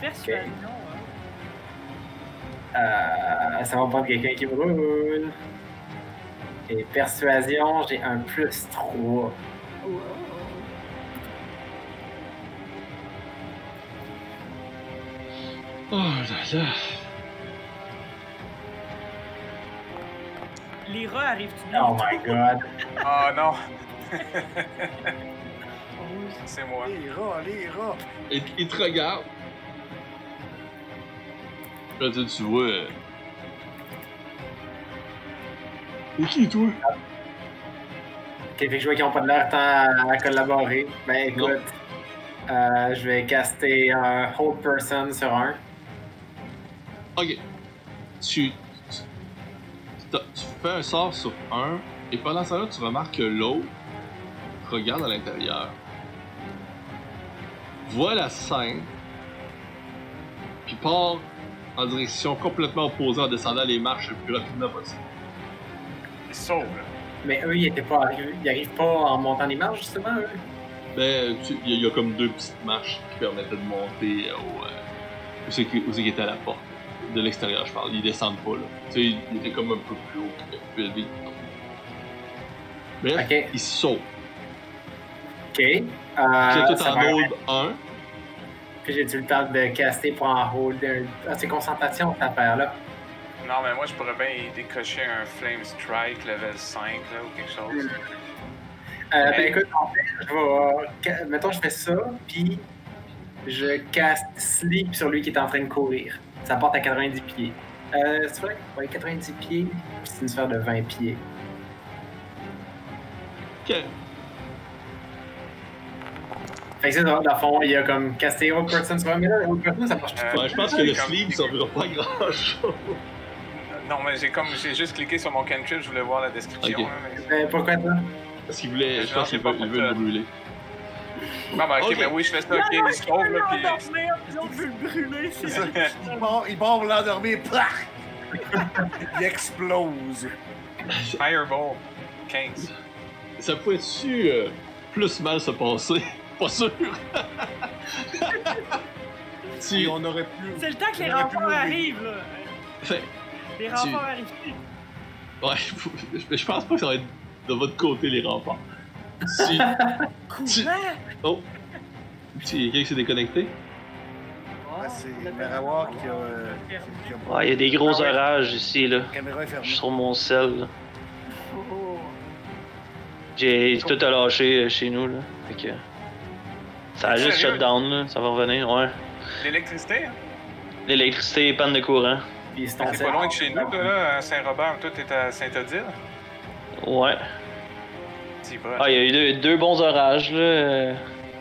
Speaker 2: Persuasion, hein.
Speaker 3: Euh, ça va prendre quelqu'un qui brûle. Et persuasion, j'ai un plus 3.
Speaker 4: Wow.
Speaker 1: Oh là là.
Speaker 2: Les rats arrivent-tu bien?
Speaker 3: Oh my god.
Speaker 5: Ah non, [LAUGHS] c'est moi.
Speaker 6: Les rats, les rats.
Speaker 1: Et il te regarde. Là, tu, tu vois. euh, Et qui, toi?
Speaker 3: Ok, fait que je vois qu'ils n'ont pas de l'air tant à, à collaborer. Ben écoute, euh, je vais caster un hold person sur un.
Speaker 1: Ok. Tu, tu fais un sort sur un, et pendant ce temps-là, tu remarques que l'autre regarde à l'intérieur, voit la scène, puis part en direction complètement opposée en descendant les marches le plus rapidement possible.
Speaker 5: Sauve. là.
Speaker 3: Mais eux, ils étaient pas arrivés. Ils arrivent pas en montant les marches, justement, eux?
Speaker 1: Ben, il y, a- il y a comme deux petites marches qui permettaient de monter au. Euh, où c'est qui où c'est qui était à la porte. De l'extérieur, je parle. Ils descendent pas, là. Tu sais, ils étaient comme un peu plus haut, plus élevé. Bref,
Speaker 3: Ok.
Speaker 1: ils sautent.
Speaker 3: Ok.
Speaker 1: J'ai tout en hold 1.
Speaker 3: Puis j'ai-tu le temps de caster pour en hold un... Ah, c'est concentration, cette affaire-là.
Speaker 5: Non, mais moi, je pourrais bien décocher un Flame Strike level 5 là, ou quelque chose.
Speaker 3: Euh, ben écoute, en fait, je vais. Mettons, je fais ça, puis je caste Sleep sur lui qui est en train de courir. Ça porte à 90 pieds. Euh, c'est vrai? Ouais, 90 pieds, puis c'est une sphère de 20 pieds.
Speaker 1: Ok.
Speaker 3: Fait que c'est dans, le fond, il y a comme casté Old Person sur un, mais là, Old Person, ça marche
Speaker 5: Euh,
Speaker 3: tout
Speaker 1: Ouais, je pense que le
Speaker 5: Comme-
Speaker 1: sleeve servira pas à grand chose.
Speaker 5: Non, mais j'ai comme j'ai juste cliqué sur mon cantrip, je voulais voir la description.
Speaker 1: Ok.
Speaker 5: là, mais-
Speaker 3: Euh, pourquoi ça?
Speaker 1: Parce qu'il voulait. Je
Speaker 5: Non,
Speaker 1: pense qu'il
Speaker 5: pas
Speaker 1: veut, veut
Speaker 5: ça.
Speaker 1: le brûler.
Speaker 5: Bon, ben, ok,
Speaker 1: Ok.
Speaker 5: ben oui, je fais ça, ok, il se sauve, là, puis.
Speaker 2: L'autre veut le brûler, c'est ça.
Speaker 6: Il part, il part pour l'endormir, plach! il explose.
Speaker 5: Fireball. 15.
Speaker 1: Ça pourrait-tu euh, plus mal se passer? [LAUGHS] Pas sûr.
Speaker 6: Si [LAUGHS]
Speaker 1: tu...
Speaker 6: on aurait pu.
Speaker 2: C'est le temps que les renforts arrivent, là.
Speaker 1: Fait,
Speaker 2: Les renforts arrivent.
Speaker 1: ouais, je- [LAUGHS] je pense pas que ça va être de votre côté les remparts. Si. Tu-
Speaker 2: Courant!
Speaker 1: Oh! Il y a quelqu'un qui s'est déconnecté?
Speaker 6: Ah, c'est Marawar qui a. euh, qui a- qui a-
Speaker 8: Ouais, il y a des gros
Speaker 6: Ah
Speaker 8: orages ici, là.
Speaker 6: La caméra est
Speaker 8: Je
Speaker 6: fermée.
Speaker 8: suis sur mon sel, là.
Speaker 4: Oh.
Speaker 8: J'ai tout à lâché euh, chez nous, là. Fait que... Ça a juste
Speaker 5: Sérieux?
Speaker 8: shut down, là. Ça va revenir, ouais.
Speaker 5: L'électricité, hein?
Speaker 8: L'électricité, panne de courant.
Speaker 3: Puis c'est
Speaker 5: pas loin de chez nous, toi, là, à Saint-Robert, toi, t'es à Saint-Odile.
Speaker 8: Ouais. Ah, il y a eu deux, deux bons orages, là.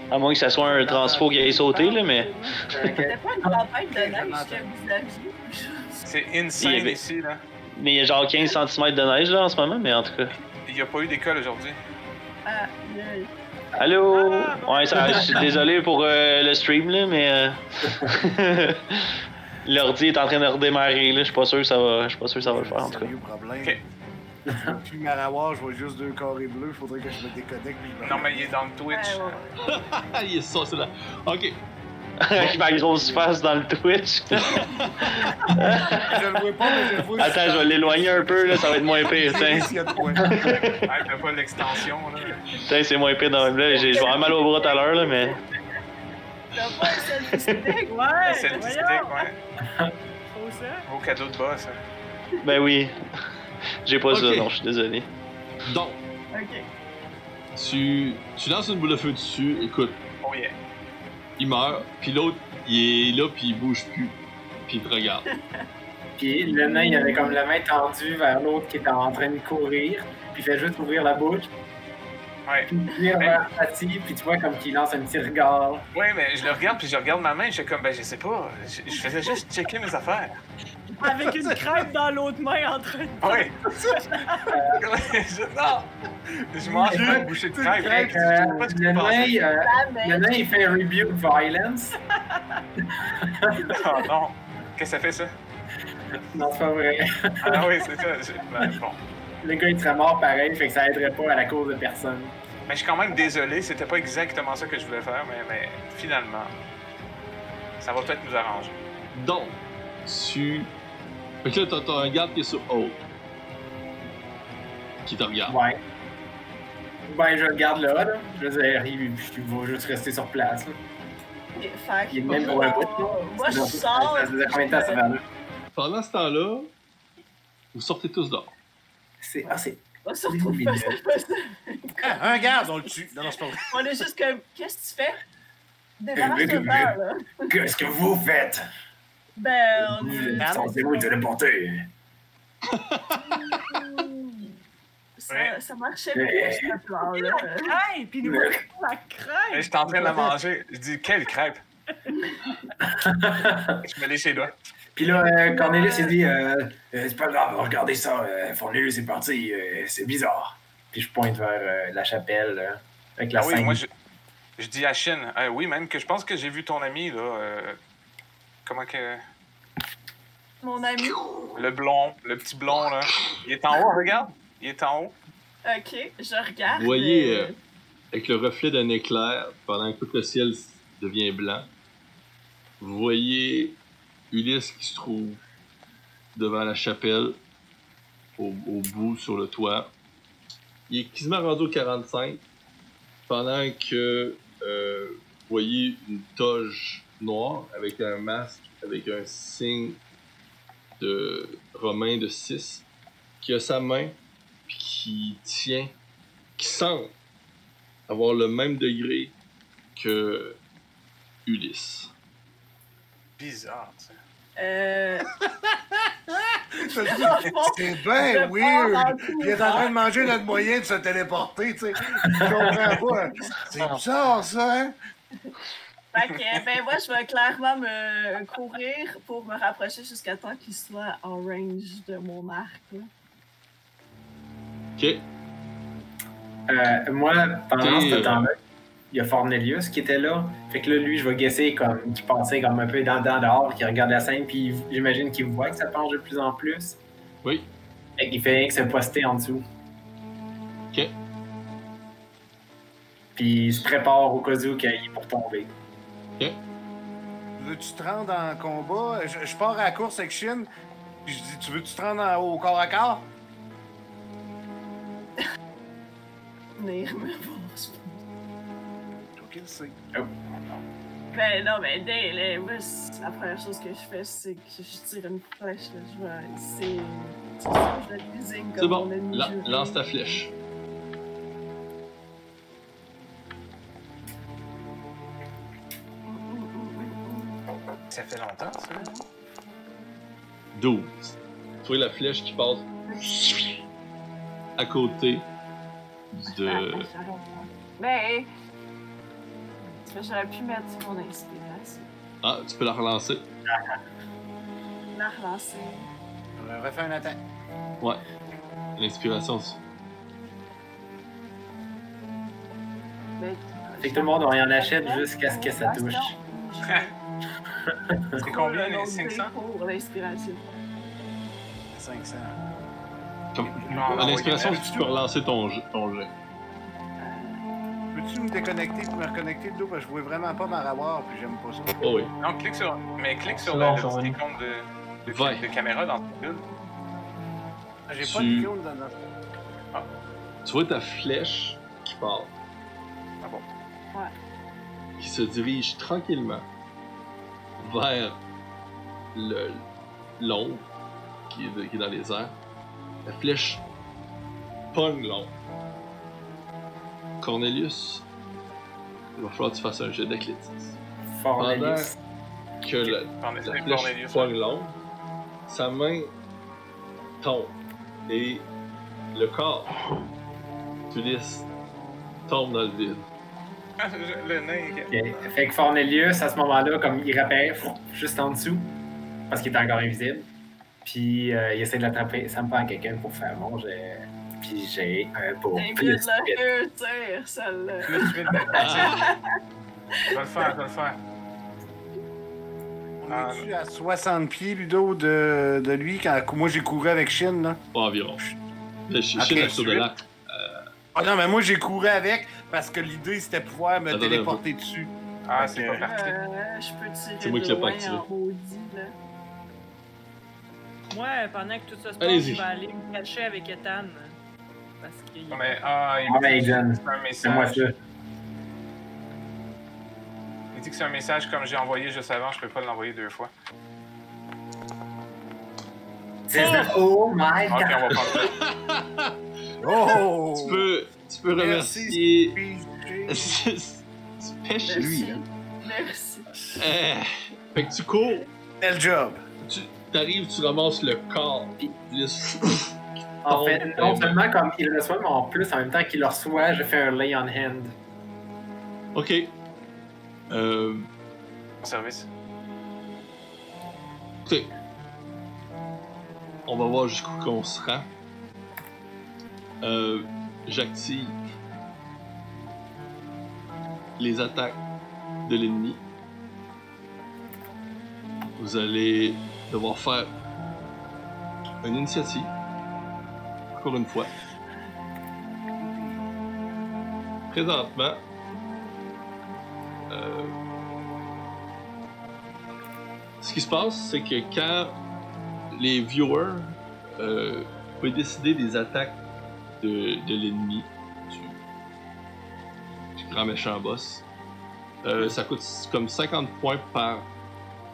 Speaker 8: À moins que ça soit un transfo qui ait sauté, là, mais...
Speaker 4: C'était pas une tempête de neige que vous aviez?
Speaker 5: C'est insane
Speaker 8: avait-
Speaker 5: ici, là.
Speaker 8: Mais il y a genre 15 cm de neige, là, en ce moment, mais en tout cas...
Speaker 5: Il n'y a pas eu d'école aujourd'hui.
Speaker 4: Ah.
Speaker 8: Allô?
Speaker 2: Ah.
Speaker 8: Ouais, ça, je suis désolé pour euh, le stream, là, mais... euh, [LAUGHS] L'ordi est en train de redémarrer, là. Je suis pas sûr que ça va... Je suis pas sûr que ça va le faire, en tout cas.
Speaker 6: Sérieux problème.
Speaker 5: Ok. [LAUGHS]
Speaker 6: Puis Marawar, je vois juste deux carrés bleus, faudrait que je me déconnecte. puis
Speaker 5: Non, mais il est dans le Twitch. [LAUGHS]
Speaker 1: Il est ça, c'est là. Ok. [LAUGHS]
Speaker 8: Avec ma grosse face dans le Twitch.
Speaker 6: Je le vois pas, mais je le vois.
Speaker 8: Attends, je vais l'éloigner un peu, là, ça va être moins pire, tiens.
Speaker 6: Y a de
Speaker 5: pas l'extension, là.
Speaker 8: Tiens, c'est moins pire dans le là. J'ai- Je vais avoir mal au bras tout à l'heure, là, mais.
Speaker 4: T'as pas un selfie stick?
Speaker 2: Ouais!
Speaker 5: C'est le stick, ouais.
Speaker 2: Faut ça.
Speaker 5: Beau cadeau de boss. hein.
Speaker 8: Ben oui. J'ai pas ça,
Speaker 1: Ok.
Speaker 8: non, je suis désolé.
Speaker 1: Donc, tu, tu lances une boule de feu dessus, écoute,
Speaker 5: Oh yeah.
Speaker 1: il meurt, puis l'autre, il est là, puis il bouge plus, puis il te regarde. [LAUGHS]
Speaker 3: Puis le nain, il avait comme la main tendue vers l'autre qui était en train de courir. Puis il fait juste ouvrir la bouche.
Speaker 5: Ouais.
Speaker 3: Puis il vers Patty, puis tu vois comme qu'il lance un petit regard.
Speaker 5: Ouais, mais je le regarde, puis je regarde ma main, je suis comme, ben, je sais pas. Je, je faisais juste checker mes affaires.
Speaker 2: Avec une crêpe dans l'autre main en train de.
Speaker 5: Ouais. je, [LAUGHS] non. Je mange une bouchée de crêpe. Sais
Speaker 3: euh,
Speaker 5: pas
Speaker 3: le, nain, euh, le il fait rebuke violence.
Speaker 5: Oh non. Qu'est-ce que ça fait, ça?
Speaker 3: Non, c'est pas vrai.
Speaker 5: Ah oui, c'est ça. ben, bon.
Speaker 3: Le gars, il serait mort pareil, fait que ça aiderait pas à la cause de personne.
Speaker 5: Mais je suis quand même désolé, c'était pas exactement ça que je voulais faire, mais, mais finalement, ça va peut-être nous arranger.
Speaker 1: Donc, tu. Fait que là, t'as- t'as un garde qui est sur haut. Qui te regarde.
Speaker 3: Ouais. Ben, je le garde là, là. Je veux dire, il, il va juste rester sur place. là.
Speaker 4: Fait
Speaker 3: Il est
Speaker 4: que-
Speaker 3: même pour un bout, là.
Speaker 4: Moi, je
Speaker 3: Ça
Speaker 4: sors.
Speaker 3: faisait combien de temps ça va là?
Speaker 1: Pendant ce temps-là, vous sortez tous dehors.
Speaker 3: C'est. Ah, c'est.
Speaker 4: On se retrouve pas
Speaker 6: Ah, un garde, on le tue. Non, non, c'est pas vrai.
Speaker 4: On est juste comme, qu'est-ce que tu fais? Peur, là.
Speaker 3: Qu'est-ce que vous faites?
Speaker 4: Ben, on
Speaker 3: Vous
Speaker 4: est.
Speaker 3: êtes censé vous téléporter.
Speaker 4: Ça,
Speaker 5: Ouais.
Speaker 4: ça marchait
Speaker 3: Mais-
Speaker 4: pas, ce plan-là.
Speaker 2: Crêpe! Puis nous la crêpe!
Speaker 5: j'étais en train de la manger. Je dis, quelle crêpe! [LAUGHS] je me lèche les doigts.
Speaker 3: Puis là, euh, Cornelius, il dit euh, Euh, C'est pas grave, regardez ça, euh, Cornelius, c'est parti, euh, c'est bizarre. Puis je pointe vers euh, la chapelle, euh, avec la
Speaker 5: Ah oui,
Speaker 3: scène.
Speaker 5: moi, je, je dis à Shin, euh, oui, même que je pense que j'ai vu ton ami, là. Comment que.
Speaker 4: Mon ami.
Speaker 5: Le blond, le petit blond, là. Il est en haut, regarde. Il est en haut.
Speaker 4: Ok, je regarde.
Speaker 1: Vous voyez,
Speaker 4: euh,
Speaker 1: euh, avec le reflet d'un éclair, pendant que tout le ciel devient blanc, vous voyez Ulysse qui se trouve devant la chapelle, au, au bout, sur le toit. Il est quasiment rendu au 45, pendant que euh, vous voyez une toge noire avec un masque, avec un signe de romain de 6, qui a sa main, puis qui tient, qui semble avoir le même degré que Ulysse.
Speaker 5: Bizarre, ça.
Speaker 4: Euh, [LAUGHS]
Speaker 6: C'est bien weird. Il est en train de manger notre moyen de se téléporter, tu sais. Je comprends pas. [LAUGHS] C'est bizarre, ça, hein?
Speaker 4: Fait que, ben moi, je vais clairement me courir pour me rapprocher jusqu'à temps qu'il soit en range de mon arc. là.
Speaker 1: Ok,
Speaker 3: Euh, moi, pendant ce temps-là, il y a Fornelius qui était là. Fait que là, lui, je vais guesser comme qui passait comme un peu dans, dans dehors, qui regarde la scène, puis j'imagine qu'il voit que ça penche de plus en plus.
Speaker 1: Oui.
Speaker 3: Fait qu'il fait rien que se poster en dessous.
Speaker 1: Ok.
Speaker 3: Puis il se prépare au cas où qu'il est pour tomber.
Speaker 6: Veux-tu te rendre en combat? Je, je pars à la course avec Shin. puis Je dis, tu veux-tu te rendre en- au corps à corps? [LAUGHS]
Speaker 4: Venir me voir. c'est pas-
Speaker 6: Ok, le sait.
Speaker 4: Ben non, mais dès là, moi, c'est- la première chose que je fais, c'est que je tire une flèche. Là. Je vais. C'est. C'est ça, je la désigne comme
Speaker 1: c'est bon.
Speaker 4: mon ennemi
Speaker 1: La-
Speaker 4: juré.
Speaker 1: lance ta flèche.
Speaker 5: Ça fait longtemps, ça.
Speaker 1: 12. Tu vois la flèche qui passe à côté de.
Speaker 4: Ben. tu vois, J'aurais pu mettre mon inspiration.
Speaker 1: Ah, tu peux la relancer.
Speaker 4: La relancer.
Speaker 6: On refait un attaque.
Speaker 1: Ouais. L'inspiration. c'est-
Speaker 4: Ben,
Speaker 3: Fait que tout le monde, on y en achète jusqu'à ce que ça touche. [LAUGHS]
Speaker 5: C'est combien,
Speaker 4: les
Speaker 5: les 500?
Speaker 4: Pour l'inspiration?
Speaker 6: 500.
Speaker 1: Comme-
Speaker 5: Non,
Speaker 1: À l'inspiration, tu peux relancer ton jet. Ton jet.
Speaker 6: Peux-tu me déconnecter pour me reconnecter de l'eau? Parce que je vois vraiment pas Maravoir, puis j'aime pas ça.
Speaker 1: Oh oui.
Speaker 5: Non, clique sur. Mais clique sur le, petit icône de, de, de caméra dans ton build.
Speaker 6: Ah, J'ai
Speaker 1: Tu-
Speaker 6: pas de clone dans dans-
Speaker 1: Tu vois ta flèche qui part.
Speaker 5: Ah bon?
Speaker 1: Qui se dirige tranquillement vers le l'ombre qui, est de- qui est dans les airs. La flèche pogne l'ombre. Cornelius, il va falloir que tu fasses un jet d'athlétisme.
Speaker 3: Fornelius.
Speaker 1: Que la, la flèche pogne l'ombre, sa main tombe et le corps d'Ulysse tombe dans le vide. [LAUGHS]
Speaker 5: le nain.
Speaker 3: Ok. Fait que Fornelius, à ce moment-là, comme il rappelle, juste en dessous, parce qu'il est encore invisible. Puis euh, il essaie de l'attraper. Ça me prend quelqu'un pour faire mon jet. Puis j'ai un
Speaker 4: mieux
Speaker 3: plus
Speaker 4: de tir, celle-là.
Speaker 5: Plus vite, [LAUGHS] Je vais le faire, je vais le faire.
Speaker 6: On
Speaker 5: Ah,
Speaker 6: est-tu à 60 pieds, Ludo, de, de lui, quand moi j'ai couru avec Shin, là?
Speaker 1: Pas environ. Le chi-
Speaker 6: Ok,
Speaker 1: chine est sur de l'arc.
Speaker 6: Ah non, mais moi j'ai couru avec parce que l'idée c'était pouvoir me
Speaker 1: Attends,
Speaker 6: téléporter dessus.
Speaker 5: Ah, c'est pas parti.
Speaker 4: Euh, je peux tirer
Speaker 1: C'est moi qui l'ai pas activé.
Speaker 2: Moi, pendant que tout ça se passe, je vais aller me cacher avec Ethan. Parce qu'il
Speaker 5: Non, mais, ah, il
Speaker 3: Ah,
Speaker 5: dit que
Speaker 3: Aiden,
Speaker 5: c'est
Speaker 3: moi
Speaker 5: message.
Speaker 3: ça.
Speaker 5: Il dit que c'est un message comme j'ai envoyé juste avant, je peux pas l'envoyer deux fois.
Speaker 3: 19. Oh my
Speaker 5: Ok, on
Speaker 3: god!
Speaker 5: va prendre ça. [LAUGHS]
Speaker 6: Oh!
Speaker 1: Tu peux, tu peux
Speaker 6: Merci,
Speaker 1: remercier.
Speaker 6: PJ.
Speaker 1: tu pêches lui, hein.
Speaker 4: Merci.
Speaker 1: Euh, fait que tu cours,
Speaker 6: Quel job!
Speaker 1: tu arrives, tu ramasses le corps.
Speaker 3: Puis-. En fait, non seulement comme il le reçoit, mais en plus, en même temps qu'il le reçoit, je fais un lay on hand.
Speaker 1: Ok. Euh,
Speaker 5: Bon service.
Speaker 1: écoutez. On va voir jusqu'où qu'on se rend. Euh, J'active les attaques de l'ennemi. Vous allez devoir faire une initiative. Encore une fois. Présentement, euh, ce qui se passe, c'est que quand les viewers euh, peuvent décider des attaques de, l'ennemi, du, grand méchant boss, Euh, ça coûte comme 50 points par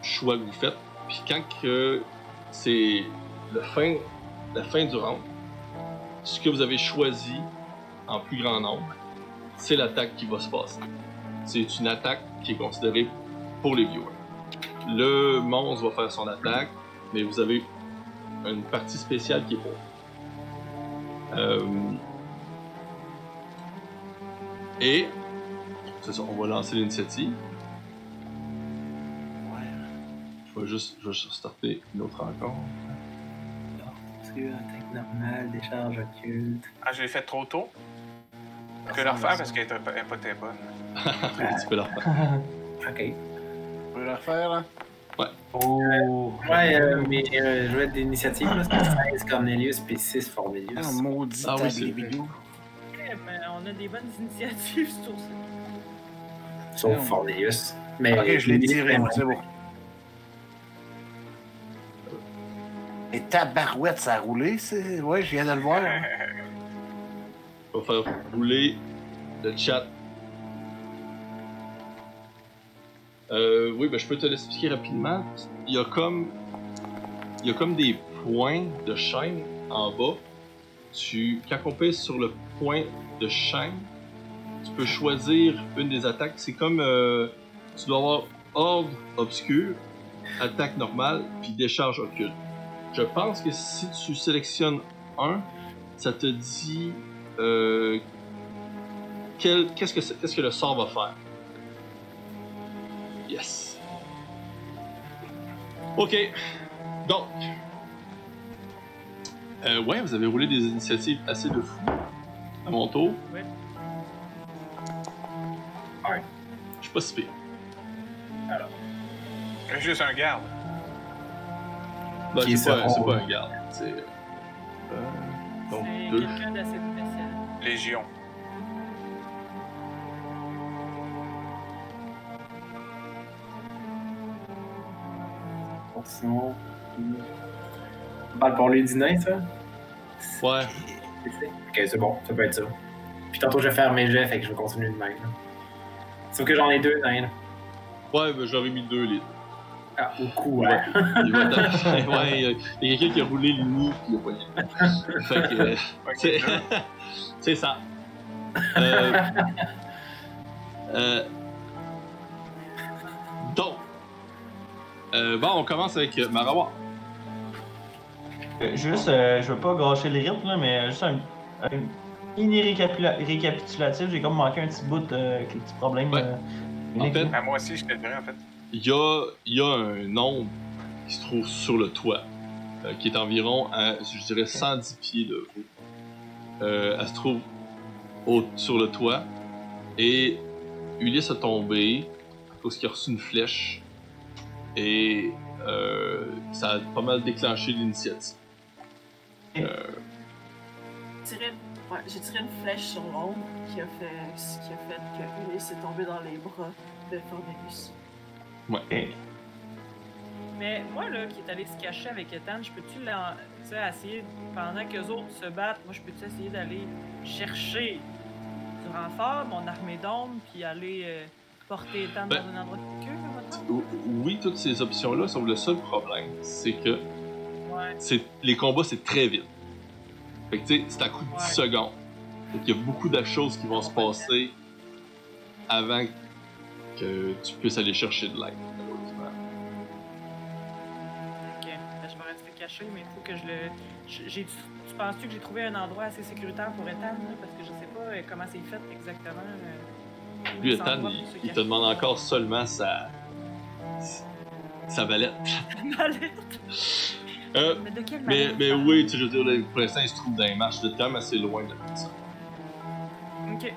Speaker 1: choix que vous faites. Puis quand c'est le fin, la fin du round, ce que vous avez choisi en plus grand nombre, c'est l'attaque qui va se passer. C'est une attaque qui est considérée pour les viewers. Le monstre va faire son attaque, mais vous avez une partie spéciale qui est pour. Euh, Et, c'est ça, on va lancer l'initiative. Je vais juste, je vais juste starter une autre encore.
Speaker 3: Attaque normale, décharge occulte.
Speaker 5: Ah, je l'ai fait trop tôt? Je vais le refaire parce qu'elle est pas très bonne. [LAUGHS]
Speaker 1: tu peux la refaire. [LAUGHS]
Speaker 3: Ok.
Speaker 6: On peut le refaire, là?
Speaker 7: Oh!
Speaker 3: Ouais, euh, mais euh, je vais être d'initiative, là. C'est 16 Cornelius puis 6 Formelius.
Speaker 6: Ah, maudit
Speaker 1: Ah oui.
Speaker 2: Ouais, mais on a des bonnes initiatives [LAUGHS] sur ça.
Speaker 3: Sauf Formelius. Mais,
Speaker 6: Ok, je l'ai tiré, moi, c'est bon. Et tabarouette, ça a roulé, c'est... Ouais, je viens de le voir. [LAUGHS]
Speaker 1: On va faire rouler le chat. Euh, oui, ben, je peux te l'expliquer rapidement. Il y a comme, il y a comme des points de chaîne en bas. Quand on pèse sur le point de chaîne, tu peux choisir une des attaques. C'est comme, euh, tu dois avoir ordre obscur, attaque normale, puis décharge occulte. Je pense que si tu sélectionnes un, ça te dit euh, qu'est-ce que le sort va faire. Yes. Ok. Donc. Euh, ouais, vous avez roulé des initiatives assez de fou. À mon tour.
Speaker 2: Ouais.
Speaker 3: Ouais.
Speaker 1: Je suis pas si pire.
Speaker 5: J'ai juste un garde.
Speaker 1: Non,
Speaker 3: Qui
Speaker 1: c'est pas,
Speaker 3: seront-
Speaker 1: c'est pas un garde. C'est. euh, donc,
Speaker 2: C'est
Speaker 1: deux.
Speaker 2: quelqu'un d'assez spécial.
Speaker 5: Légion.
Speaker 3: Sinon. On parle pour lui du nain, ça?
Speaker 1: Ouais.
Speaker 3: Ok, c'est bon, ça peut être ça. Puis tantôt, je vais faire mes jets, fait que je vais continuer de même. là. Sauf que j'en ai deux nains, là.
Speaker 1: Ouais, ben, j'aurais mis deux litres.
Speaker 3: Ah, au cou,
Speaker 1: Ouais.
Speaker 3: ouais.
Speaker 1: Il va [LAUGHS] y a- il y a quelqu'un qui a roulé le nid puis il a poigné. fait que. euh, [LAUGHS]
Speaker 5: Ok,
Speaker 1: C'est
Speaker 5: deux. [LAUGHS]
Speaker 1: c'est ça. Euh, euh, donc, euh, bon, on commence avec euh, Marawa.
Speaker 7: Euh, Juste, euh, je veux pas gâcher le rythme, là, mais juste un, un mini récapitula- récapitulatif. J'ai comme manqué un petit bout euh, avec les petits problèmes.
Speaker 1: Ouais.
Speaker 7: euh,
Speaker 1: En fait,
Speaker 5: Ah, moi aussi, je te dirais, en fait.
Speaker 1: il y a, il y a un ombre qui se trouve sur le toit, euh, qui est environ à, je dirais, 110 pieds de haut. Euh, elle se trouve au- sur le toit et Ulysse a tombé parce qu'il a reçu une flèche et euh, ça a pas mal déclenché l'initiative.
Speaker 4: J'ai tiré, ouais, j'ai tiré une flèche sur l'ombre qui a fait, qui a fait que Ulysse est tombé dans les bras de Cornelius.
Speaker 7: ok.
Speaker 2: Mais moi, là, qui est allé se cacher avec Ethan, je peux-tu l'en- tu sais, essayer, pendant que les autres se battent, moi, je peux-tu essayer d'aller chercher du renfort, mon armée d'ombre, puis aller euh, porter Ethan
Speaker 1: Ben-
Speaker 2: dans un endroit?
Speaker 1: O- Oui, toutes ces options-là, sauf le seul problème, c'est que
Speaker 2: Ouais.
Speaker 1: les combats, c'est très vite. Fait que tu sais, c'est à coup de 10
Speaker 2: Ouais.
Speaker 1: secondes. Fait qu'il y a beaucoup de choses qui vont se passer avant que tu puisses aller chercher de l'aide. malheureusement.
Speaker 2: Ok. Ben, je vais rester caché, mais il faut que je le. J'ai, tu penses-tu que j'ai trouvé un endroit assez sécuritaire pour Ethan? Parce que je sais pas euh, comment c'est fait exactement. euh,
Speaker 1: Lui, Ethan, il, il te demande encore seulement sa. Sa valette.
Speaker 2: Mallette. [LAUGHS]
Speaker 1: Euh,
Speaker 2: Mais de quelle
Speaker 1: mais,
Speaker 2: manière?
Speaker 1: mais oui, tu veux dire, là, pour l'instant, il se trouve dans les marches de temps assez loin de ça.
Speaker 2: Ok.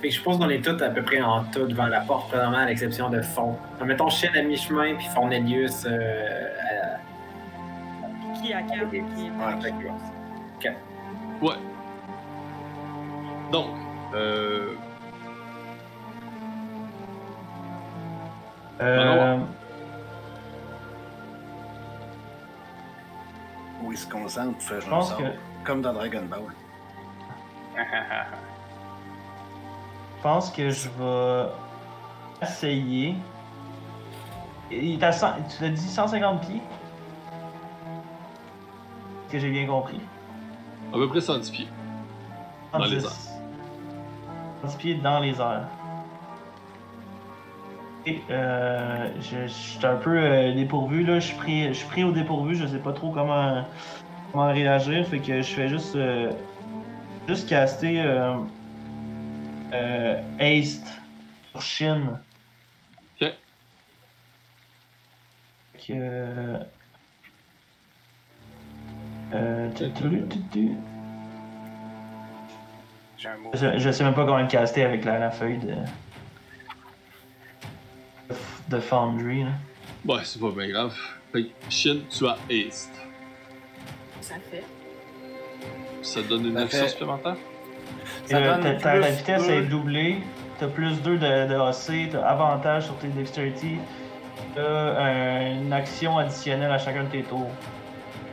Speaker 3: Fait que je pense qu'on est tous à peu près en tas devant la porte, vraiment, à l'exception de Fond. Donc, mettons Chien à mi-chemin, puis Fornelius euh, à...
Speaker 2: Qui à quel? Qui est
Speaker 3: que-
Speaker 1: Ouais. Donc, euh,
Speaker 7: Euh,
Speaker 6: Où il se concentre pour faire
Speaker 7: je
Speaker 6: un
Speaker 7: que.
Speaker 6: Comme dans Dragon Ball. [LAUGHS]
Speaker 7: pense que je vais essayer. Il est à 100 tu l'as dit 150 pieds? Est-ce que j'ai bien compris?
Speaker 1: À peu près 110 pieds. Dans les
Speaker 7: 110. 110 pieds dans les airs. Euh, je, je suis un peu euh, dépourvu là, je suis pris, je suis pris au dépourvu, je sais pas trop comment, comment réagir, fait que je fais juste euh, juste caster euh, euh, Haste sur Shin.
Speaker 1: Ok.
Speaker 7: Fait que euh, tu- tu- tu- tu-
Speaker 5: J'ai un mot.
Speaker 7: je, je sais même pas comment le caster avec la, la feuille de. De Foundry. Là.
Speaker 1: Ouais, c'est pas bien grave. Fait que, Shin, tu as Haste.
Speaker 4: Ça fait.
Speaker 1: Ça donne une
Speaker 6: Ça
Speaker 1: action
Speaker 6: fait-
Speaker 1: supplémentaire?
Speaker 6: Ça
Speaker 7: Euh,
Speaker 6: donne
Speaker 7: ta, ta- la
Speaker 6: plus
Speaker 7: vitesse
Speaker 6: deux.
Speaker 7: est doublée. T'as plus 2 de, de AC, t'as avantage sur tes dexterity. T'as euh, une action additionnelle à chacun de tes tours.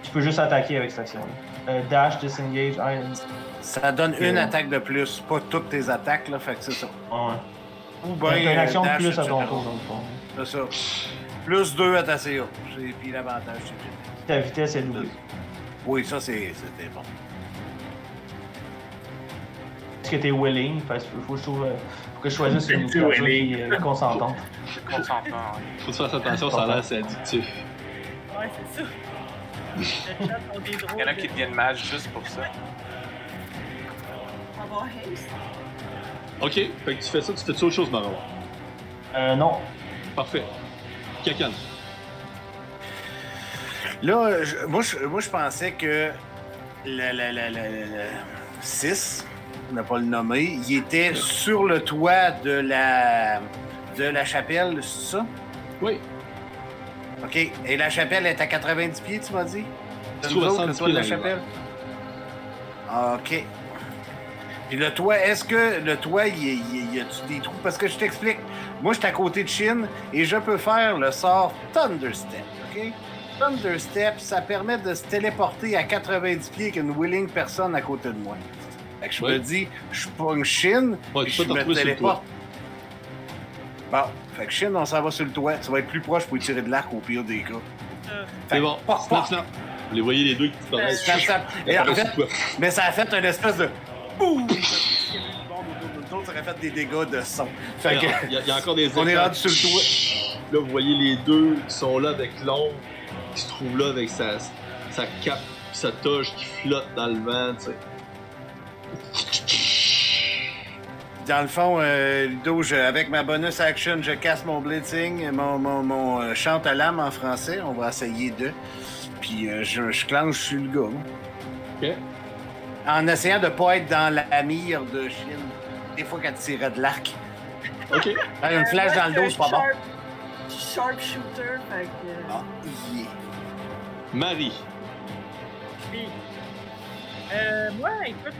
Speaker 7: Tu peux juste attaquer avec cette action-là. Euh, dash, disengage, island.
Speaker 6: Ça donne une
Speaker 7: Euh.
Speaker 6: attaque de plus, pas toutes tes attaques, là, fait que c'est ça.
Speaker 7: Ouais.
Speaker 6: Ou
Speaker 7: T'as
Speaker 6: bien
Speaker 7: une action de
Speaker 6: dash,
Speaker 7: plus à ton
Speaker 6: etc.
Speaker 7: tour, dans le fond.
Speaker 6: C'est ça. Plus 2 à ta CA. C'est- Puis l'avantage, c'est que-
Speaker 7: Ta vitesse est doublée.
Speaker 6: Oui, ça, c'est c'était bon.
Speaker 7: Est-ce que t'es willing? Parce qu'il faut, que je trouve, euh, faut que je choisisse une
Speaker 3: willing.
Speaker 7: qui est consentante. [LAUGHS]
Speaker 5: Consentement, oui.
Speaker 1: Faut que tu fasses attention, ça a l'air assez addictif.
Speaker 2: Ouais, c'est ça. [LAUGHS]
Speaker 5: Il y en a qui deviennent mages juste pour ça.
Speaker 4: On va.
Speaker 1: Ok, fait que tu fais ça, tu fais-tu autre chose, Marron?
Speaker 7: Euh, non.
Speaker 1: Parfait. Kakan.
Speaker 6: Là, je- moi, je, moi, je pensais que le, le, le, le, le 6, on n'a pas le nommer, il était sur le toit de la, de la chapelle, c'est ça?
Speaker 1: Oui.
Speaker 6: OK. Et la chapelle est à 90 pieds, tu m'as dit? De nous autres, le
Speaker 1: 110
Speaker 6: toit de la chapelle? OK. Puis le toit, est-ce que le toit, il y, a-tu des trous? Parce que je t'explique. Moi, je suis à côté de Shin et je peux faire le sort Thunderstep, OK? Thunderstep, ça permet de se téléporter à 90 pieds avec une willing personne à côté de moi. Fait que je
Speaker 1: Ouais.
Speaker 6: me dis, je pogne Shin,
Speaker 1: Ouais,
Speaker 6: je me téléporte. Bon, fait que Shin, on s'en va sur le toit. Tu vas être plus proche pour y tirer de l'arc au pire des cas.
Speaker 2: Euh,
Speaker 1: C'est bon. Snap, snap. Vous les voyez les deux qui disparaissent.
Speaker 6: Ça, ça- mais ça a fait une espèce de boum! Nous autres, ça aurait fait des dégâts de son. Fait que,
Speaker 1: Il y, a, il y a encore des
Speaker 6: on est rendu sur le toit.
Speaker 1: Là, vous voyez les deux qui sont là avec l'ombre, qui se trouve là avec sa, sa cape sa toge qui flotte dans le vent, tu sais.
Speaker 6: Dans le fond, euh, Ludo, je- avec ma bonus action, je casse mon blitzing, mon, mon, mon euh, chante à l'âme en français. On va essayer de. Puis euh, je, je clenche sur le gars.
Speaker 1: Ok.
Speaker 6: En essayant de pas être dans la mire de Chine. Des fois, quand il tirait de l'arc.
Speaker 1: Ok. [LAUGHS]
Speaker 6: Une flèche dans le dos, c'est pas bon.
Speaker 4: Sharp, sharpshooter, fait que.
Speaker 6: Ah, yeah.
Speaker 1: Marie.
Speaker 2: Puis, euh, moi, écoute,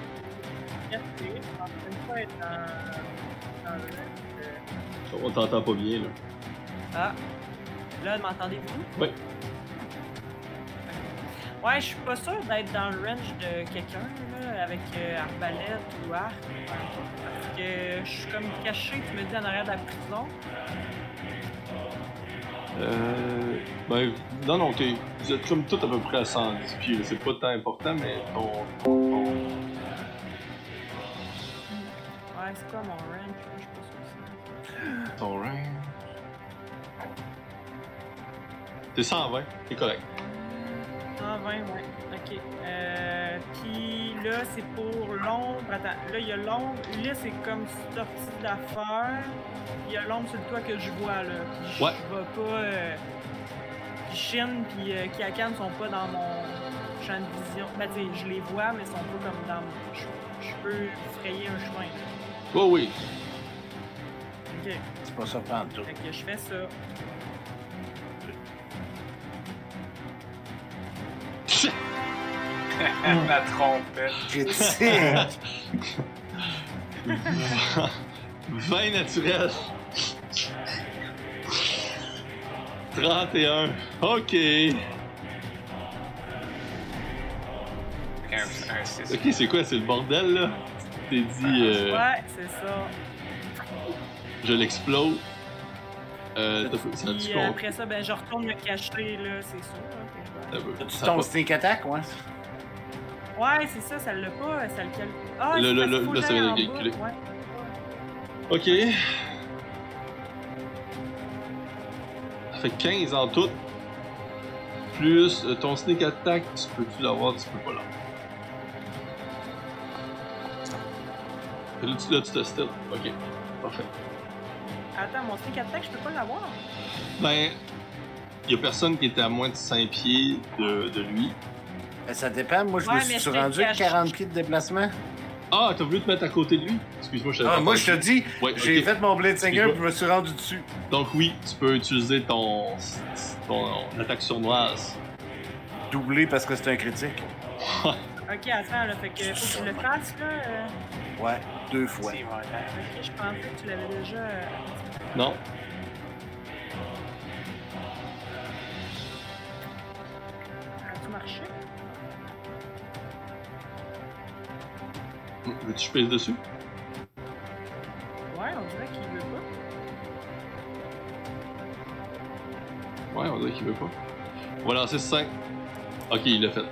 Speaker 2: fierté, je train de pas être dans, dans le reste,
Speaker 1: On t'entend pas bien, là.
Speaker 2: euh, Ah, là, m'entendez-vous?
Speaker 1: Oui.
Speaker 2: Ouais, je suis pas sûr d'être dans le range de quelqu'un, là, avec euh, arbalète ou arc. Parce que je suis comme caché, tu me dis, en arrière de la prison.
Speaker 1: Euh. Ben, non, non, t'es. Vous êtes comme tout à peu près à 110 pieds. C'est pas tant important, mais ton. ton-
Speaker 2: Ouais, c'est quoi mon range? Je suis pas sûr que
Speaker 1: ton range? T'es 120, t'es correct.
Speaker 2: C'est. 120, ouais. Ok. Euh, puis là, c'est pour l'ombre. Attends, là, il y a l'ombre. Là, c'est comme sorti d'affaire. Il y a l'ombre sur le toit que je vois, là. Puis je
Speaker 1: Ouais.
Speaker 2: vois pas. Euh, puis Shin puis euh, Kiakan sont pas dans mon champ de vision. Ben, tu sais, je les vois, mais ils sont pas comme dans mon. Je, je peux frayer un chemin. là.
Speaker 1: Oh oui.
Speaker 2: Ok.
Speaker 6: C'est pas ça, prendre tout.
Speaker 2: Fait que je fais ça. [LAUGHS]
Speaker 5: La trompette.
Speaker 6: Critique.
Speaker 1: 20 [LAUGHS] naturel. 31. Ok.
Speaker 5: Un, un 6.
Speaker 1: Ok, c'est quoi? C'est le bordel, là? T'es dit. Euh...
Speaker 2: Ouais, c'est ça.
Speaker 1: je l'explose. Euh,
Speaker 2: euh, après ça, ben, je retourne me cacher, là, c'est sûr.
Speaker 6: Ton sneak attack, ouais?
Speaker 2: Ouais, c'est ça, ça l'a pas, ça le calcule. Ah,
Speaker 1: Le-
Speaker 2: c'est
Speaker 1: le- le- là, ça vient de calculer.
Speaker 2: ouais.
Speaker 1: Ok. Ça fait 15 en tout. Plus euh, ton sneak attack, tu peux-tu l'avoir, tu peux pas l'avoir. Là, tu, là, tu te still. Ok, parfait.
Speaker 2: Attends, mon sneak attack, je peux pas l'avoir.
Speaker 1: Ben, y a personne qui était à moins de 5 pieds de, de lui.
Speaker 6: Ben, ça dépend. Moi, je
Speaker 2: Ouais,
Speaker 6: me
Speaker 2: mais
Speaker 6: suis
Speaker 2: je te
Speaker 6: rendu
Speaker 2: cache.
Speaker 6: 40 pieds de déplacement.
Speaker 1: Ah, t'as voulu te mettre à côté de lui? Excuse-moi, je savais
Speaker 6: Ah,
Speaker 1: pas
Speaker 6: moi, je te dis,
Speaker 1: Ouais,
Speaker 6: j'ai
Speaker 1: ok.
Speaker 6: fait mon Blade Singer
Speaker 1: Excuse-moi.
Speaker 6: puis je me suis rendu dessus.
Speaker 1: Donc oui, tu peux utiliser ton, ton attaque sournoise.
Speaker 6: Doublé parce que c'est un critique. [LAUGHS]
Speaker 2: Ok, attends, là, fait que faut que tu le fasses, là. euh.
Speaker 6: Ouais, deux fois.
Speaker 2: Ok, je pensais que tu l'avais déjà. euh,
Speaker 1: Non?
Speaker 2: Marché?
Speaker 1: Veux-tu que je pèse dessus?
Speaker 2: Ouais, on dirait qu'il veut pas.
Speaker 1: Ouais, on dirait qu'il veut pas. On va lancer 5. Ok, il l'a fait.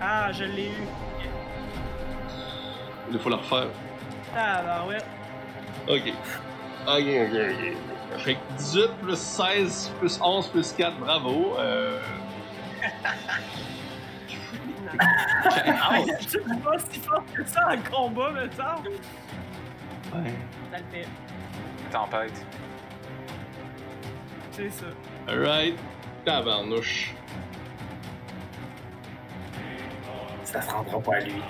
Speaker 2: Ah, je l'ai eu.
Speaker 1: Il faut la refaire.
Speaker 2: Ah, bah ouais.
Speaker 1: Ok. Ok, ok, ok. Fait que 18 plus 16 plus 11 plus 4, bravo. Euh...
Speaker 2: Tu es pas si fort que ça en combat, me semble.
Speaker 1: Ouais.
Speaker 2: Ça le fait.
Speaker 5: Tempête.
Speaker 2: C'est ça.
Speaker 1: Alright. Tabarnouche.
Speaker 3: Ça se rendra pas à lui.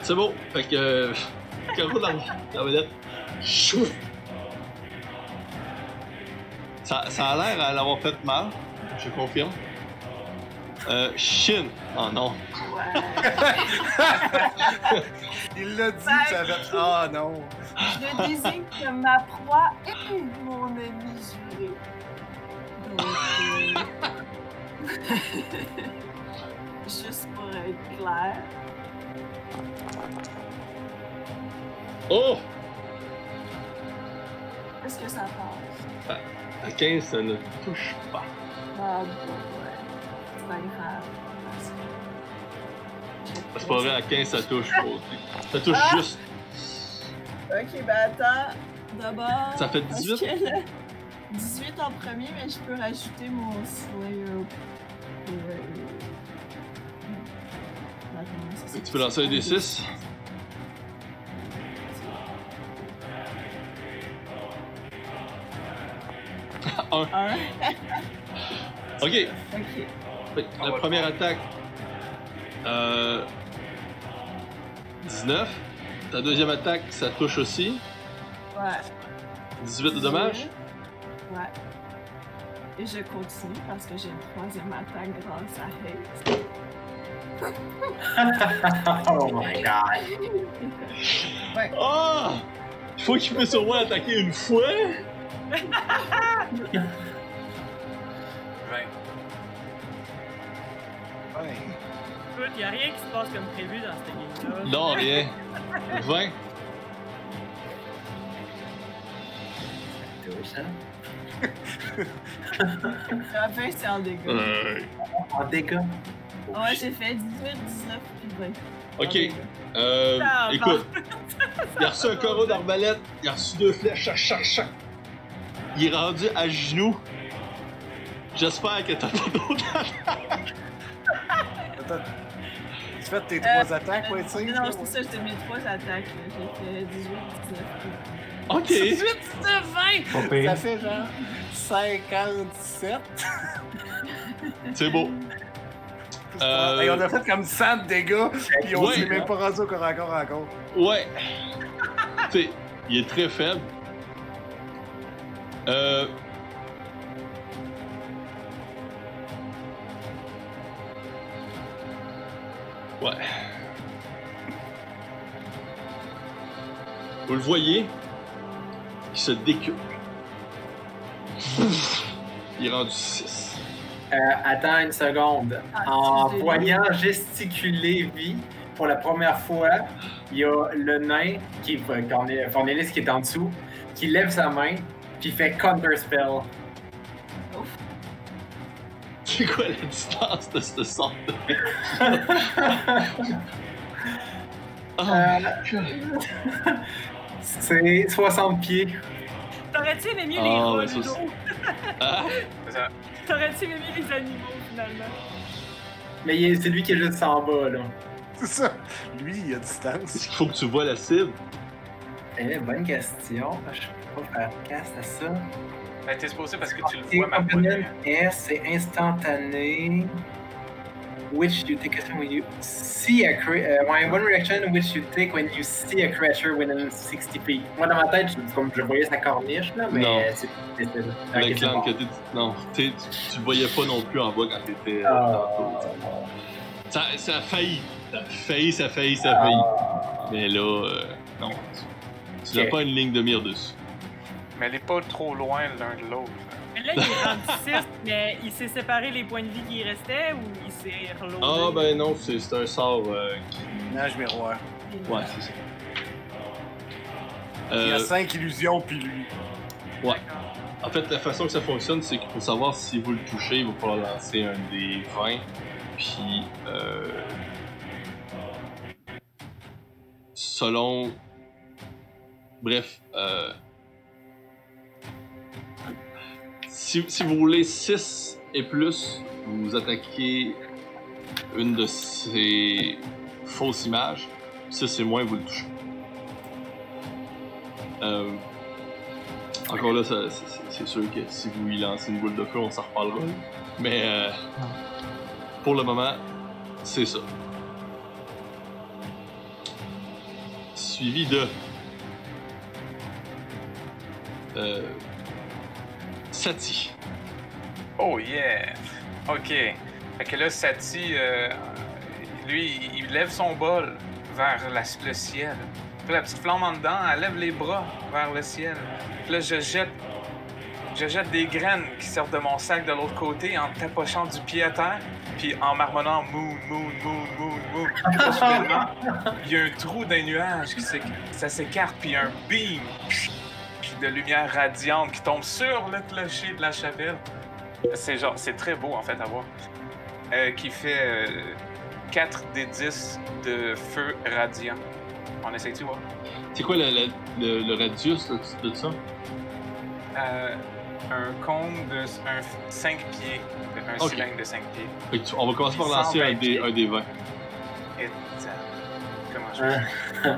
Speaker 1: C'est beau. Fait que. Euh, [LAUGHS] carreau dans la vedette. Chou! Ça, ça a l'air à l'avoir fait mal. Je confirme. Euh, Shin. Oh non. [LAUGHS]
Speaker 6: Il l'a dit, ça fait. Ah non.
Speaker 4: Je désigne que ma proie est mon ennemi juré. Donc, euh, [LAUGHS] Juste pour être clair.
Speaker 1: Oh!
Speaker 4: Est-ce que ça passe?
Speaker 1: À 15, ça ne touche pas.
Speaker 4: Ah, bon. C'est pas
Speaker 1: vrai, à 15, ça touche. Ça touche
Speaker 4: Ah!
Speaker 1: juste.
Speaker 4: Ok, ben attends. D'abord.
Speaker 1: Ça fait
Speaker 4: parce
Speaker 1: 18?
Speaker 4: que le- 18 en premier, mais je peux rajouter mon Slayer.
Speaker 1: Tu peux lancer un D6. Un. [LAUGHS]
Speaker 4: Un. [LAUGHS]
Speaker 1: Ok.
Speaker 4: Ok.
Speaker 1: La première attaque. Euh. 19. Ta deuxième attaque, ça touche aussi.
Speaker 4: Ouais.
Speaker 1: 18 de dommages.
Speaker 4: Ouais. Et je continue parce que j'ai une troisième attaque grâce à Haze. [LAUGHS]
Speaker 3: oh my god.
Speaker 4: ouais.
Speaker 1: Il faut qu'il puisse au moins attaquer une fois. [LAUGHS]
Speaker 5: 20.
Speaker 6: Ouais.
Speaker 2: Écoute, a rien qui se passe comme prévu dans cette game-là.
Speaker 1: Non, rien. 20.
Speaker 3: Touche, hein?
Speaker 4: La fin, c'est en dégâts.
Speaker 1: Euh,
Speaker 3: En dégâts?
Speaker 4: Ouais, j'ai fait 18, 19 puis 20. En
Speaker 1: ok. Euh, écoute, [LAUGHS] il a reçu un carreau d'arbalète, il a reçu deux flèches, chac, chac, chac. Il est rendu à genoux. J'espère que t'as pas d'autres. [LAUGHS] [LAUGHS]
Speaker 6: Tu fais tes
Speaker 4: Euh,
Speaker 6: trois attaques, ouais, tu sais?
Speaker 4: Non, c'est ça, j'ai mes trois attaques. là. J'ai fait 18, 19 puis 20.
Speaker 1: Ok.
Speaker 6: 18, 19, 20!
Speaker 7: Pas
Speaker 6: Ça fait genre 57.
Speaker 1: C'est beau. [LAUGHS] Euh,
Speaker 6: Et on a fait comme 100 de dégâts, puis on
Speaker 1: Ouais.
Speaker 6: s'est même pas rendu au corps à corps encore.
Speaker 1: Ouais. [LAUGHS] tu sais, il est très faible. Euh. Ouais. Vous le voyez, il se décuple. Il est rendu 6.
Speaker 3: Euh, attends une seconde.
Speaker 4: Ah,
Speaker 3: En voyant gesticuler vie, pour la première fois, il y a le nain, qui, Corné- Cornelis qui est en dessous, qui lève sa main, Puis il fait Counter Spell.
Speaker 1: C'est quoi la distance de cette sorte de. oh
Speaker 3: Euh! C'est 60 pieds.
Speaker 2: T'aurais-tu aimé mieux
Speaker 1: Ah,
Speaker 2: les Ludo? [LAUGHS]
Speaker 1: Ah!
Speaker 2: T'aurais-tu aimé mieux les animaux, finalement?
Speaker 3: Mais c'est lui qui est juste en bas, là.
Speaker 6: C'est ça. Lui, il a distance.
Speaker 1: Est-ce qu'il faut que tu vois la cible?
Speaker 3: Eh, bonne question. Je peux pas faire casse à ça.
Speaker 5: Ben, t'es supposé parce que tu le
Speaker 3: Et
Speaker 5: vois, ma
Speaker 3: c'est instantané. Which you take when you see a creature. Uh, one reaction which you take when you see a creature within 60 feet. Moi, dans ma tête, je- comme je voyais sa corniche, là, mais
Speaker 1: Non.
Speaker 3: c'est. c'est- c'est- ok,
Speaker 1: Le
Speaker 3: c'est
Speaker 1: clan
Speaker 3: bon.
Speaker 1: que t'es. Non, t'es- tu, tu le voyais pas non plus en bas quand t'étais. tantôt. Ça, ça a failli. Ça a failli, ça a failli, ça a failli.
Speaker 3: Ah.
Speaker 1: Mais là, euh, non. Tu, n'as
Speaker 3: Ok.
Speaker 1: pas une ligne de mire dessus.
Speaker 5: Mais elle est pas trop loin l'un de l'autre.
Speaker 2: Mais là, il est rendu [LAUGHS] 6, mais il s'est séparé les points de vie qui restaient ou il s'est reloadé?
Speaker 1: Ah, ben non, c'est un sort. euh,
Speaker 6: Nage miroir.
Speaker 1: Ouais, c'est ça.
Speaker 6: Il y a
Speaker 1: Euh,
Speaker 6: cinq illusions, puis lui.
Speaker 1: ouais. En fait, la façon que ça fonctionne, c'est qu'il faut savoir si vous le touchez, il va falloir lancer un des 20. Puis, euh, selon. Bref, euh, si, vous roulez 6 et plus, vous attaquez une de ces fausses images. 6 et moins, vous le touchez. Euh, encore là, c'est sûr que si vous y lancez une boule de feu, on s'en reparlera. Mais euh, pour le moment, c'est ça. Suivi de. Euh, Sati.
Speaker 5: Oh yeah! Ok. Fait que là, Sati, euh, lui, il- lève son bol vers la- le ciel. Puis la petite flamme en dedans, elle lève les bras vers le ciel. Puis là, je jette, je jette des graines qui sortent de mon sac de l'autre côté en tapochant du pied à terre, puis en marmonnant moon, moon, moon, moon, moon. Il y a un trou d'un nuage qui ça s'écarte, puis un beam de lumière radiante qui tombe sur le clocher de la chapelle. C'est genre, c'est très beau en fait à voir. Euh, qui fait 4 des 10 de feu radiant. On essaie-tu voir?
Speaker 1: C'est quoi le, le- le- le radius de, de ça?
Speaker 5: Euh, un cône de un 5 pieds, un
Speaker 1: Ok.
Speaker 5: cylindre de 5 pieds.
Speaker 1: Tu- on va commencer par lancer un des, un des 20.
Speaker 5: Et euh, comment je fais?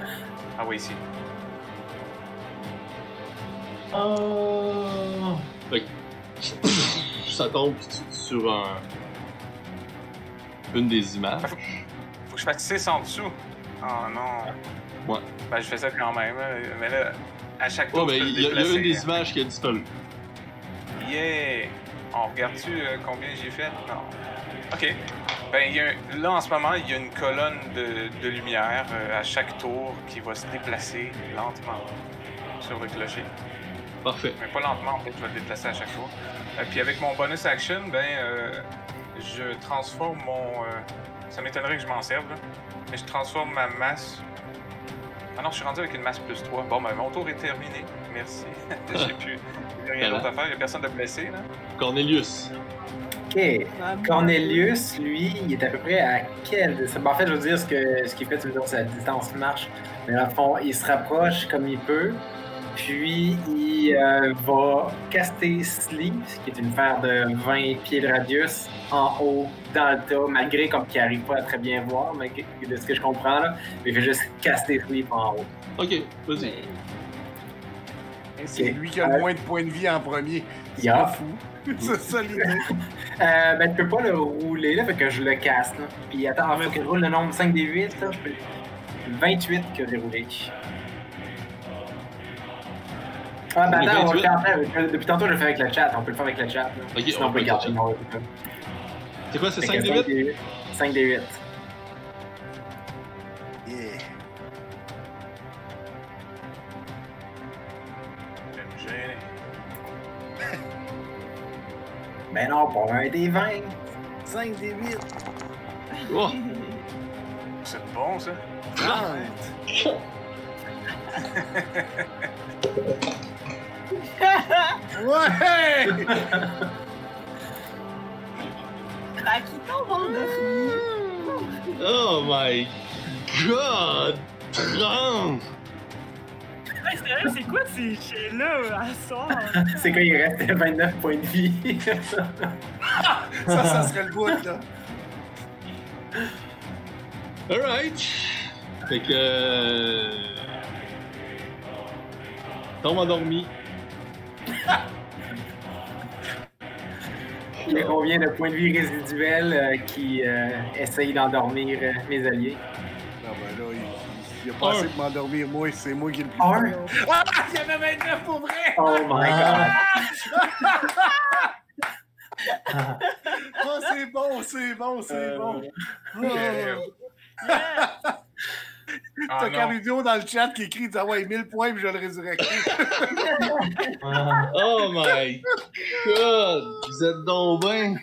Speaker 5: Ah oui, ici.
Speaker 7: Oh.
Speaker 1: Fait que [COUGHS] ça tombe sur un, une des images.
Speaker 5: Faut que je fasse 6 en dessous. Oh non.
Speaker 1: Ouais.
Speaker 5: Ben, je fais ça quand même. là. Mais là, à chaque tour, je peux
Speaker 1: il y, a- il y a une des images qui a disparu.
Speaker 5: Yeah! On regarde-tu euh, combien j'ai fait? Non. OK. Ben, y a un- là, en ce moment, il y a une colonne de, de lumière euh, à chaque tour qui va se déplacer lentement sur le clocher.
Speaker 1: Parfait.
Speaker 5: Mais pas lentement, en fait, je vais le déplacer à chaque tour. Euh, puis avec mon bonus action, ben, euh, je transforme mon... euh, ça m'étonnerait que je m'en serve, là. Mais je transforme ma masse... Ah non, je suis rendu avec une masse plus 3. Bon, ben, mon tour est terminé. Merci. [LAUGHS] j'ai plus... j'ai rien d'autre à faire. Il n'y a personne de blessé, là.
Speaker 1: Cornelius.
Speaker 3: Ok. Cornelius, lui, il est à peu près à quelle ben, En fait, je veux dire, ce que ce qu'il fait, tu veux dire, c'est la distance marche. Mais le fond, il se rapproche comme il peut. Puis, il euh, va caster Sleep, qui est une sphère de 20 pieds de radius, en haut, dans le tas, malgré comme qu'il n'arrive pas à très bien voir, mais que- de ce que je comprends, là. Il fait juste caster Sleep en haut.
Speaker 1: Ok, vas-y.
Speaker 6: C'est lui qui a
Speaker 3: Euh,
Speaker 6: le moins de points de vie en premier. C'est
Speaker 3: Yeah.
Speaker 6: pas fou. [LAUGHS] C'est ça l'idée. [LAUGHS]
Speaker 3: Euh, ben, je peux pas le rouler, là, fait que je le casse, là. Puis attends, faut que je roule le nombre 5 des 8, là, je peux... 28 que j'ai roulé. Ah, ben
Speaker 1: Les
Speaker 3: attends, on va le
Speaker 1: 28?
Speaker 3: faire après. Depuis tantôt, je le fais avec le chat, on peut le faire avec le chat, là.
Speaker 1: Ok,
Speaker 3: Sinon,
Speaker 1: on peut
Speaker 3: garder.
Speaker 1: C'est quoi, c'est
Speaker 3: Fait
Speaker 1: 5
Speaker 3: que
Speaker 1: des 8?
Speaker 3: 8? 5 des 8.
Speaker 6: Yeah.
Speaker 5: Je vais me gêner.
Speaker 3: Ben non, pas un des 20.
Speaker 6: 5 des 8.
Speaker 1: Oh!
Speaker 5: C'est bon, ça.
Speaker 6: 30. [LAUGHS] Ouais!
Speaker 4: Fait qu'ils tombent endormis.
Speaker 1: Oh my god! 30!
Speaker 2: Hey, c'est vrai, c'est quoi ces chiens-là à soir? [LAUGHS]
Speaker 3: C'est quand il reste 29 points de vie?
Speaker 6: Ça, ça serait le bout, là.
Speaker 1: Alright! Fait que. Euh... Tombe endormi.
Speaker 3: J'ai combien de points de vie résiduels euh, qui euh, essayent d'endormir euh, mes alliés?
Speaker 6: Non, ben là, il, il a pas assez pour m'endormir. Moi, c'est moi qui ai le plus.
Speaker 3: Un.
Speaker 6: Ah! Il y avait 29 pour vrai!
Speaker 3: Oh my
Speaker 7: Ah.
Speaker 6: Oh, c'est bon, c'est bon, c'est
Speaker 3: Euh,
Speaker 6: bon. Oh.
Speaker 2: Yeah. [LAUGHS]
Speaker 5: Ah,
Speaker 6: T'as
Speaker 5: non.
Speaker 6: Caridio dans le chat qui écrit Ah ouais, 1000 points, puis je vais le résurrecter.
Speaker 7: Ah.
Speaker 1: Oh my god! Vous êtes donc ben!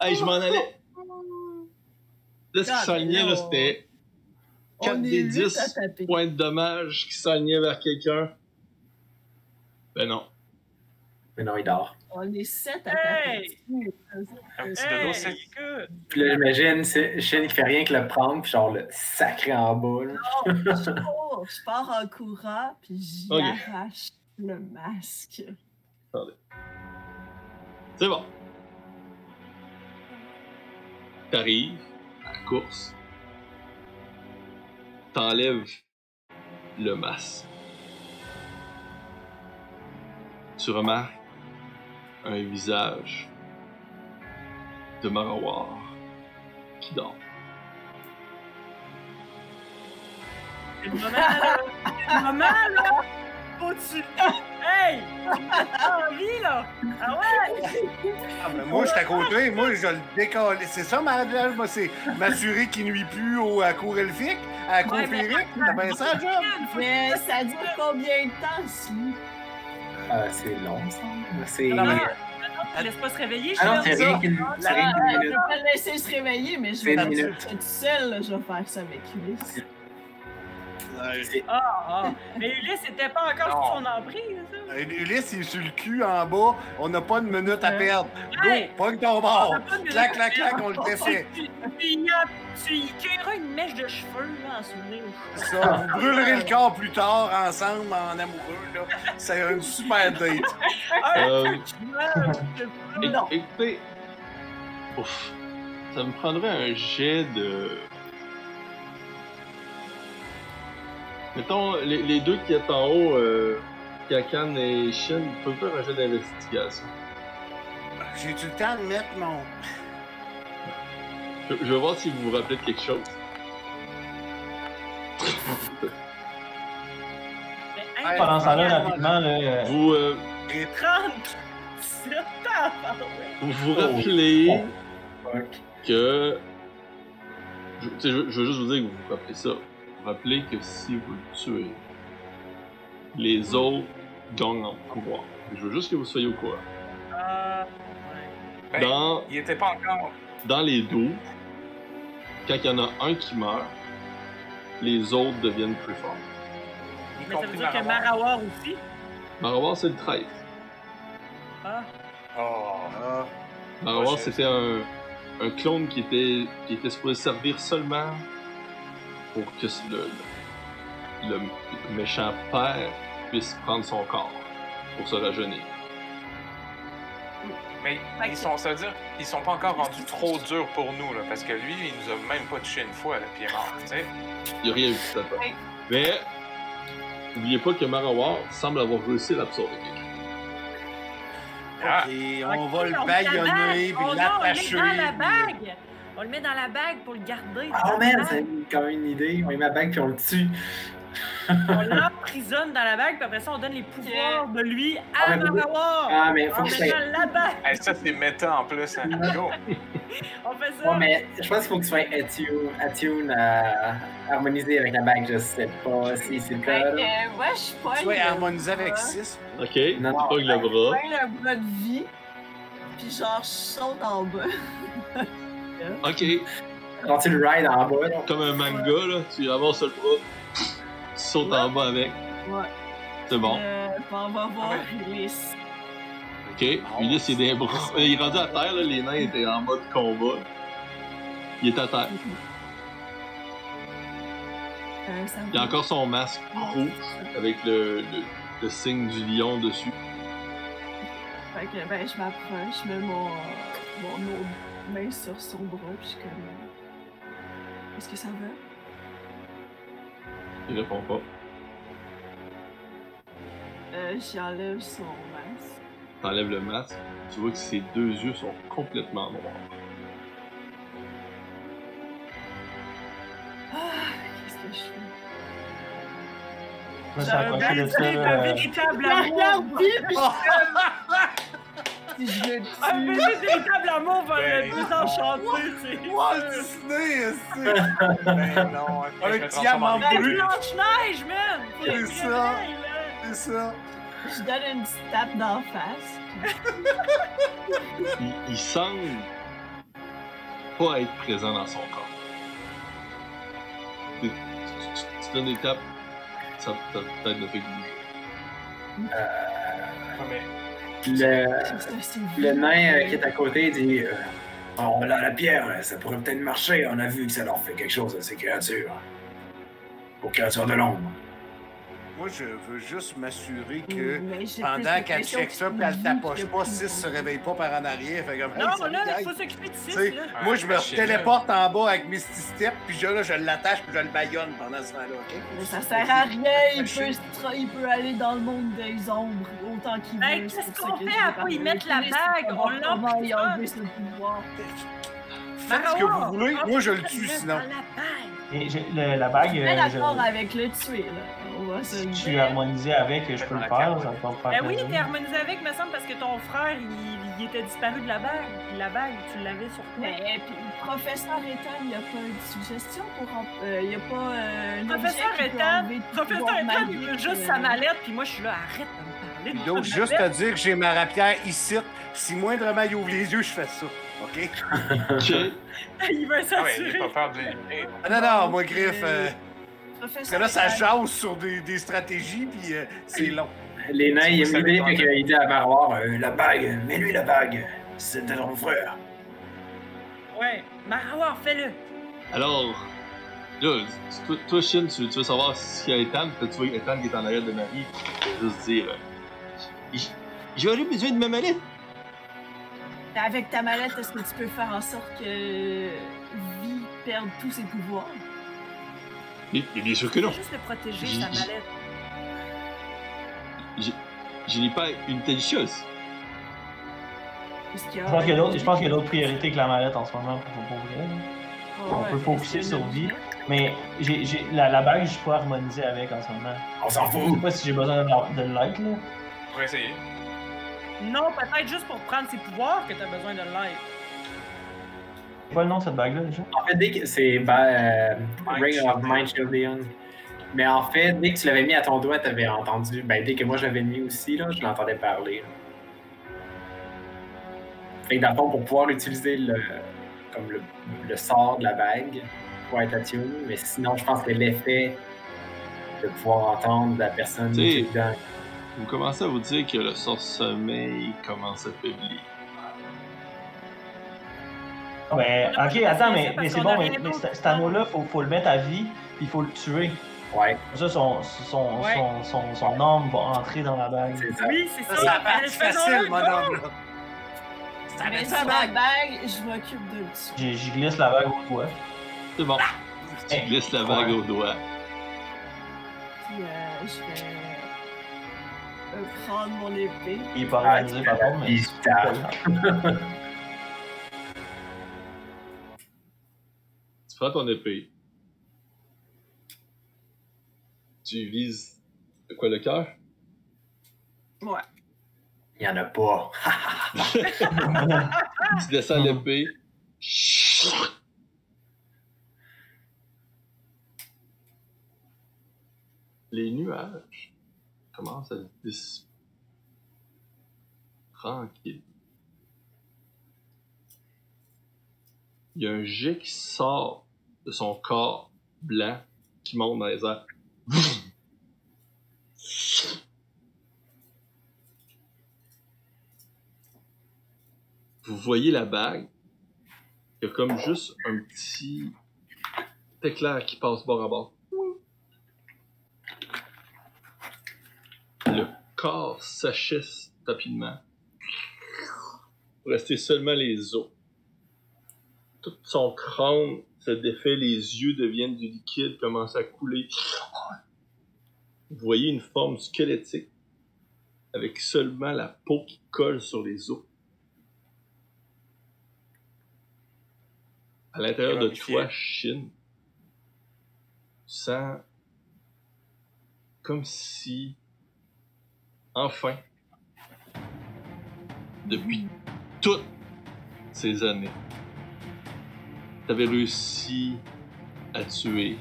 Speaker 1: Hey, je m'en allais. Là, ce qui s'alignait, là, c'était
Speaker 4: On
Speaker 1: 4
Speaker 4: est
Speaker 1: des
Speaker 4: huit
Speaker 1: 10
Speaker 4: à taper.
Speaker 1: points de dommage qui s'alignaient vers quelqu'un. Ben non.
Speaker 3: Mais non, il dort.
Speaker 4: On est sept à
Speaker 2: Hey!
Speaker 4: taper.
Speaker 5: Un petit dodo,
Speaker 2: Hey,
Speaker 5: c'est.
Speaker 3: Puis là, j'imagine, Shin qui fait rien que le prendre, puis genre le sacré en bas. là.
Speaker 4: Non, je cours, je pars en courant, puis j'y arrache le masque.
Speaker 1: C'est bon. T'arrives à la course. T'enlèves le masque. Tu remarques un visage de Marawar qui dort.
Speaker 2: C'est le moment, là! C'est le moment, là! Faut-tu... Hey! Tu me donnes envie, là! Ah ouais!
Speaker 6: Ah, ben moi, je suis à côté, moi, je le décolle. C'est ça, ma job, moi, c'est m'assurer qu'il nuit plus au, à cour elfique, à la cour
Speaker 2: Ouais.
Speaker 6: T'as bien ça, job?
Speaker 4: Mais ça dure combien de temps, si?
Speaker 3: Ah, c'est long, ça. C'est.
Speaker 2: Non, non, tu laisses pas se réveiller,
Speaker 3: Ah non, c'est rien qu'une rien qu'une
Speaker 4: Je
Speaker 3: minute.
Speaker 4: vais pas le laisser se réveiller, mais je vais
Speaker 3: minute.
Speaker 4: toute seule, je vais faire ça avec
Speaker 2: Ah, ah. Mais Ulysse était pas encore
Speaker 5: Non.
Speaker 2: sous son emprise, ça?
Speaker 6: Euh, Ulysse, il est sur le cul en bas. On n'a pas de minute à
Speaker 2: Ouais.
Speaker 6: perdre. Go,
Speaker 2: Hey!
Speaker 6: pogne ton
Speaker 2: On
Speaker 6: bord.
Speaker 2: a pas de
Speaker 6: Clac, clac, clac, on le défait. [LAUGHS]
Speaker 2: Tu, tu, y a- tu y cueilleras une mèche de cheveux, là, en souvenir.
Speaker 6: Ça, vous brûlerez le corps plus tard ensemble en amoureux. là. C'est une super date. [LAUGHS]
Speaker 1: Euh, écoutez, ouf, ça me prendrait un jet de. Mettons, les, les deux qui est en haut, euh, Kakan et Shin, ils peuvent faire un jet d'investigation.
Speaker 6: J'ai-tu le temps de mettre mon.
Speaker 1: Je, je vais voir si vous vous rappelez de quelque chose.
Speaker 2: Hey,
Speaker 7: Pendant ce temps-là, rapidement, là, euh,
Speaker 1: Vous euh,
Speaker 2: 30! C'est tabarouette.
Speaker 1: vous, vous rappelez
Speaker 3: Fuck.
Speaker 1: que. Je, je veux juste vous dire que vous vous rappelez ça. Rappelez que si vous le tuez, les autres gagnent en pouvoir. Je veux juste que vous soyez au courant.
Speaker 2: Ah, ouais.
Speaker 5: Ben,
Speaker 1: Dans,
Speaker 5: Il était pas encore.
Speaker 1: dans les dos, quand il y en a un qui meurt, les autres deviennent plus forts.
Speaker 2: Mais ça veut dire que
Speaker 5: Marawar.
Speaker 2: Aussi?
Speaker 1: Marawar, c'est le 13.
Speaker 2: Ah,
Speaker 5: Oh.
Speaker 6: Ah,
Speaker 1: Marawar, c'était un, un clone qui était, qui était supposé servir seulement pour que le, le, le méchant père puisse prendre son corps pour se rajeunir.
Speaker 5: Mais ils sont, ça veut dire, ils sont pas encore rendus trop durs pour nous, là, parce que lui, il nous a même pas touché une fois, il est mort, tu sais.
Speaker 1: Il n'y a rien eu ça.
Speaker 4: Oui.
Speaker 1: Mais, n'oubliez pas que Marawar semble avoir réussi à l'absorber.
Speaker 5: Ah,
Speaker 6: ok, on va le
Speaker 2: bague.
Speaker 6: puis
Speaker 2: Oh non,
Speaker 6: l'attacher.
Speaker 2: Le la
Speaker 6: puis-
Speaker 2: bague! On le met dans la bague pour le garder.
Speaker 3: Oh
Speaker 2: la
Speaker 3: man, c'est quand même une idée. On met ma bague puis on le tue.
Speaker 2: On [LAUGHS] l'emprisonne dans la bague, puis après ça, on donne les pouvoirs de lui
Speaker 3: Ah,
Speaker 2: à
Speaker 3: mais-
Speaker 2: Marawar!
Speaker 3: Ah, mais faut que je
Speaker 2: la bague!
Speaker 5: hey, ça, c'est méta en plus, hein. Go. [LAUGHS]
Speaker 2: On fait ça!
Speaker 3: Ouais, mais je pense qu'il faut que tu sois attune, attune à harmoniser avec la bague. Je sais pas si c'est le
Speaker 4: Fait
Speaker 3: cas.
Speaker 4: euh, je pogne.
Speaker 6: Tu vas harmoniser avec 6.
Speaker 1: Ok,
Speaker 3: Non,
Speaker 1: tu
Speaker 3: non,
Speaker 1: pognes le bras.
Speaker 4: le bras de vie, puis genre, je saute en bas. [LAUGHS]
Speaker 1: Ok,
Speaker 3: Quand tu le rides en bas, là.
Speaker 1: comme un manga, là, tu avances le bras, tu sautes en bas avec.
Speaker 4: Ouais.
Speaker 1: C'est bon.
Speaker 4: Euh, on va voir les.
Speaker 1: Ok, Ulysse il est, des bras- il est rendu à terre, là, les nains étaient en mode combat. Il est à terre.
Speaker 4: Euh, ça
Speaker 1: Il a encore son masque rouge avec le, le, le signe du lion dessus.
Speaker 4: Fait que, ben, je m'approche, je mets mon, mon autre main sur son bras, puis je suis comme. Est-ce que ça va?
Speaker 1: Il répond pas.
Speaker 4: Euh, J'enlève son masque.
Speaker 1: T'enlèves le masque, tu vois que ses deux yeux sont complètement noirs.
Speaker 4: Ah, qu'est-ce que je fais?
Speaker 7: Moi, de ça.
Speaker 2: dit un véritable amour.
Speaker 4: Puis je. Si je le
Speaker 2: Un
Speaker 4: tue.
Speaker 2: véritable amour va
Speaker 5: Ben,
Speaker 2: le désenchanter, c'est
Speaker 6: Walt. Disney, c'est.
Speaker 5: Ben non,
Speaker 6: Un diamant
Speaker 2: Ben,
Speaker 6: brut.
Speaker 2: Blanche-Neige, man!
Speaker 6: C'est ça. C'est ça.
Speaker 4: Je donne une petite tape d'en face.
Speaker 1: Il, il semble pas être présent dans son corps. Tu, tu- tu- tu donnes des tapes, ça ça peut-être le fait bouger.
Speaker 5: Ah, mais
Speaker 3: Le, nain euh, qui est à côté dit euh, Oh, là, la pierre, ça pourrait peut-être marcher. On a vu que ça leur fait quelque chose à ces créatures. Aux créatures de l'ombre.
Speaker 6: Moi, je veux juste m'assurer que
Speaker 4: Mais
Speaker 6: pendant qu'elle check ça, puis elle
Speaker 4: a
Speaker 6: pas,
Speaker 4: plus
Speaker 6: 6 se réveille pas par en arrière. Fait comme, hey,
Speaker 2: Non,
Speaker 6: salut,
Speaker 2: là, il faut s'occuper de
Speaker 6: Tu
Speaker 2: 6,
Speaker 6: sais,
Speaker 2: là.
Speaker 6: moi, je me
Speaker 5: shit,
Speaker 6: téléporte en bas avec Misty Step, puis je, là, je l'attache, puis je le baillonne pendant ce temps-là, OK?
Speaker 4: Mais ça sert à rien, il peut, il peut aller dans le monde des ombres autant qu'il veut.
Speaker 2: Ben,
Speaker 4: c'est
Speaker 2: qu'est-ce qu'on fait
Speaker 4: parler
Speaker 2: y mettre la bague? On
Speaker 4: pouvoir.
Speaker 6: Faites ce que vous voulez, moi, je le tue, sinon.
Speaker 7: et j'ai- le- la bague,
Speaker 4: Je suis
Speaker 7: euh,
Speaker 4: d'accord avec le tuer, là.
Speaker 7: Si suis
Speaker 4: dire.
Speaker 7: harmonisé avec, je peux le faire, ça faire
Speaker 2: Ben oui,
Speaker 7: plaisir.
Speaker 2: t'es harmonisé avec, me semble, parce que ton frère, il, il était disparu de la bague. Puis la bague, tu l'avais sur toi.
Speaker 4: Mais puis, le professeur Ethan, il n'y a pas une suggestion pour. en- euh, il n'y a pas euh, un
Speaker 2: Professeur Ethan, professeur Ethan, il veut juste
Speaker 4: euh,
Speaker 2: sa mallette, puis moi, je suis là, arrête de me parler.
Speaker 6: Donc, juste à dire que j'ai ma rapière ici. Si moindrement il ouvre les yeux, je fais ça. OK? [LAUGHS]
Speaker 1: Ok, [LAUGHS]
Speaker 2: il veut
Speaker 5: ah ouais,
Speaker 2: s'assurer.
Speaker 5: j'ai pas peur de l'éliminer.
Speaker 6: Ah, non, non, moi, Griff. euh,
Speaker 4: Professeur
Speaker 6: parce que là, ça jase sur des, des stratégies, puis euh, c'est long.
Speaker 3: Les nains, il aiment l'idée,
Speaker 5: dépend.
Speaker 3: fait qu'il dit à Maroir euh, La bague, mets-lui la bague. C'était ton frère.
Speaker 2: Ouais, Marawar, fais-le.
Speaker 1: alors, là, toi, toi Shin, tu, tu veux savoir s'il y a Ethan, tu vois Ethan qui est en arrière de Marie, tu vas juste dire euh, J'aurais besoin de ma mallette.
Speaker 4: Avec ta mallette, est-ce que tu peux faire en sorte que Vie perde tous ses pouvoirs?
Speaker 1: Mais, bien sûr que non.
Speaker 2: Faut juste le protéger, mallette.
Speaker 1: Je, je n'ai pas une telle chose.
Speaker 4: A-
Speaker 7: Je pense qu'il y a d'autres- priorités que la mallette en ce moment pour, pour vrai. on
Speaker 4: ouais,
Speaker 7: peut focuser sur vie. Mais la, la bague, je suis pas harmonisé avec en ce moment.
Speaker 3: On s'en
Speaker 7: Je sais
Speaker 3: fout.
Speaker 7: pas si j'ai besoin de, de l'être, là.
Speaker 5: Pour essayer.
Speaker 2: Non, peut-être juste pour prendre ses pouvoirs que t'as besoin de l'aide.
Speaker 7: C'est pas le nom de cette bague-là, déjà?
Speaker 3: En fait, dès que c'est bah, euh, Ring of. Mind Shielding. Mais en fait, dès que tu l'avais mis à ton doigt, t'avais entendu. Ben, dès que moi je l'avais mis aussi, là, je l'entendais parler. là. Fait que dans le fond, pour pouvoir utiliser le, comme le, le sort de la bague, pour être attuné, mais sinon, je pense que l'effet de pouvoir entendre la personne
Speaker 1: Tu sais,
Speaker 3: qui est dedans.
Speaker 1: Vous commencez à vous dire que le sort sommeil commence à faiblir.
Speaker 2: A
Speaker 7: ok, attends, mais,
Speaker 2: ça
Speaker 7: mais c'est bon, mais, mais cet cet anneau-là, faut, faut le mettre à vie, puis il faut le tuer.
Speaker 3: Ouais,
Speaker 7: Comme ça, son, son,
Speaker 2: Ouais.
Speaker 7: son, son, son âme va entrer dans la bague.
Speaker 3: c'est ça.
Speaker 2: Oui, c'est ça.
Speaker 6: Ça,
Speaker 2: Mais
Speaker 6: partie
Speaker 2: faisons-le,
Speaker 6: facile, mon homme,
Speaker 4: Mais
Speaker 6: avec
Speaker 4: sur
Speaker 6: ça,
Speaker 4: la
Speaker 6: bague.
Speaker 4: bague, je m'occupe de le
Speaker 7: J'y glisse la bague au doigt.
Speaker 1: C'est bon. Tu
Speaker 7: Hey.
Speaker 1: glisses la bague
Speaker 7: Ouais.
Speaker 1: au doigt.
Speaker 4: Puis euh, je vais euh, prendre mon épée.
Speaker 7: Il est pas
Speaker 3: Ah,
Speaker 7: organisé
Speaker 3: tu
Speaker 7: par contre, mais.
Speaker 3: bise, putain. [LAUGHS]
Speaker 1: Tu prends ton épée. Tu vises. de quoi le cœur?
Speaker 4: Ouais.
Speaker 3: Il y en a pas. [LAUGHS]
Speaker 1: Tu descends l'épée. Les nuages commencent à dissiper. Tranquille. Il y a un jet qui sort de son corps blanc qui monte dans les airs. vous voyez la bague. Il y a comme juste un petit éclair qui passe bord à bord. Le corps s'achisse rapidement. Pour rester seulement les os. Tout son crâne se défait, les yeux deviennent du liquide, commencent à couler. Vous voyez une forme squelettique avec seulement la peau qui colle sur les os. À l'intérieur de toi, Shin, tu sens comme si, enfin, depuis toutes ces années, tu avais réussi à tuer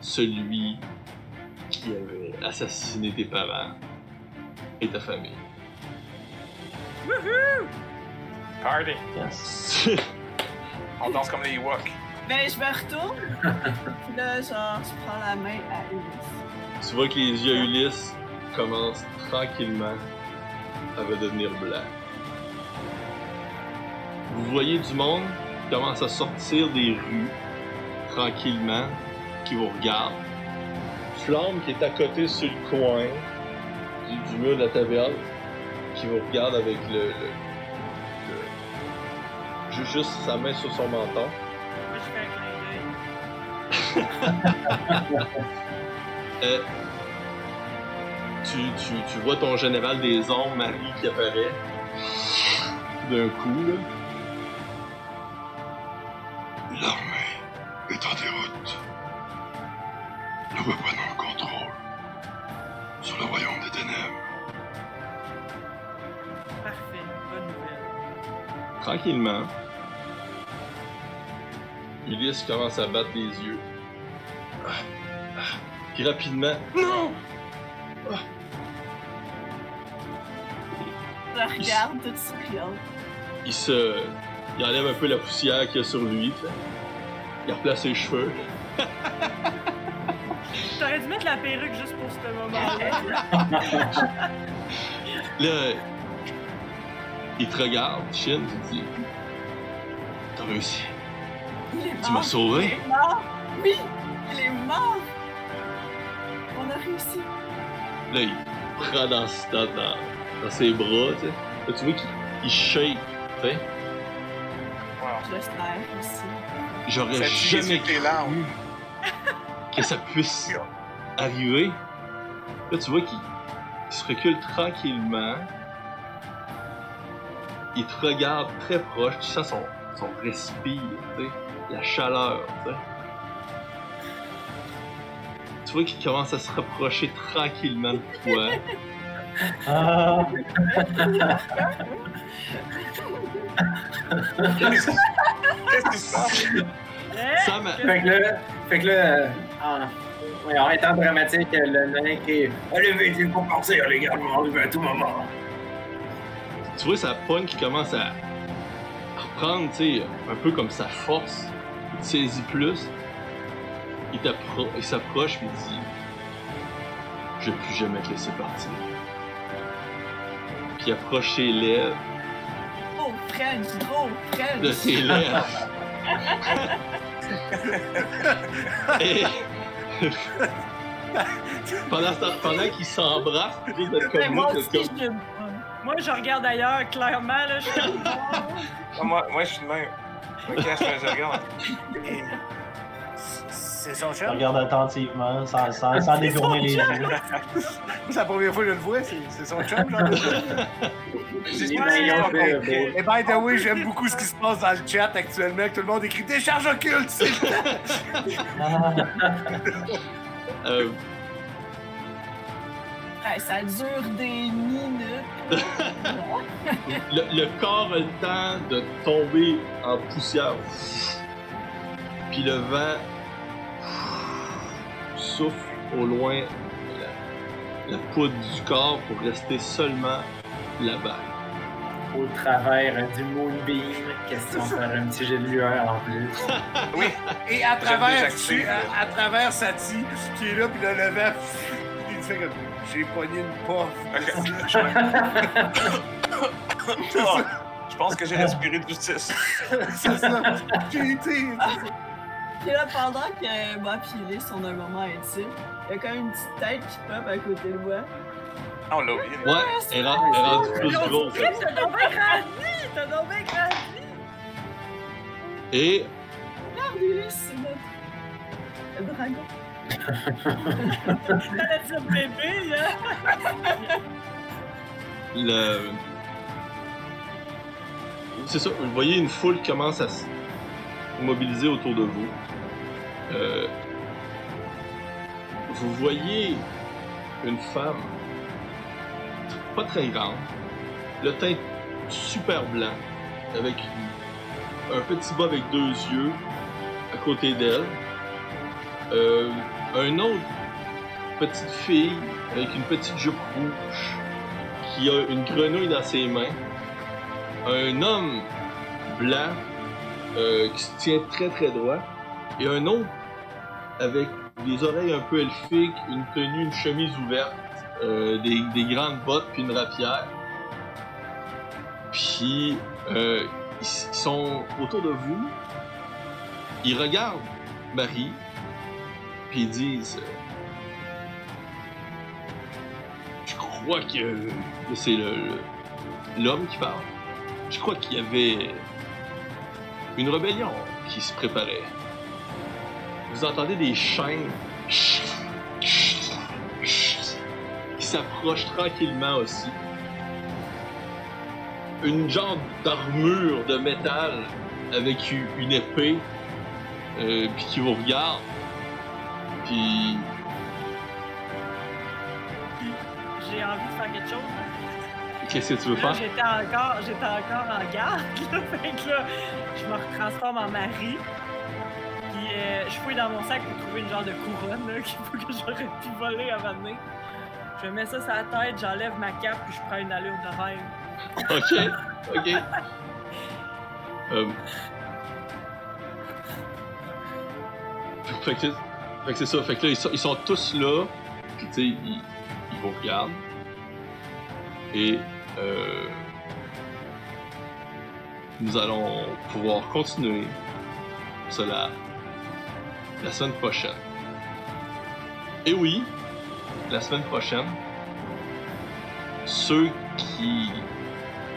Speaker 1: celui qui avait assassiné tes parents et ta famille.
Speaker 5: Party.
Speaker 7: Yes. [LAUGHS]
Speaker 5: On danse comme les Ewoks.
Speaker 4: Ben, je me retourne. Là, genre, je prends la main à Ulysse.
Speaker 1: tu vois que les yeux à Ulysse commencent tranquillement à redevenir blancs. Vous voyez du monde commence à sortir des rues tranquillement, qui vous regarde. Flamme qui est à côté sur le coin du, du mur de la taverne, qui vous regarde avec le, le, le- ju- juste sa main sur son menton. [LAUGHS] Euh, tu, tu, tu vois ton général des ombres, Marie, qui apparaît d'un coup, là. Tranquillement, Ulysse commence à battre les yeux. Ah, ah. Puis rapidement, non!
Speaker 4: La regarde toute souriante.
Speaker 1: Il se. Il enlève un peu la poussière qu'il y a sur lui. Il replace ses cheveux. [LAUGHS]
Speaker 2: T'aurais dû mettre la perruque juste pour ce moment-là. [LAUGHS]
Speaker 1: Là, il te regarde, Shin, tu te dis T'as réussi.
Speaker 4: Il est mort.
Speaker 1: Tu m'as sauvé.
Speaker 4: Il est mort. Oui, il est mort. On a réussi.
Speaker 1: Là, il prend dans, dans, dans, dans ses bras, tu sais. Là, tu vois qu'il il shake, tu sais.
Speaker 5: Wow.
Speaker 4: Je le serre aussi.
Speaker 1: J'aurais jamais cru
Speaker 5: larmes? [LAUGHS]
Speaker 1: que ça puisse arriver. Là, tu vois qu'il il se recule tranquillement. Il te regarde très proche. Tu sens son, son respire, tu sais, la chaleur, tu sais. Tu vois qu'il commence à se rapprocher tranquillement de toi.
Speaker 7: Ah,
Speaker 5: Qu'est-ce qui se passe?
Speaker 2: Hein?
Speaker 1: Sam,
Speaker 3: Fait que là, fait que là euh, en, en étant dramatique, le nain qui est Allez vite, il faut partir, les gars, on va arriver à tout moment.
Speaker 1: Tu vois sa pogne qui commence à reprendre, tu sais, un peu comme sa force. Il te saisit plus. Il s'approche et il dit Je vais plus jamais te laisser partir. Puis il approche ses lèvres,
Speaker 4: Oh, French, gros French.
Speaker 1: de ses [LAUGHS] lèvres. [LAUGHS] et. pendant ce temps- pendant qu'ils s'embrassent, juste d'être comme
Speaker 4: moi
Speaker 1: moi,
Speaker 4: je...
Speaker 2: Regarde ailleurs, clairement, là. Je suis comme, [LAUGHS]
Speaker 5: Ah, moi, moi, je suis de même. Ok, je, je regarde. [LAUGHS]
Speaker 6: C'est son
Speaker 7: je regarde attentivement, sans, sans, sans détourner les yeux. [LAUGHS]
Speaker 6: C'est la première fois que je le vois, c'est son chum, genre.
Speaker 3: Beau.
Speaker 6: Et by the way, j'aime beaucoup ce qui se passe dans le chat actuellement, que tout le monde écrit décharge occulte.
Speaker 7: Ah,
Speaker 1: Euh,
Speaker 4: Ouais, ça dure des minutes. [LAUGHS]
Speaker 1: le, le corps a le temps de tomber en poussière. Puis le vent souffle au loin la, la poudre du corps pour rester seulement bague.
Speaker 3: Au travers du moonbeam, question de faire un petit jet de lueur en plus.
Speaker 5: Oui, [LAUGHS]
Speaker 6: Et à travers, tu- à, à travers Sati, qui est là, puis le vent, fait comme j'ai pogné une porte.
Speaker 5: ok. Je, [LAUGHS] je pense que j'ai respiré de justice.
Speaker 6: c'est ça. J'ai été.
Speaker 4: Puis là, pendant que moi et Lys sont dans un moment intime, il y a quand même une petite tête qui pop à côté de moi.
Speaker 5: Ah, on l'a oublié.
Speaker 1: Ouais, elle est rendue plus grosse.
Speaker 2: T'as bien grandi! T'as bien grandi!
Speaker 1: Et
Speaker 4: Regarde, Lys, c'est notre le dragon.
Speaker 1: Le. C'est ça, vous voyez une foule commence à se mobiliser autour de vous. Euh, Vous voyez une femme pas très grande, le teint super blanc, avec un petit bas avec deux yeux à côté d'elle. Euh, un autre petite fille avec une petite jupe rouge qui a une grenouille dans ses mains. Un homme blanc euh, qui se tient très très droit. Et un autre avec des oreilles un peu elfiques, une tenue, une chemise ouverte, euh, des, des grandes bottes puis une rapière. Puis euh, ils sont autour de vous. Ils regardent Marie. Puis ils disent euh, Je crois que c'est l'homme qui parle. Je crois qu'il y avait une rébellion qui se préparait. Vous entendez des chaînes qui s'approchent tranquillement aussi. Une genre d'armure de métal avec une épée, euh, puis qui vous regarde. Puis
Speaker 2: J'ai envie de faire quelque chose.
Speaker 1: qu'est-ce que tu veux
Speaker 2: Là,
Speaker 1: faire?
Speaker 2: j'étais encore, j'étais encore en garde. [LAUGHS] Là, fait que là, je me retransforme en Marie. Puis euh, je fouille dans mon sac pour trouver une genre de couronne là, [LAUGHS] qu'il faut que j'aurais pu voler avant de venir. Je mets ça sur la tête, j'enlève ma cape, puis je prends une allure de rêve. [LAUGHS]
Speaker 1: Ok, ok. Euh... Fait que, fait que c'est ça. Fait que là, ils sont, ils sont tous là. Tu sais, ils, ils vous regardent. Et euh, nous allons pouvoir continuer cela la semaine prochaine. Et oui, la semaine prochaine, ceux qui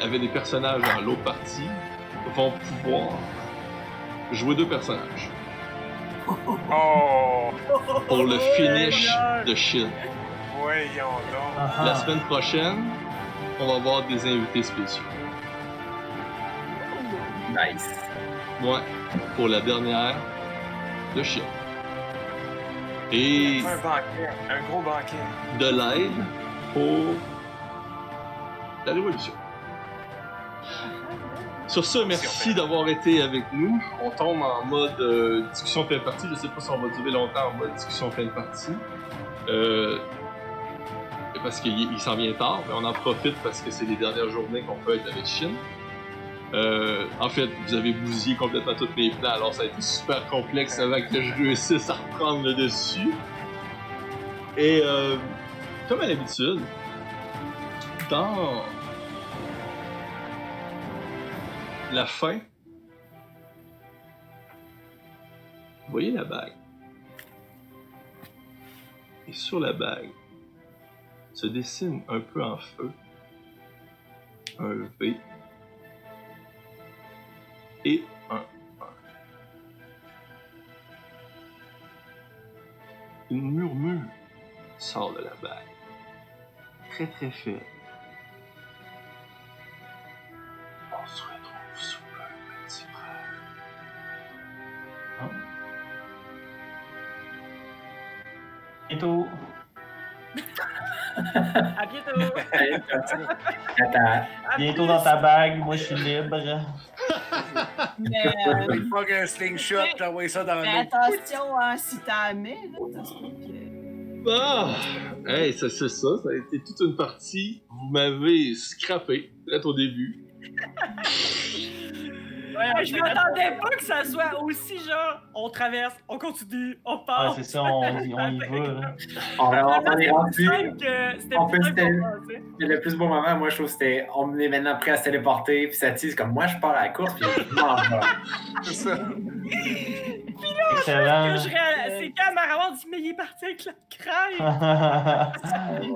Speaker 1: avaient des personnages dans l'autre partie vont pouvoir jouer deux personnages
Speaker 5: Oh,
Speaker 1: pour le finish de Shield.
Speaker 5: voyons donc.
Speaker 7: Ah,
Speaker 1: La semaine prochaine, on va avoir des invités spéciaux.
Speaker 3: Nice.
Speaker 1: Ouais, pour la dernière de Shield. Et
Speaker 5: Un banquet, un gros banquet.
Speaker 1: de l'aide pour la révolution. Sur ce, merci d'avoir été avec nous. On tombe en mode euh, discussion pleine partie. Je sais pas si on va durer longtemps en mode discussion pleine partie. Euh, parce qu'il il s'en vient tard, mais on en profite parce que c'est les dernières journées qu'on peut être avec Chine. Euh, en fait, vous avez bousillé complètement tous mes plans, alors ça a été super complexe avant que je réussisse à reprendre le dessus. Et euh, comme à l'habitude, dans la fin, vous voyez la bague. Et sur la bague se dessine un peu en feu un V et un 1. Une murmure sort de la bague. Très très faible.
Speaker 7: Bientôt. [LAUGHS]
Speaker 2: À bientôt!
Speaker 3: Attends.
Speaker 2: À
Speaker 7: Bientôt
Speaker 2: plus.
Speaker 7: dans ta bague, moi je suis libre.
Speaker 4: Mais, [LAUGHS] euh,
Speaker 6: qu'un slingshot, t'envoies ça dans
Speaker 4: mais attention, hein, si t'as main, là, que.
Speaker 1: Ah! Hey, ça, c'est ça, ça a été toute une partie. Vous m'avez scrappé, peut-être au début. [LAUGHS]
Speaker 2: Hey, je m'attendais pas que ça soit aussi genre, on traverse, on continue, on
Speaker 7: Ouais,
Speaker 2: part.
Speaker 7: c'est ça, on, [LAUGHS] y- on y va. là.
Speaker 3: On, on est rendu.
Speaker 2: C'était
Speaker 3: On. Le plus beau moment, moi, je trouve, c'était on est maintenant prêt à se téléporter. Puis ça tise comme moi, je pars à la course. Puis je m'en vais. [LAUGHS]
Speaker 6: C'est ça.
Speaker 7: Excellent.
Speaker 2: Je réal- C'est quand Maravon dit, mais il est parti avec la crème.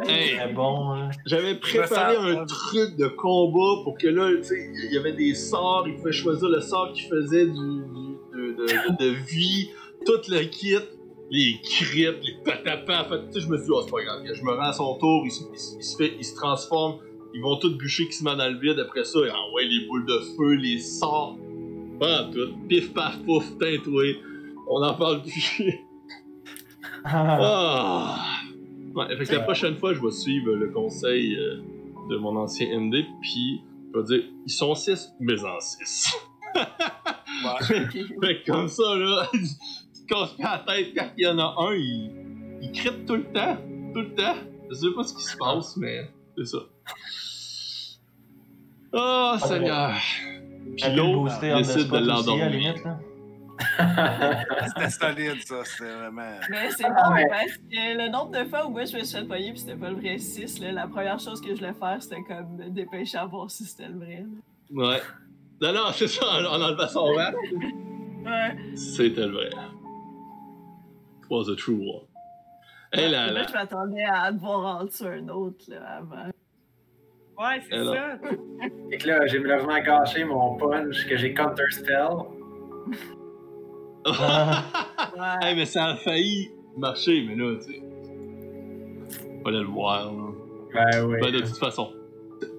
Speaker 2: [LAUGHS]
Speaker 1: Hey.
Speaker 7: C'est bon, là.
Speaker 1: J'avais préparé un truc de combat pour que là, tu sais, il y avait des sorts, il pouvait choisir le sort qui faisait du, du- de, de- de vie, tout le kit, les crits, les patapans. En fait, tu sais, je me suis dit, oh, c'est pas grave, je me rends à son tour, il, se- il se- il se fait, il se transforme, ils vont tous bûcher qui se met dans le vide. Après ça, envoie les boules de feu, les sorts, pas tout, pif paf pouf, teintoué. On en parle plus. Ah! Ouais, fait que la prochaine fois, je vais suivre le conseil euh, de mon ancien MD, puis je vais dire, ils sont 6, mais en 6.
Speaker 6: Ouais. [LAUGHS]
Speaker 1: fait que comme ça, là, [LAUGHS] tu te casses pas la tête quand il y en a un, il, il tout le temps. Tout le temps. Je sais pas ce qui se passe, mais c'est ça. Oh, Seigneur. Puis
Speaker 7: en
Speaker 1: décide de l'endormir.
Speaker 7: là. [LAUGHS]
Speaker 6: C'était solide, ça. C'était vraiment.
Speaker 4: Mais c'est
Speaker 3: Ah
Speaker 4: bon
Speaker 3: ouais.
Speaker 4: parce que le nombre de fois où moi je me suis fait poigner pis c'était pas le vrai 6, là, la première chose que je voulais faire c'était comme me dépêcher à voir si c'était le vrai. là.
Speaker 1: Ouais. Non, non, c'est ça, en en enlevant son rap.
Speaker 4: Ouais.
Speaker 1: C'était le vrai. It was a true one. Hey là
Speaker 4: Moi,
Speaker 1: là.
Speaker 4: je m'attendais à devoir en tuer un autre là, avant.
Speaker 2: Ouais, c'est
Speaker 1: Alors.
Speaker 2: ça.
Speaker 3: Fait que là, j'ai malheureusement gâché mon punch que j'ai counter spell. [LAUGHS]
Speaker 4: Ouais.
Speaker 1: hey, mais ça a failli marcher, mais là, tu sais. Fallait le voir, là.
Speaker 3: Ben oui.
Speaker 1: Ben, de toute façon.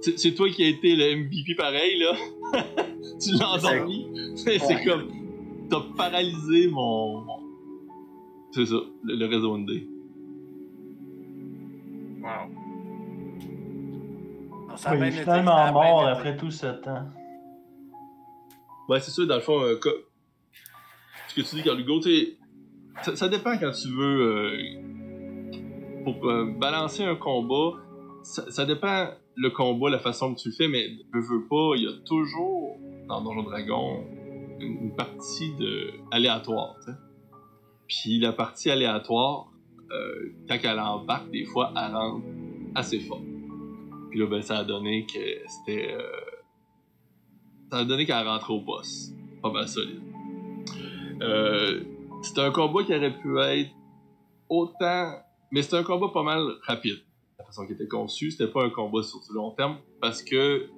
Speaker 1: C'est toi qui as été le MVP pareil, là. [LAUGHS] tu l'as endormi. C'est c'est
Speaker 3: Ouais.
Speaker 1: comme. T'as paralysé mon. mon- C'est ça, le, le réseau ND.
Speaker 5: Wow.
Speaker 6: Ça été,
Speaker 7: finalement mort après tout ce temps.
Speaker 1: Ouais, c'est ça, dans le fond, euh, co- ce que tu dis, Carl Hugo, ça, ça dépend quand tu veux. euh, pour euh, balancer un combat, ça, ça dépend le combat, la façon que tu le fais, mais veux, veux pas, il y a toujours dans Donjon Dragon une, une partie de aléatoire, tu sais. Puis la partie aléatoire, euh, quand elle embarque, des fois, elle rentre assez fort. Puis là, ben, ça a donné que c'était. euh, ça a donné qu'elle rentrait au boss. Pas mal solide. Euh, c'était un combat qui aurait pu être autant. Mais c'était un combat pas mal rapide. La façon qu'il était conçu, c'était pas un combat sur du long terme parce que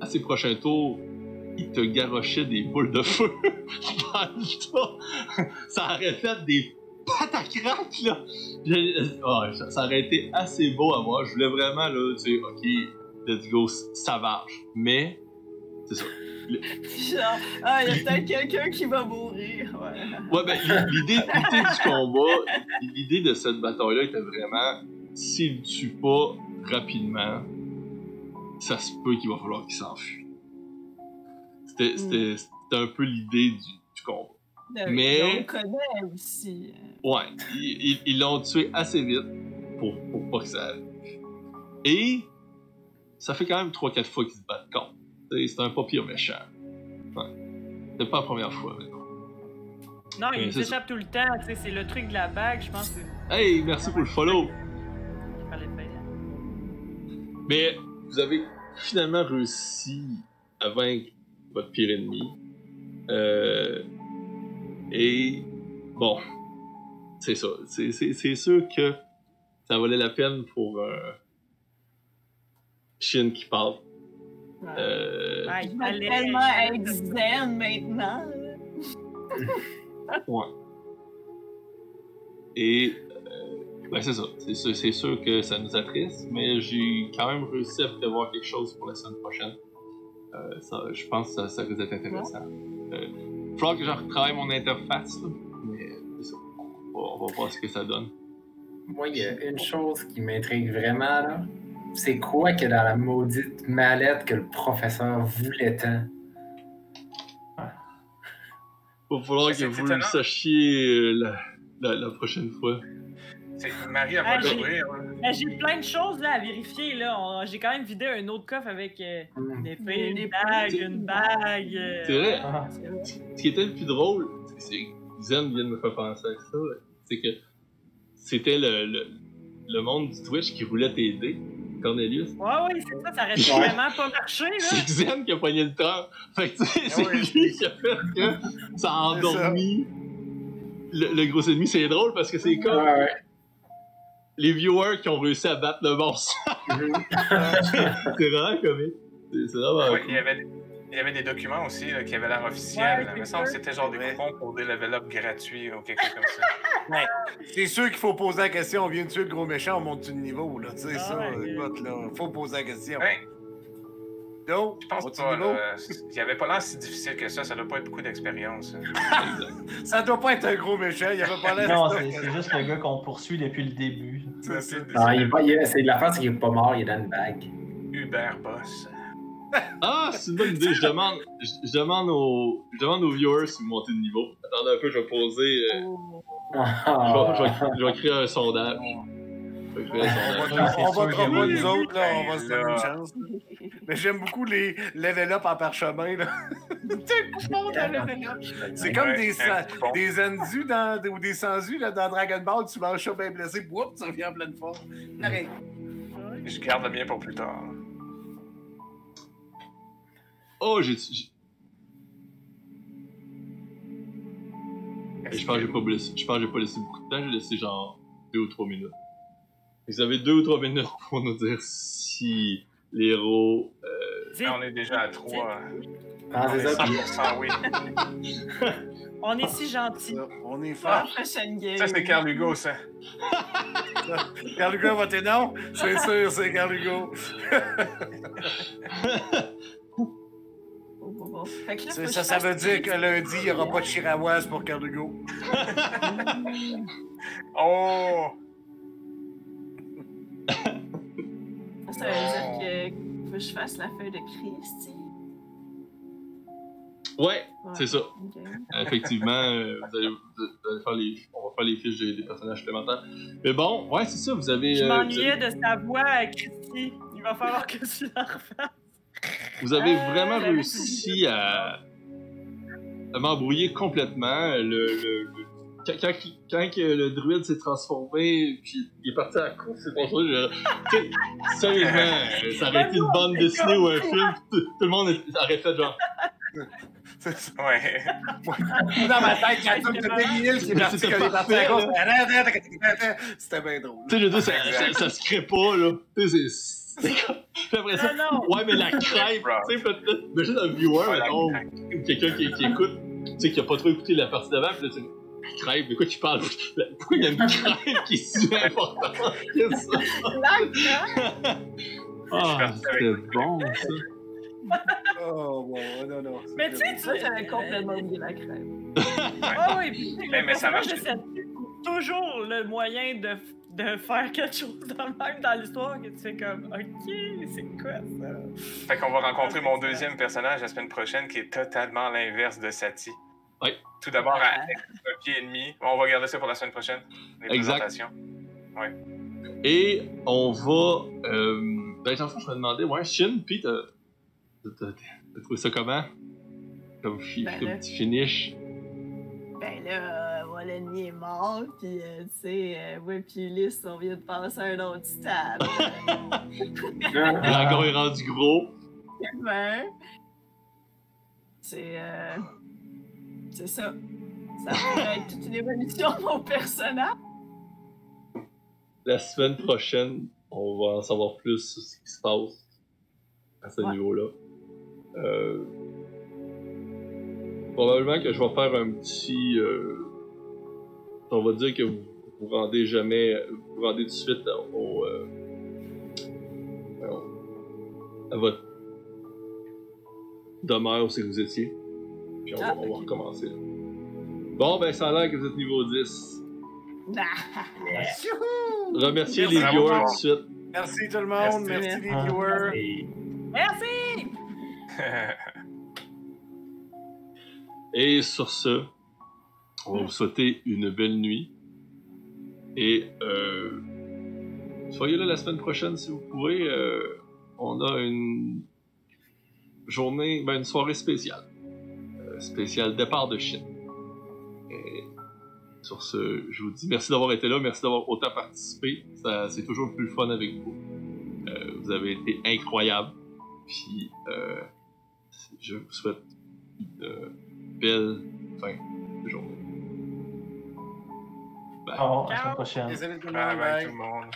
Speaker 1: à ses prochains tours, il te garochait des boules de feu. [LAUGHS] Ça aurait fait des patacrac là. Je- ah, ça, ça aurait été assez beau à voir. Je voulais vraiment là, tu sais, ok, let's go savage. Mais c'est ça.
Speaker 4: Genre, ah, il y a peut-être quelqu'un qui va mourir. Ouais.
Speaker 1: Ouais, ben, l'idée, du combat, l'idée de cette bataille-là était vraiment, s'il ne tue pas rapidement, ça se peut qu'il va falloir qu'il s'enfuit. C'était, c'était, c'était un peu l'idée du, du combat. Mais-
Speaker 4: On le connaît aussi.
Speaker 1: Ouais, ils, l'ont tué assez vite pour, pour pas que ça arrive. Et ça fait quand même 3-4 fois qu'ils se battent contre. C'est un pas pire méchant. Ouais. C'est pas la première fois, mais non.
Speaker 2: Non,
Speaker 1: Ouais,
Speaker 2: il s'échappe tout le temps. tu sais, C'est le truc de la bague, je pense que
Speaker 1: Hey, merci pour le follow! Mais vous avez finalement réussi à vaincre votre pire ennemi. Euh, et bon, c'est ça. C'est, c'est, c'est sûr que ça valait la peine pour un Shin qui parle.
Speaker 4: Ouais.
Speaker 1: Euh,
Speaker 2: Ouais,
Speaker 4: Il
Speaker 2: fallait-
Speaker 4: tellement être zen maintenant.
Speaker 1: ouais. Et euh, ben c'est ça. C'est, sûr- c'est sûr que ça nous attriste, mais j'ai quand même réussi à prévoir quelque chose pour la semaine prochaine. Euh, ça, je pense que ça, ça risque d'être intéressant. Euh, il va falloir que je retravaille mon interface, là, mais ça. On va, on va voir ce que ça donne.
Speaker 3: Moi, il y a une chose qui m'intrigue vraiment, là. C'est quoi que dans la maudite mallette que le professeur voulait tant?
Speaker 1: Il va falloir que vous le sachiez euh, la, la, la prochaine fois.
Speaker 5: Marie, elle va
Speaker 2: Ah, j'ai-
Speaker 5: l'ouvrir.
Speaker 2: Ben, j'ai plein de choses là, à vérifier. là. On- J'ai quand même vidé un autre coffre avec euh, des filles, une bague, une bague. euh,
Speaker 1: C'est vrai.
Speaker 7: Ah.
Speaker 1: Ce qui était le plus drôle, c'est que Zen vient de me faire penser à ça, c'est que c'était le, le, le monde du Twitch qui voulait t'aider, Cornelius.
Speaker 2: Ouais, ouais, c'est ça, ça aurait
Speaker 1: Ouais.
Speaker 2: vraiment pas marché, là.
Speaker 1: C'est Zen qui a pogné le temps. Fait que tu sais, c'est
Speaker 6: oui.
Speaker 1: lui qui a fait que ça a endormi le, le gros ennemi. C'est drôle parce que c'est
Speaker 3: Ouais,
Speaker 1: comme
Speaker 3: ouais.
Speaker 1: Les viewers qui ont réussi à battre le boss. [LAUGHS] C'est vraiment comique. C'est c'est vraiment
Speaker 5: Ouais, il, y avait, il y avait des documents aussi là, qui avaient l'air officiels.
Speaker 2: Ouais,
Speaker 5: il me
Speaker 2: c'est
Speaker 5: semble que c'était genre des
Speaker 6: Ouais.
Speaker 5: coupons pour des level up gratuits ou quelque chose comme ça. [LAUGHS]
Speaker 6: C'est sûr qu'il faut poser la question. On vient de tuer le gros méchant, on monte du niveau, là? Tu sais,
Speaker 2: Ah
Speaker 6: ça,
Speaker 2: ouais.
Speaker 6: écoute, là. Faut poser la question.
Speaker 5: Ouais, Je pense pas. Il y avait pas l'air si difficile que ça. Ça doit pas être beaucoup d'expérience.
Speaker 6: Ça [LAUGHS] doit pas être un gros méchant. Il y avait pas l'air
Speaker 7: Non, c'est c'est juste le gars qu'on poursuit depuis le début.
Speaker 6: C'est
Speaker 3: l'affaire, c'est qu'il est pas mort, il est dans une bague.
Speaker 5: Uber Boss. [LAUGHS]
Speaker 1: Ah, c'est une bonne idée. Je demande, je, je demande aux, je demande aux viewers si vous montez de niveau. Attendez un peu, je vais poser. euh, je, vais, je vais- je vais créer un sondage.
Speaker 6: On va- pas
Speaker 7: oui.
Speaker 6: nous autres, là, on va se donner une chance. Mais j'aime beaucoup les level up en parchemin. [LAUGHS] C'est comme des, des endus dans, ou des sans-us là, dans Dragon Ball, tu manges ça bien blessé, whoop, tu reviens en pleine forme.
Speaker 5: Je garde le mien pour plus tard.
Speaker 1: Oh, j'ai. Je pense que j'ai pas laissé, je pense que j'ai pas laissé beaucoup de temps, j'ai laissé genre 2 ou 3 minutes. Vous avez 2 ou 3 minutes pour nous dire si les héros. euh,
Speaker 5: on est déjà à 3.
Speaker 3: Ah,
Speaker 5: On est
Speaker 3: ça. puis-
Speaker 5: 100% oui. [LAUGHS]
Speaker 2: on est si gentils.
Speaker 6: Ça, On est fort.
Speaker 4: la prochaine game.
Speaker 5: Ça, c'est Carl Hugo, ça. [LAUGHS]
Speaker 6: Carl Hugo, votez non? C'est sûr, c'est Carl Hugo. [LAUGHS]
Speaker 4: Là,
Speaker 6: C'est-
Speaker 4: faut que
Speaker 6: Ça, ça veut dire que lundi, il n'y aura pas de Chirawas pour Carl Hugo.
Speaker 5: Oh!
Speaker 4: Ça veut dire que faut que je fasse la feuille de Christy.
Speaker 1: Ouais,
Speaker 4: Ouais.
Speaker 1: c'est ça.
Speaker 4: Ok.
Speaker 1: Effectivement, euh, vous, allez, vous allez faire les, on va faire les fiches des, des personnages supplémentaires. Mais bon, ouais, c'est ça, vous avez.
Speaker 2: Je
Speaker 1: euh,
Speaker 2: m'ennuyais de sa voix à Christy. Il va falloir que tu la refasses.
Speaker 1: Vous avez
Speaker 2: Euh,
Speaker 1: vraiment réussi à, à m'embrouiller complètement. Le, le- le- quand, quand, quand que le druide s'est transformé, puis il est parti à la course, c'est [LAUGHS] tu sais, Sérieusement, euh, ça aurait été une bande dessinée ou un film, tout, tout le monde aurait fait genre.
Speaker 6: C'est ça.
Speaker 5: Ouais.
Speaker 6: Dans ma tête, j'ai Benny Hill qui est parti
Speaker 1: c'était
Speaker 6: quand il est parti à la course. C'était bien drôle.
Speaker 1: Tu sais, je veux dire, ça, ça, ça se crée pas, là. Tu sais, c'est. Puis après ça,
Speaker 2: Non, non.
Speaker 1: ouais, mais la crêpe, tu sais, peut-être. Imagine un viewer, mettons, quelqu'un qui, qui écoute, tu sais, qui a pas trop écouté la partie d'avant, pis là, tu crêpe, de quoi tu parles? Pourquoi il y a une crêpe qui est si importante que ça? Ah, c'était bon, ça.
Speaker 6: Oh, bon, non, non.
Speaker 2: Mais tu sais, tu
Speaker 4: Ça, j'avais complètement oublié la crème.
Speaker 2: Ah oui, puis tu sais,
Speaker 5: Eh,
Speaker 2: le
Speaker 5: mais ça
Speaker 2: personnage
Speaker 5: marche.
Speaker 2: toujours le moyen de, de faire quelque chose de même dans l'histoire que tu fais comme OK, c'est quoi ça?
Speaker 5: Fait qu'on va rencontrer mon deuxième personnage la semaine prochaine qui est totalement l'inverse de Sati.
Speaker 1: Oui.
Speaker 5: Tout d'abord, à un pied et demi. On va garder ça pour la semaine prochaine. Les
Speaker 1: Exact.
Speaker 5: présentations.
Speaker 1: Et on va. Euh, ben, je me demandais, ouais, Shin, pis t'as. T'as t'as trouvé ça comment? Comme, fi-
Speaker 4: Ben,
Speaker 1: comme
Speaker 4: là.
Speaker 1: petit finish?
Speaker 4: Ben là, euh, mon ennemi est mort, pis euh, tu sais, euh, moi pis Ulysse, on vient de passer un autre stade. [LAUGHS]
Speaker 1: Dragon est rendu gros.
Speaker 4: ben, c'est euh, c'est ça. Ça pourrait être toute une évolution de mon personnage.
Speaker 1: La semaine prochaine, on va en savoir plus sur ce qui se passe à ce
Speaker 4: Ouais.
Speaker 1: niveau-là. Euh, probablement que je vais faire un petit. euh, on va dire que vous vous rendez jamais. Vous vous rendez tout de suite au. euh, à votre demeure où c'est que vous étiez. Puis on, va,
Speaker 4: Ah,
Speaker 1: on va recommencer. là. Bon, ben ça a l'air que vous êtes niveau 10. Remerciez les
Speaker 6: Merci.
Speaker 1: viewers tout de suite.
Speaker 6: Merci tout le monde.
Speaker 5: Merci.
Speaker 6: Merci, les
Speaker 7: Ah.
Speaker 6: viewers.
Speaker 2: Merci!
Speaker 1: Et sur ce, on va vous souhaiter une belle nuit. Et euh, soyez là la semaine prochaine si vous pouvez. Euh, on a une journée, ben, une soirée spéciale. Euh, spéciale départ de Chine. Et sur ce, je vous dis merci d'avoir été là, merci d'avoir autant participé. Ça, c'est toujours plus fun avec vous. Euh, vous avez été incroyables. Puis, euh, je vous souhaite une belle fin de journée. Bye.
Speaker 7: Bon, à la prochaine.
Speaker 5: Bye
Speaker 6: bye.
Speaker 5: tout le monde.